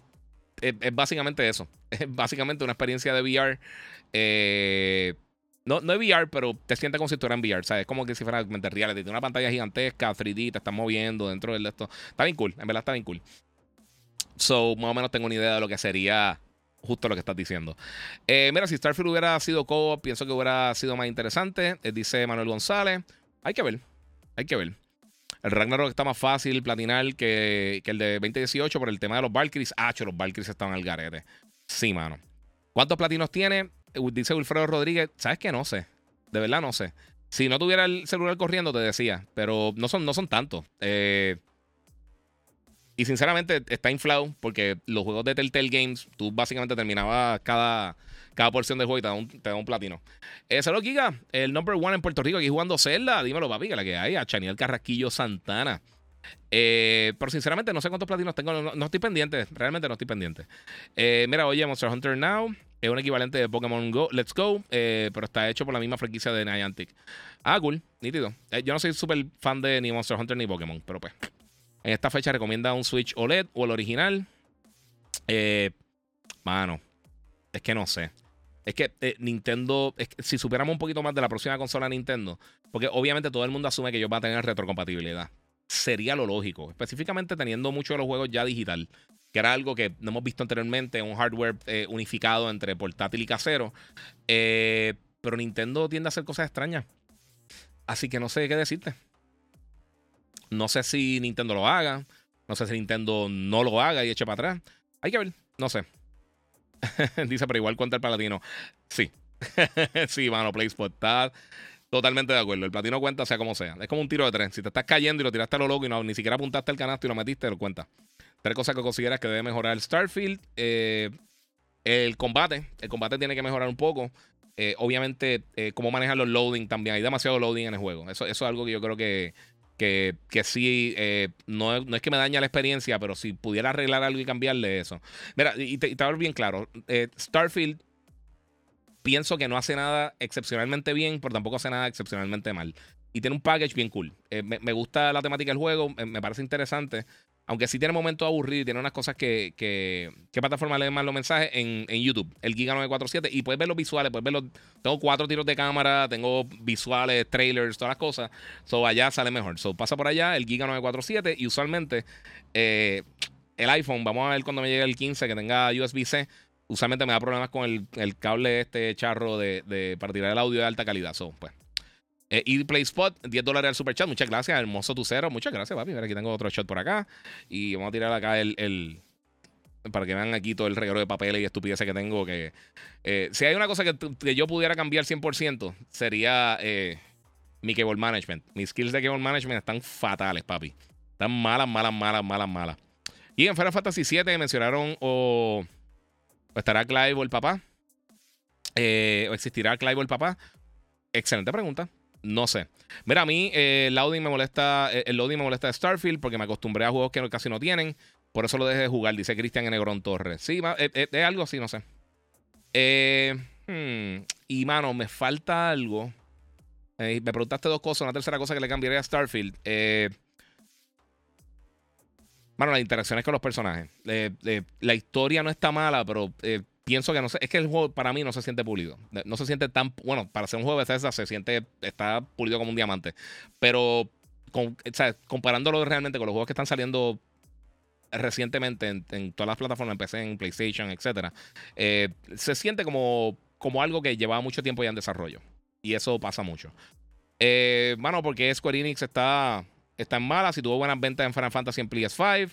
es, básicamente eso. Es básicamente una experiencia de VR. Eh, no, es VR, pero te sientes como si estuviera en VR. ¿sabes? Es como que si fuera reality. Tiene una pantalla gigantesca, 3D, te estás moviendo dentro de esto. Está bien cool, en verdad está bien cool. So, más o menos tengo una idea de lo que sería justo lo que estás diciendo. Eh, mira, si Starfield hubiera sido co pienso que hubiera sido más interesante. Eh, dice Manuel González. Hay que ver. Hay que ver. El Ragnarok está más fácil platinar que, que el de 2018 por el tema de los Valkyries. Ah, los Valkyries estaban al garete. Sí, mano. ¿Cuántos platinos tiene? Dice Wilfredo Rodríguez, ¿sabes qué? No sé. De verdad no sé. Si no tuviera el celular corriendo, te decía. Pero no son, no son tantos. Eh, y sinceramente está inflado porque los juegos de Telltale Games, tú básicamente terminabas cada, cada porción del juego y te da un, te da un platino. Eh, Saludos, Giga, el number one en Puerto Rico aquí jugando Zelda. Dímelo, papi, que la que hay, a Chaniel Carrasquillo Santana. Eh, pero sinceramente no sé cuántos platinos tengo. No, estoy pendiente. Realmente no estoy pendiente. Eh, mira, oye, Monster Hunter Now es un equivalente de Pokémon Go, Let's Go, eh, pero está hecho por la misma franquicia de Niantic. Ah, cool, nítido. yo no soy súper fan de ni Monster Hunter ni Pokémon, pero pues. En esta fecha recomienda un Switch OLED o el original. mano, es que no sé. Es que Nintendo, si supiéramos un poquito más de la próxima consola Nintendo, porque obviamente todo el mundo asume que ellos van a tener retrocompatibilidad sería lo lógico. Específicamente teniendo muchos de los juegos ya digital, que era algo que no hemos visto anteriormente, un hardware eh, unificado entre portátil y casero. Eh, pero Nintendo tiende a hacer cosas extrañas. Así que no sé qué decirte. No sé si Nintendo lo haga. No sé si Nintendo no lo haga y eche para atrás. Hay que ver. No sé. Dice, pero igual cuenta el paladino. Sí. sí, mano, PlaySpot está Totalmente de acuerdo. El platino cuenta sea como sea. Es como un tiro de tres. Si te estás cayendo y lo tiraste a lo loco y ni siquiera apuntaste el canasto y lo metiste, lo cuenta. Tres cosas que consideras que debe mejorar el Starfield. Eh, el combate. El combate tiene que mejorar un poco. Eh, obviamente, eh, cómo manejar los loading también. Hay demasiado loading en el juego. Eso, eso es algo que yo creo que, que, que sí, no, no, es que me daña la experiencia, pero si pudiera arreglar algo y cambiarle eso. Mira, y te, y te bien claro, Starfield pienso que no hace nada excepcionalmente bien, pero tampoco hace nada excepcionalmente mal. Y tiene un package bien cool. Eh, me, gusta la temática del juego, me, parece interesante. Aunque sí tiene momentos aburridos y tiene unas cosas que. que ¿Qué plataforma leen más los mensajes? En, YouTube, el Giga 947. Y puedes ver los visuales, puedes ver los. Tengo cuatro tiros de cámara, tengo visuales, trailers, todas las cosas. So allá sale mejor. So pasa por allá, el Giga 947. Y usualmente eh, el iPhone, vamos a ver cuando me llegue el 15 que tenga USB-C usualmente me da problemas con el, cable este charro de, para tirar el audio de alta calidad. So, pues, Eh, y PlaySpot, 10 dólares al super chat. Muchas gracias, hermoso tu cero. Muchas gracias, papi. Mira, aquí tengo otro shot por acá. Y vamos a tirar acá el, para que vean aquí todo el regalo de papeles y estupideces que tengo. Que eh, si hay una cosa que, yo pudiera cambiar 100%, sería eh, mi cable management. Mis skills de cable management están fatales, papi. Están malas, malas, malas, malas, malas. Y en Final Fantasy VII mencionaron o, estará Clive o el papá. Eh, o existirá Clive o el papá. Excelente pregunta. No sé. Mira, a mí eh, el loading me molesta. El loading me molesta de Starfield porque me acostumbré a juegos que casi no tienen. Por eso lo dejé de jugar, dice Cristian Negrón Torres. Sí, es, algo así, no sé. Eh, hmm, y mano, me falta algo. me preguntaste dos cosas. Una tercera cosa que le cambiaría a Starfield. Eh, mano, las interacciones con los personajes. la historia no está mala, pero eh, pienso que no sé. Es que el juego para mí no se siente pulido. No se siente tan. Bueno, para ser un juego de Bethesda se siente. Está pulido como un diamante. Pero. comparándolo realmente con los juegos que están saliendo recientemente en, todas las plataformas, empecé en PlayStation, etc. Eh, se siente como, como algo que llevaba mucho tiempo ya en desarrollo. Y eso pasa mucho. Eh, porque Square Enix está, está en mala. Si tuvo buenas ventas en Final Fantasy en PS5.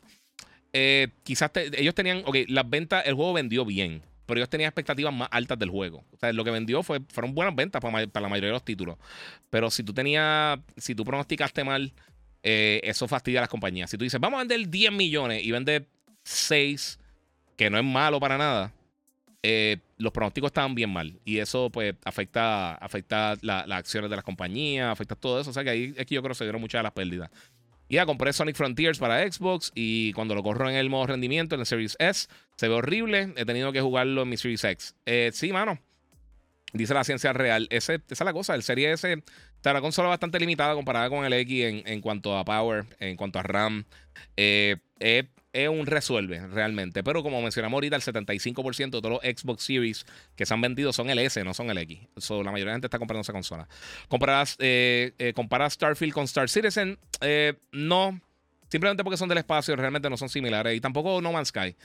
Eh, quizás ellos tenían. Ok, las ventas, el juego vendió bien. Pero ellos tenían expectativas más altas del juego. O sea, lo que vendió fue, fueron buenas ventas para, para la mayoría de los títulos. Pero si tú tenías. Si tú pronosticaste mal eh, eso fastidia a las compañías. Si tú dices, vamos a vender 10 millones y vende 6, que no es malo para nada, eh, los pronósticos estaban bien mal. Y eso, pues, afecta, afecta las acciones de las compañías, afecta todo eso. O sea que ahí es que yo creo que se dieron muchas de las pérdidas. Ya compré Sonic Frontiers para Xbox y cuando lo corro en el modo rendimiento, en el Series S, se ve horrible. He tenido que jugarlo en mi Series X. Eh, sí, mano. Dice la ciencia real. esa es la cosa. El Series S está una consola bastante limitada comparada con el X en, cuanto a power, en cuanto a RAM. Eh, es, un resuelve realmente. Pero como mencionamos ahorita, el 75% de todos los Xbox Series que se han vendido son el S, no son el X. la mayoría de la gente está comprando esa consola. ¿Comparas, eh, eh Starfield con Star Citizen? no. Simplemente porque son del espacio, realmente no son similares. Y tampoco No Man's Sky.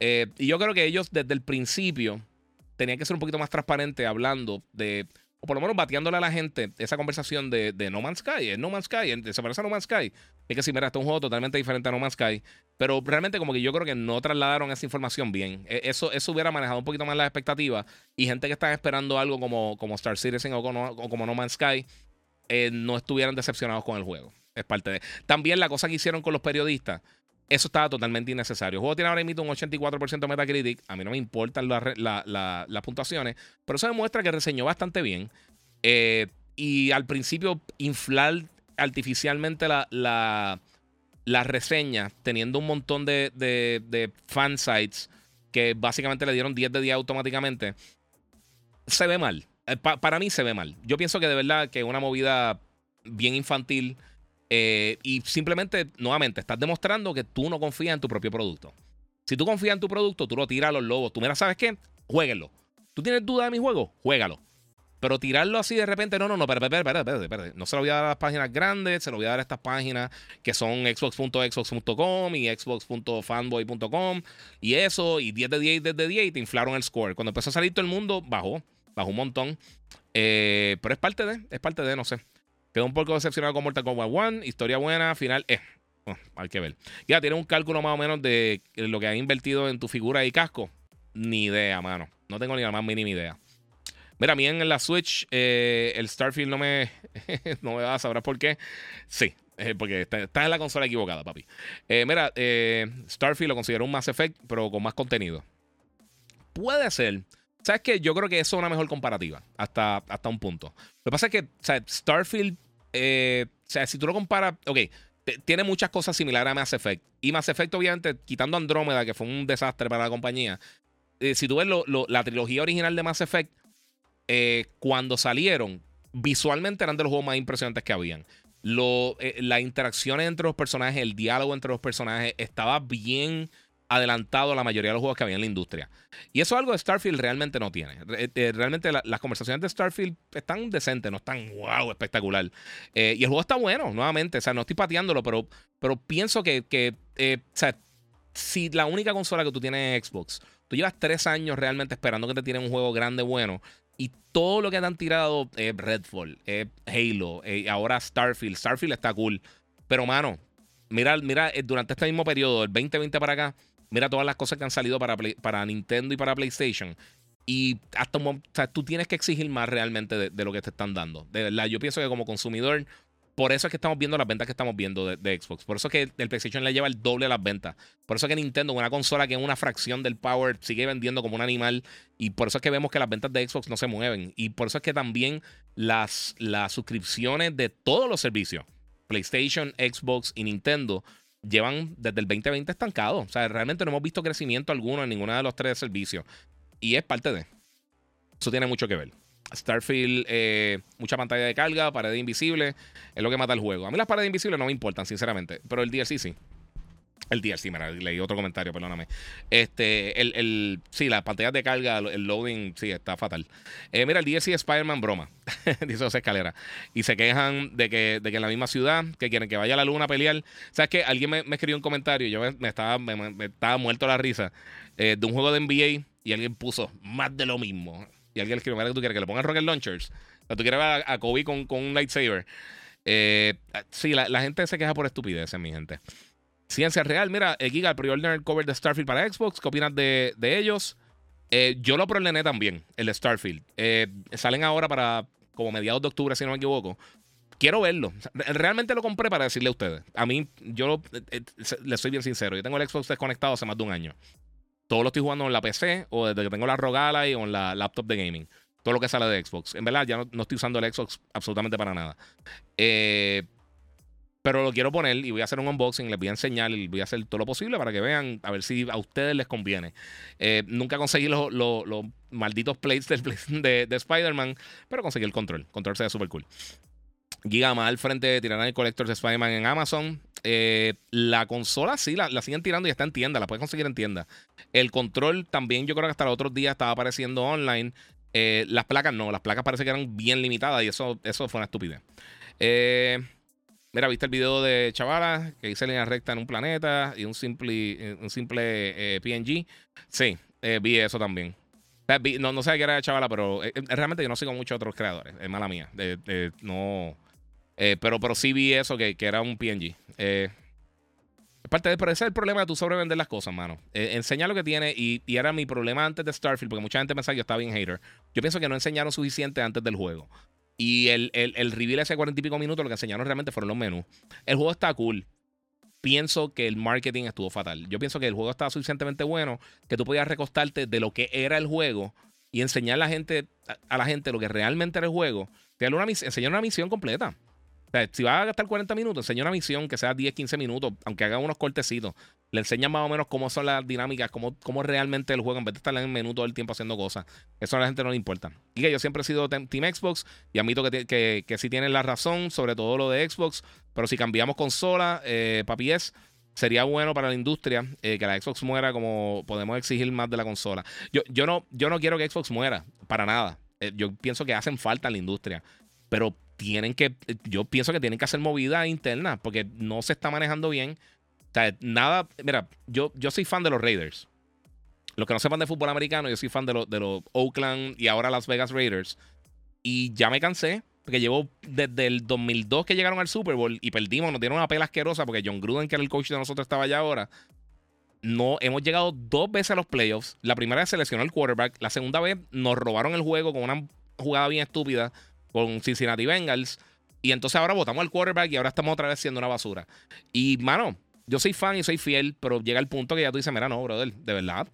y yo creo que ellos desde el principio tenía que ser un poquito más transparente hablando de, o por lo menos bateándole a la gente esa conversación de, No Man's Sky, es No Man's Sky, se parece a No Man's Sky. Es que si mira, está un juego totalmente diferente a No Man's Sky, pero realmente como que yo creo que no trasladaron esa información bien. E, eso, eso hubiera manejado un poquito más las expectativas y gente que está esperando algo como, como Star Citizen o como, No Man's Sky eh, no estuvieran decepcionados con el juego. Es parte de. También la cosa que hicieron con los periodistas eso estaba totalmente innecesario. El juego tiene ahora mismo un 84% de Metacritic. A mí no me importan las puntuaciones, pero eso demuestra que reseñó bastante bien. Eh, y al principio, inflar artificialmente la, reseña, teniendo un montón de, de, fan sites que básicamente le dieron 10 de 10 automáticamente, se ve mal. Eh, para mí se ve mal. Yo pienso que de verdad que una movida bien infantil eh, y simplemente, nuevamente, estás demostrando que tú no confías en tu propio producto. Si tú confías en tu producto, tú lo tiras a los lobos. Tú, mira, ¿sabes qué? Jueguenlo. ¿Tú tienes duda de mi juego? Juégalo. Pero tirarlo así de repente, no, no, no, espérate, espérate, espérate, No se lo voy a dar a las páginas grandes, se lo voy a dar a estas páginas que son xbox.xbox.com y xbox.fanboy.com y eso, y 10 de 10 10 de 10 y te inflaron el score. Cuando empezó a salir todo el mundo, bajó, bajó un montón. Eh, pero es parte de, es parte de, no sé. Quedó un poco decepcionado con Mortal Kombat 1. Historia buena, final. Eh, oh, hay que ver. Ya, ¿tienes un cálculo más o menos de lo que has invertido en tu figura y casco? Ni idea, mano. No tengo ni la más mínima idea. Mira, a mí en la Switch, eh, el Starfield no me, no me va a saber por qué. Sí, eh, porque estás en la consola equivocada, papi. Eh, mira, Starfield lo considero un Mass Effect, pero con más contenido. Puede ser. ¿Sabes qué? Yo creo que eso es una mejor comparativa, hasta, hasta un punto. Lo que pasa es que, Starfield eh, o sea, si tú lo comparas, ok, tiene muchas cosas similares a Mass Effect. Y Mass Effect, obviamente, quitando Andrómeda, que fue un desastre para la compañía, eh, si tú ves la trilogía original de Mass Effect, eh, cuando salieron, visualmente eran de los juegos más impresionantes que habían. Lo, las interacciones entre los personajes, el diálogo entre los personajes, estaba bien adelantado a la mayoría de los juegos que había en la industria. Y eso es algo que Starfield realmente no tiene. Eh, realmente las conversaciones de Starfield están decentes, no están wow, espectacular. Eh, y el juego está bueno, nuevamente. O sea, no estoy pateándolo, pero, pero pienso que, que eh, o sea, si la única consola que tú tienes es Xbox, tú llevas tres años realmente esperando que te tienen un juego grande, bueno, Y todo lo que te han tirado es Redfall, es Halo, ahora Starfield. Starfield está cool. Pero, mano, mira, mira, durante este mismo periodo, el 2020 para acá, mira todas las cosas que han salido para, para Nintendo y para PlayStation. Y hasta o sea, tú tienes que exigir más realmente de, lo que te están dando. De yo pienso que como consumidor, por eso es que estamos viendo las ventas que estamos viendo de, Xbox. Por eso es que el PlayStation le lleva el doble de las ventas. Por eso es que Nintendo, una consola que es una fracción del power, sigue vendiendo como un animal. Y por eso es que vemos que las ventas de Xbox no se mueven. Y por eso es que también las, las suscripciones de todos los servicios, PlayStation, Xbox y Nintendo, llevan desde el 2020 estancados. O sea, realmente no hemos visto crecimiento alguno en ninguno de los tres servicios. Y es parte de. Eso tiene mucho que ver. Starfield, eh, mucha pantalla de carga, pared invisible, es lo que mata el juego. A mí las paredes invisibles no me importan, sinceramente, pero el DLC sí. El DLC, mira, leí otro comentario, perdóname. Este, el, el, sí, las pantallas de carga, el loading, sí, está fatal. Eh, mira, el DLC Spider-Man broma, dice José Escalera. Y se quejan de que, de que en la misma ciudad, que quieren que vaya a la luna a pelear. ¿Sabes qué? Alguien me, escribió un comentario, yo me, estaba, me, estaba muerto la risa, eh, de un juego de NBA y alguien puso más de lo mismo. Y alguien escribió, mira que tú quieres que le pongan rocket launchers. Tú quieres ver a, Kobe con, con, un lightsaber. Eh, sí, la, la gente se queja por estupideces, mi gente. Ciencia real, mira, eh, Giga, pre-order el cover de Starfield para Xbox. ¿Qué opinas de, ellos? Eh, yo lo preordené también, el de Starfield. Eh, salen ahora para como mediados de octubre, si no me equivoco. Quiero verlo. Realmente lo compré para decirle a ustedes. A mí, yo le soy bien sincero. Yo tengo el Xbox desconectado hace más de un año. Todo lo estoy jugando en la PC o desde que tengo la Rogala y en la laptop de gaming. Todo lo que sale de Xbox. En verdad, ya no, no estoy usando el Xbox absolutamente para nada. Eh, pero lo quiero poner y voy a hacer un unboxing, les voy a enseñar y voy a hacer todo lo posible para que vean, a ver si a ustedes les conviene. Eh, nunca conseguí los, malditos plates de, de Spider-Man, pero conseguí el control. Control se ve súper cool. Giga más al frente tirarán el Collector de Spider-Man en Amazon. Eh, la consola sí, la, siguen tirando y está en tienda, la puedes conseguir en tienda. El control también, yo creo que hasta los otros días estaba apareciendo online. Eh, las placas no, las placas parece que eran bien limitadas y eso, eso fue una estupidez. Eh. Mira, ¿viste el video de Chavala que hice línea recta en un planeta y un simple, eh, un simple eh, PNG? Sí, eh, vi eso también. No, no sé qué era Chavala, pero realmente yo no sigo muchos otros creadores. Es mala mía. no. pero, pero sí vi eso, que, que era un PNG. parte de, pero ese es el problema de tú sobrevender las cosas, mano. enseña lo que tiene y, y, era mi problema antes de Starfield, porque mucha gente pensaba que yo estaba bien hater. Yo pienso que no enseñaron suficiente antes del juego. Y el, el, el reveal ese cuarenta y pico minutos lo que enseñaron realmente fueron los menús. El juego está cool. Pienso que el marketing estuvo fatal. Yo pienso que el juego estaba suficientemente bueno que tú podías recostarte de lo que era el juego y enseñar a la gente, a, la gente lo que realmente era el juego. Una, enseñar una misión completa si vas a gastar 40 minutos, enseña una misión que sea 10, 15 minutos, aunque haga unos cortecitos. Le enseña más o menos cómo son las dinámicas, cómo, cómo realmente el juego, en vez de estar en el menú todo el tiempo haciendo cosas. Eso a la gente no le importa. Y que yo siempre he sido Team Xbox y admito que, que, que sí tienen la razón sobre todo lo de Xbox, pero si cambiamos consola, eh, papi es sería bueno para la industria eh, que la Xbox muera como podemos exigir más de la consola. Yo, yo, no, yo no quiero que Xbox muera, para nada. Eh, yo pienso que hacen falta en la industria. Pero tienen que, yo pienso que tienen que hacer movida interna porque no se está manejando bien. O sea, nada, mira, yo, yo soy fan de los Raiders. Los que no sepan de fútbol americano, yo soy fan de, los, de los Oakland y ahora Las Vegas Raiders. Y ya me cansé, porque llevo desde el 2002 que llegaron al Super Bowl y perdimos, nos dieron una pela asquerosa porque John Gruden, que era el coach de nosotros, estaba allá ahora. No, hemos llegado dos veces a los playoffs. La primera vez seleccionó el quarterback. La segunda vez nos robaron el juego con una jugada bien estúpida con Cincinnati Bengals. Y entonces ahora votamos al quarterback y ahora estamos otra vez siendo una basura. Y, mano, yo soy fan y soy fiel, pero llega el punto que ya tú dices, mira, no, brother, de verdad,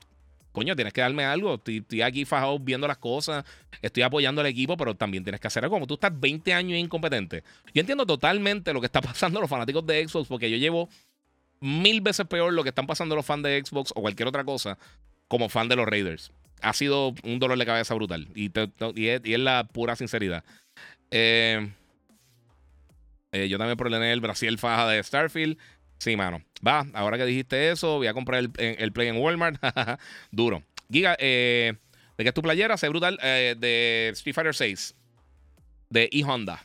coño, tienes que darme algo. Estoy, aquí fajado viendo las cosas, estoy apoyando al equipo, pero también tienes que hacer algo. Como tú estás 20 años incompetente. Yo entiendo totalmente lo que está pasando los fanáticos de Xbox, porque yo llevo mil veces peor lo que están pasando los fans de Xbox o cualquier otra cosa como fan de los Raiders. Ha sido un dolor de cabeza brutal y, y es la pura sinceridad. Eh, eh, yo también problemé el Brasil faja de Starfield. Sí, mano. Va, ahora que dijiste eso, voy a comprar el, el Play en Walmart. Duro. Giga, eh, ¿de qué es tu playera? Se brutal. de Street Fighter 6. De E-Honda.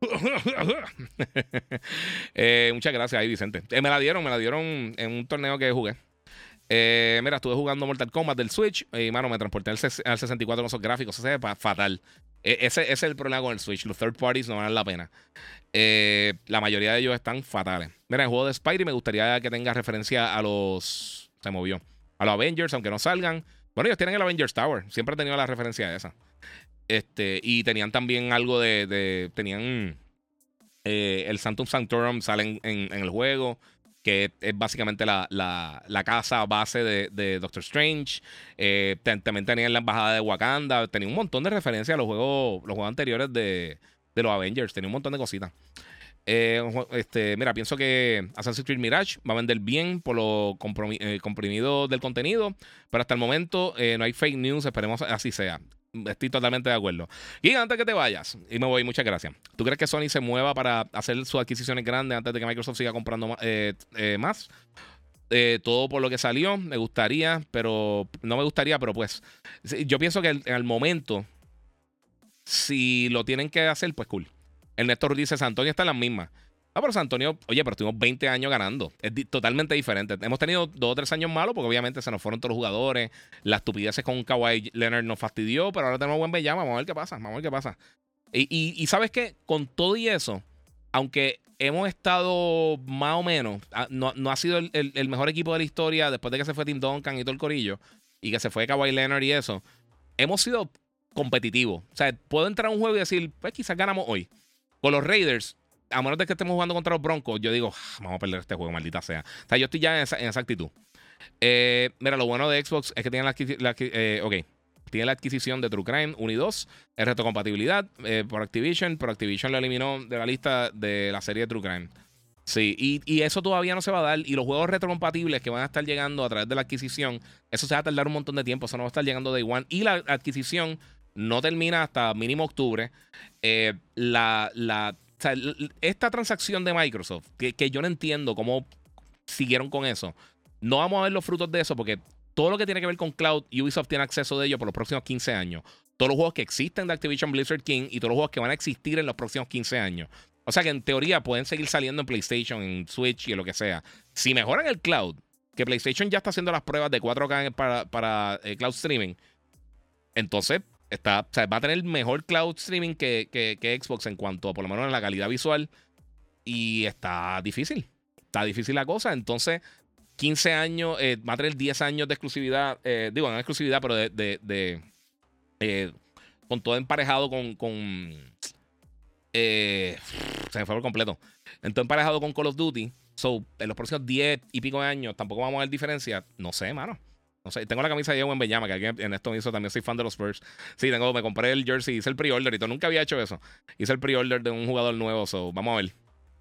muchas gracias ahí, Vicente. me la dieron, me la dieron en un torneo que jugué. Eh, mira, estuve jugando Mortal Kombat del Switch y, mano, me transporté al, 64 con esos gráficos. Ese es fatal. E, ese, es el problema con el Switch. Los third parties no valen la pena. Eh, la mayoría de ellos están fatales. Mira, el juego de Spidey me gustaría que tenga referencia a los. Se movió. A los Avengers, aunque no salgan. Bueno, ellos tienen el Avengers Tower. Siempre he tenido la referencia de esa. Este, y tenían también algo de. tenían. Eh, el Santum Sanctorum sale en, el juego que es básicamente la, casa base de, Doctor Strange. Eh, también tenían la embajada de Wakanda. Tenía un montón de referencias a los juegos, los juegos anteriores de, de los Avengers. Tenía un montón de cositas. Eh, este, mira, pienso que Assassin's Creed Mirage va a vender bien por lo eh, comprimido del contenido, pero hasta el momento no hay fake news, esperemos así sea. Estoy totalmente de acuerdo. Y antes que te vayas, y me voy, muchas gracias. ¿Tú crees que Sony se mueva para hacer sus adquisiciones grandes antes de que Microsoft siga comprando más? todo por lo que salió, me gustaría, pero no me gustaría, pero pues yo pienso que el momento si lo tienen que hacer, pues cool. El Néstor dice, Antonio está en las mismas. Ah, pero San Antonio, oye, pero estuvimos 20 años ganando. Es totalmente diferente. Hemos tenido dos o tres años malos porque obviamente se nos fueron todos los jugadores. Las estupideces con Kawhi Leonard nos fastidió, pero ahora tenemos buen Bellama. Vamos a ver qué pasa. Vamos a ver qué pasa. Y, sabes qué, con todo y eso, aunque hemos estado más o menos, ah, no, ha sido el, mejor equipo de la historia después de que se fue Tim Duncan y todo el corillo, y que se fue Kawhi Leonard y eso, hemos sido competitivo. O sea, puedo entrar a un juego y decir, pues quizás ganamos hoy. Con los Raiders, a menos de que estemos jugando contra los Broncos, yo digo, ah, vamos a perder este juego, maldita sea. O sea, yo estoy ya en esa, actitud. Eh, mira, lo bueno de Xbox es que tiene la, eh, tiene la adquisición de True Crime 1 y 2, es retrocompatibilidad eh, por Activision, pero Activision lo eliminó de la lista de la serie de True Crime. Sí, y, eso todavía no se va a dar. Y los juegos retrocompatibles que van a estar llegando a través de la adquisición, eso se va a tardar un montón de tiempo. Eso no va a estar llegando de One. Y la adquisición no termina hasta mínimo octubre. Eh, la, esta transacción de Microsoft, que, yo no entiendo cómo siguieron con eso, no vamos a ver los frutos de eso porque todo lo que tiene que ver con cloud, Ubisoft tiene acceso de ello por los próximos 15 años. Todos los juegos que existen de Activision Blizzard King y todos los juegos que van a existir en los próximos 15 años. O sea que en teoría pueden seguir saliendo en PlayStation, en Switch y en lo que sea. Si mejoran el cloud, que PlayStation ya está haciendo las pruebas de 4K para, para eh, cloud streaming, entonces Está, va a tener mejor cloud streaming que, que, Xbox en cuanto a por lo menos en la calidad visual. Y está difícil. Está difícil la cosa. Entonces, 15 años, eh, va a tener 10 años de exclusividad. Eh, digo, no exclusividad, pero de. de, eh, con todo emparejado con. con se me fue por completo. Entonces, emparejado con Call of Duty. So, en los próximos 10 y pico de años, tampoco vamos a ver diferencia. No sé, mano. No sé, tengo la camisa de Ewan Bellama, que alguien en esto me hizo también soy fan de los Spurs. Sí, tengo, me compré el jersey, hice el pre-order y todo. Nunca había hecho eso. Hice el pre-order de un jugador nuevo, so vamos a ver.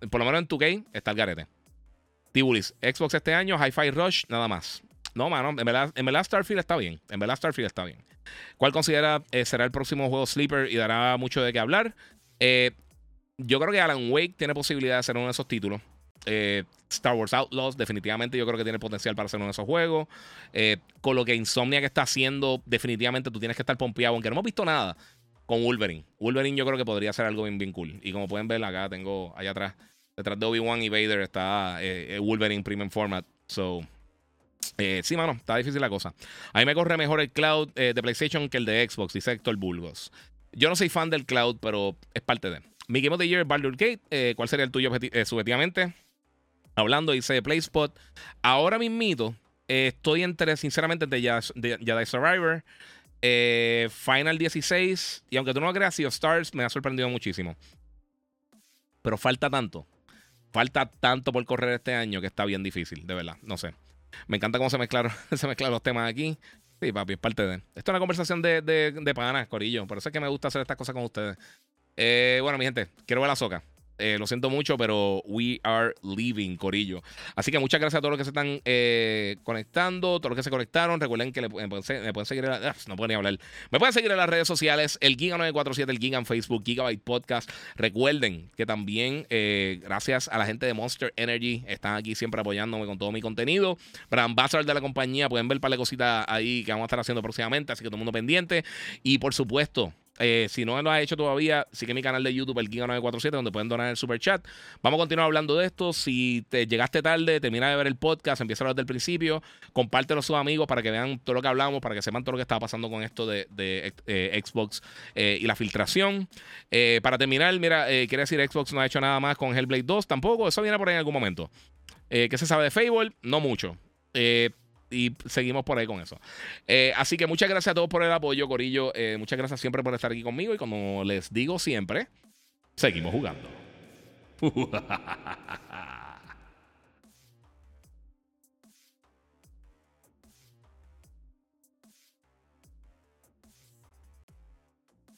Por lo menos en 2K está el garete. Tibulis, Xbox este año, Hi-Fi Rush, nada más. No, mano, en verdad, en Starfield está bien. En verdad Starfield está bien. ¿Cuál considera eh, será el próximo juego Sleeper y dará mucho de qué hablar? Eh, yo creo que Alan Wake tiene posibilidad de ser uno de esos títulos. Eh, Star Wars Outlaws, definitivamente yo creo que tiene potencial para ser uno de esos juegos. Eh, con lo que Insomnia que está haciendo, definitivamente tú tienes que estar pompeado, aunque no hemos visto nada con Wolverine. Wolverine yo creo que podría ser algo bien, bien cool. Y como pueden ver acá, tengo allá atrás, detrás de Obi-Wan y Vader está eh, Wolverine Premium Format. So, sí, mano, está difícil la cosa. A mí me corre mejor el cloud de PlayStation que el de Xbox, dice Héctor Bulgos. Yo no soy fan del cloud, pero es parte de. Mi Game of the Year, Baldur's Gate. ¿Cuál sería el tuyo subjetivamente? Hablando, dice PlaySpot. Ahora mismito, eh, estoy entre, sinceramente, entre Jedi Survivor, eh, Final 16, y aunque tú no lo creas, Sea of Stars me ha sorprendido muchísimo. Pero falta tanto. Falta tanto por correr este año que está bien difícil, de verdad. No sé. Me encanta cómo se mezclaron, se mezclaron los temas aquí. Sí, papi, es parte de. Esto es una conversación de, de, de panas, Corillo. Por eso es que me gusta hacer estas cosas con ustedes. Eh, bueno, mi gente, quiero ver la soca. Eh, lo siento mucho, pero we are leaving, Corillo. Así que muchas gracias a todos los que se están eh, conectando, todos los que se conectaron. Recuerden que me, pueden, seguir en ah, no pueden hablar. Me pueden seguir en las redes sociales, el Giga947, el Giga en Facebook, Gigabyte Podcast. Recuerden que también, eh, gracias a la gente de Monster Energy, están aquí siempre apoyándome con todo mi contenido. Para ambassador de la compañía, pueden ver un par de cositas ahí que vamos a estar haciendo próximamente, así que todo el mundo pendiente. Y por supuesto, Eh, si no lo has hecho todavía, sigue mi canal de YouTube, el Giga947, donde pueden donar el super chat. Vamos a continuar hablando de esto. Si te llegaste tarde, termina de ver el podcast, empieza a hablar desde el principio, compártelo a sus amigos para que vean todo lo que hablamos, para que sepan todo lo que está pasando con esto de, eh, Xbox y la filtración. para terminar, mira, quiere decir Xbox no ha hecho nada más con Hellblade 2, tampoco. Eso viene por ahí en algún momento. ¿Qué se sabe de Fable? No mucho. Eh, y seguimos por ahí con eso. Eh, así que muchas gracias a todos por el apoyo, Corillo. Eh, muchas gracias siempre por estar aquí conmigo. Y como les digo siempre, seguimos jugando.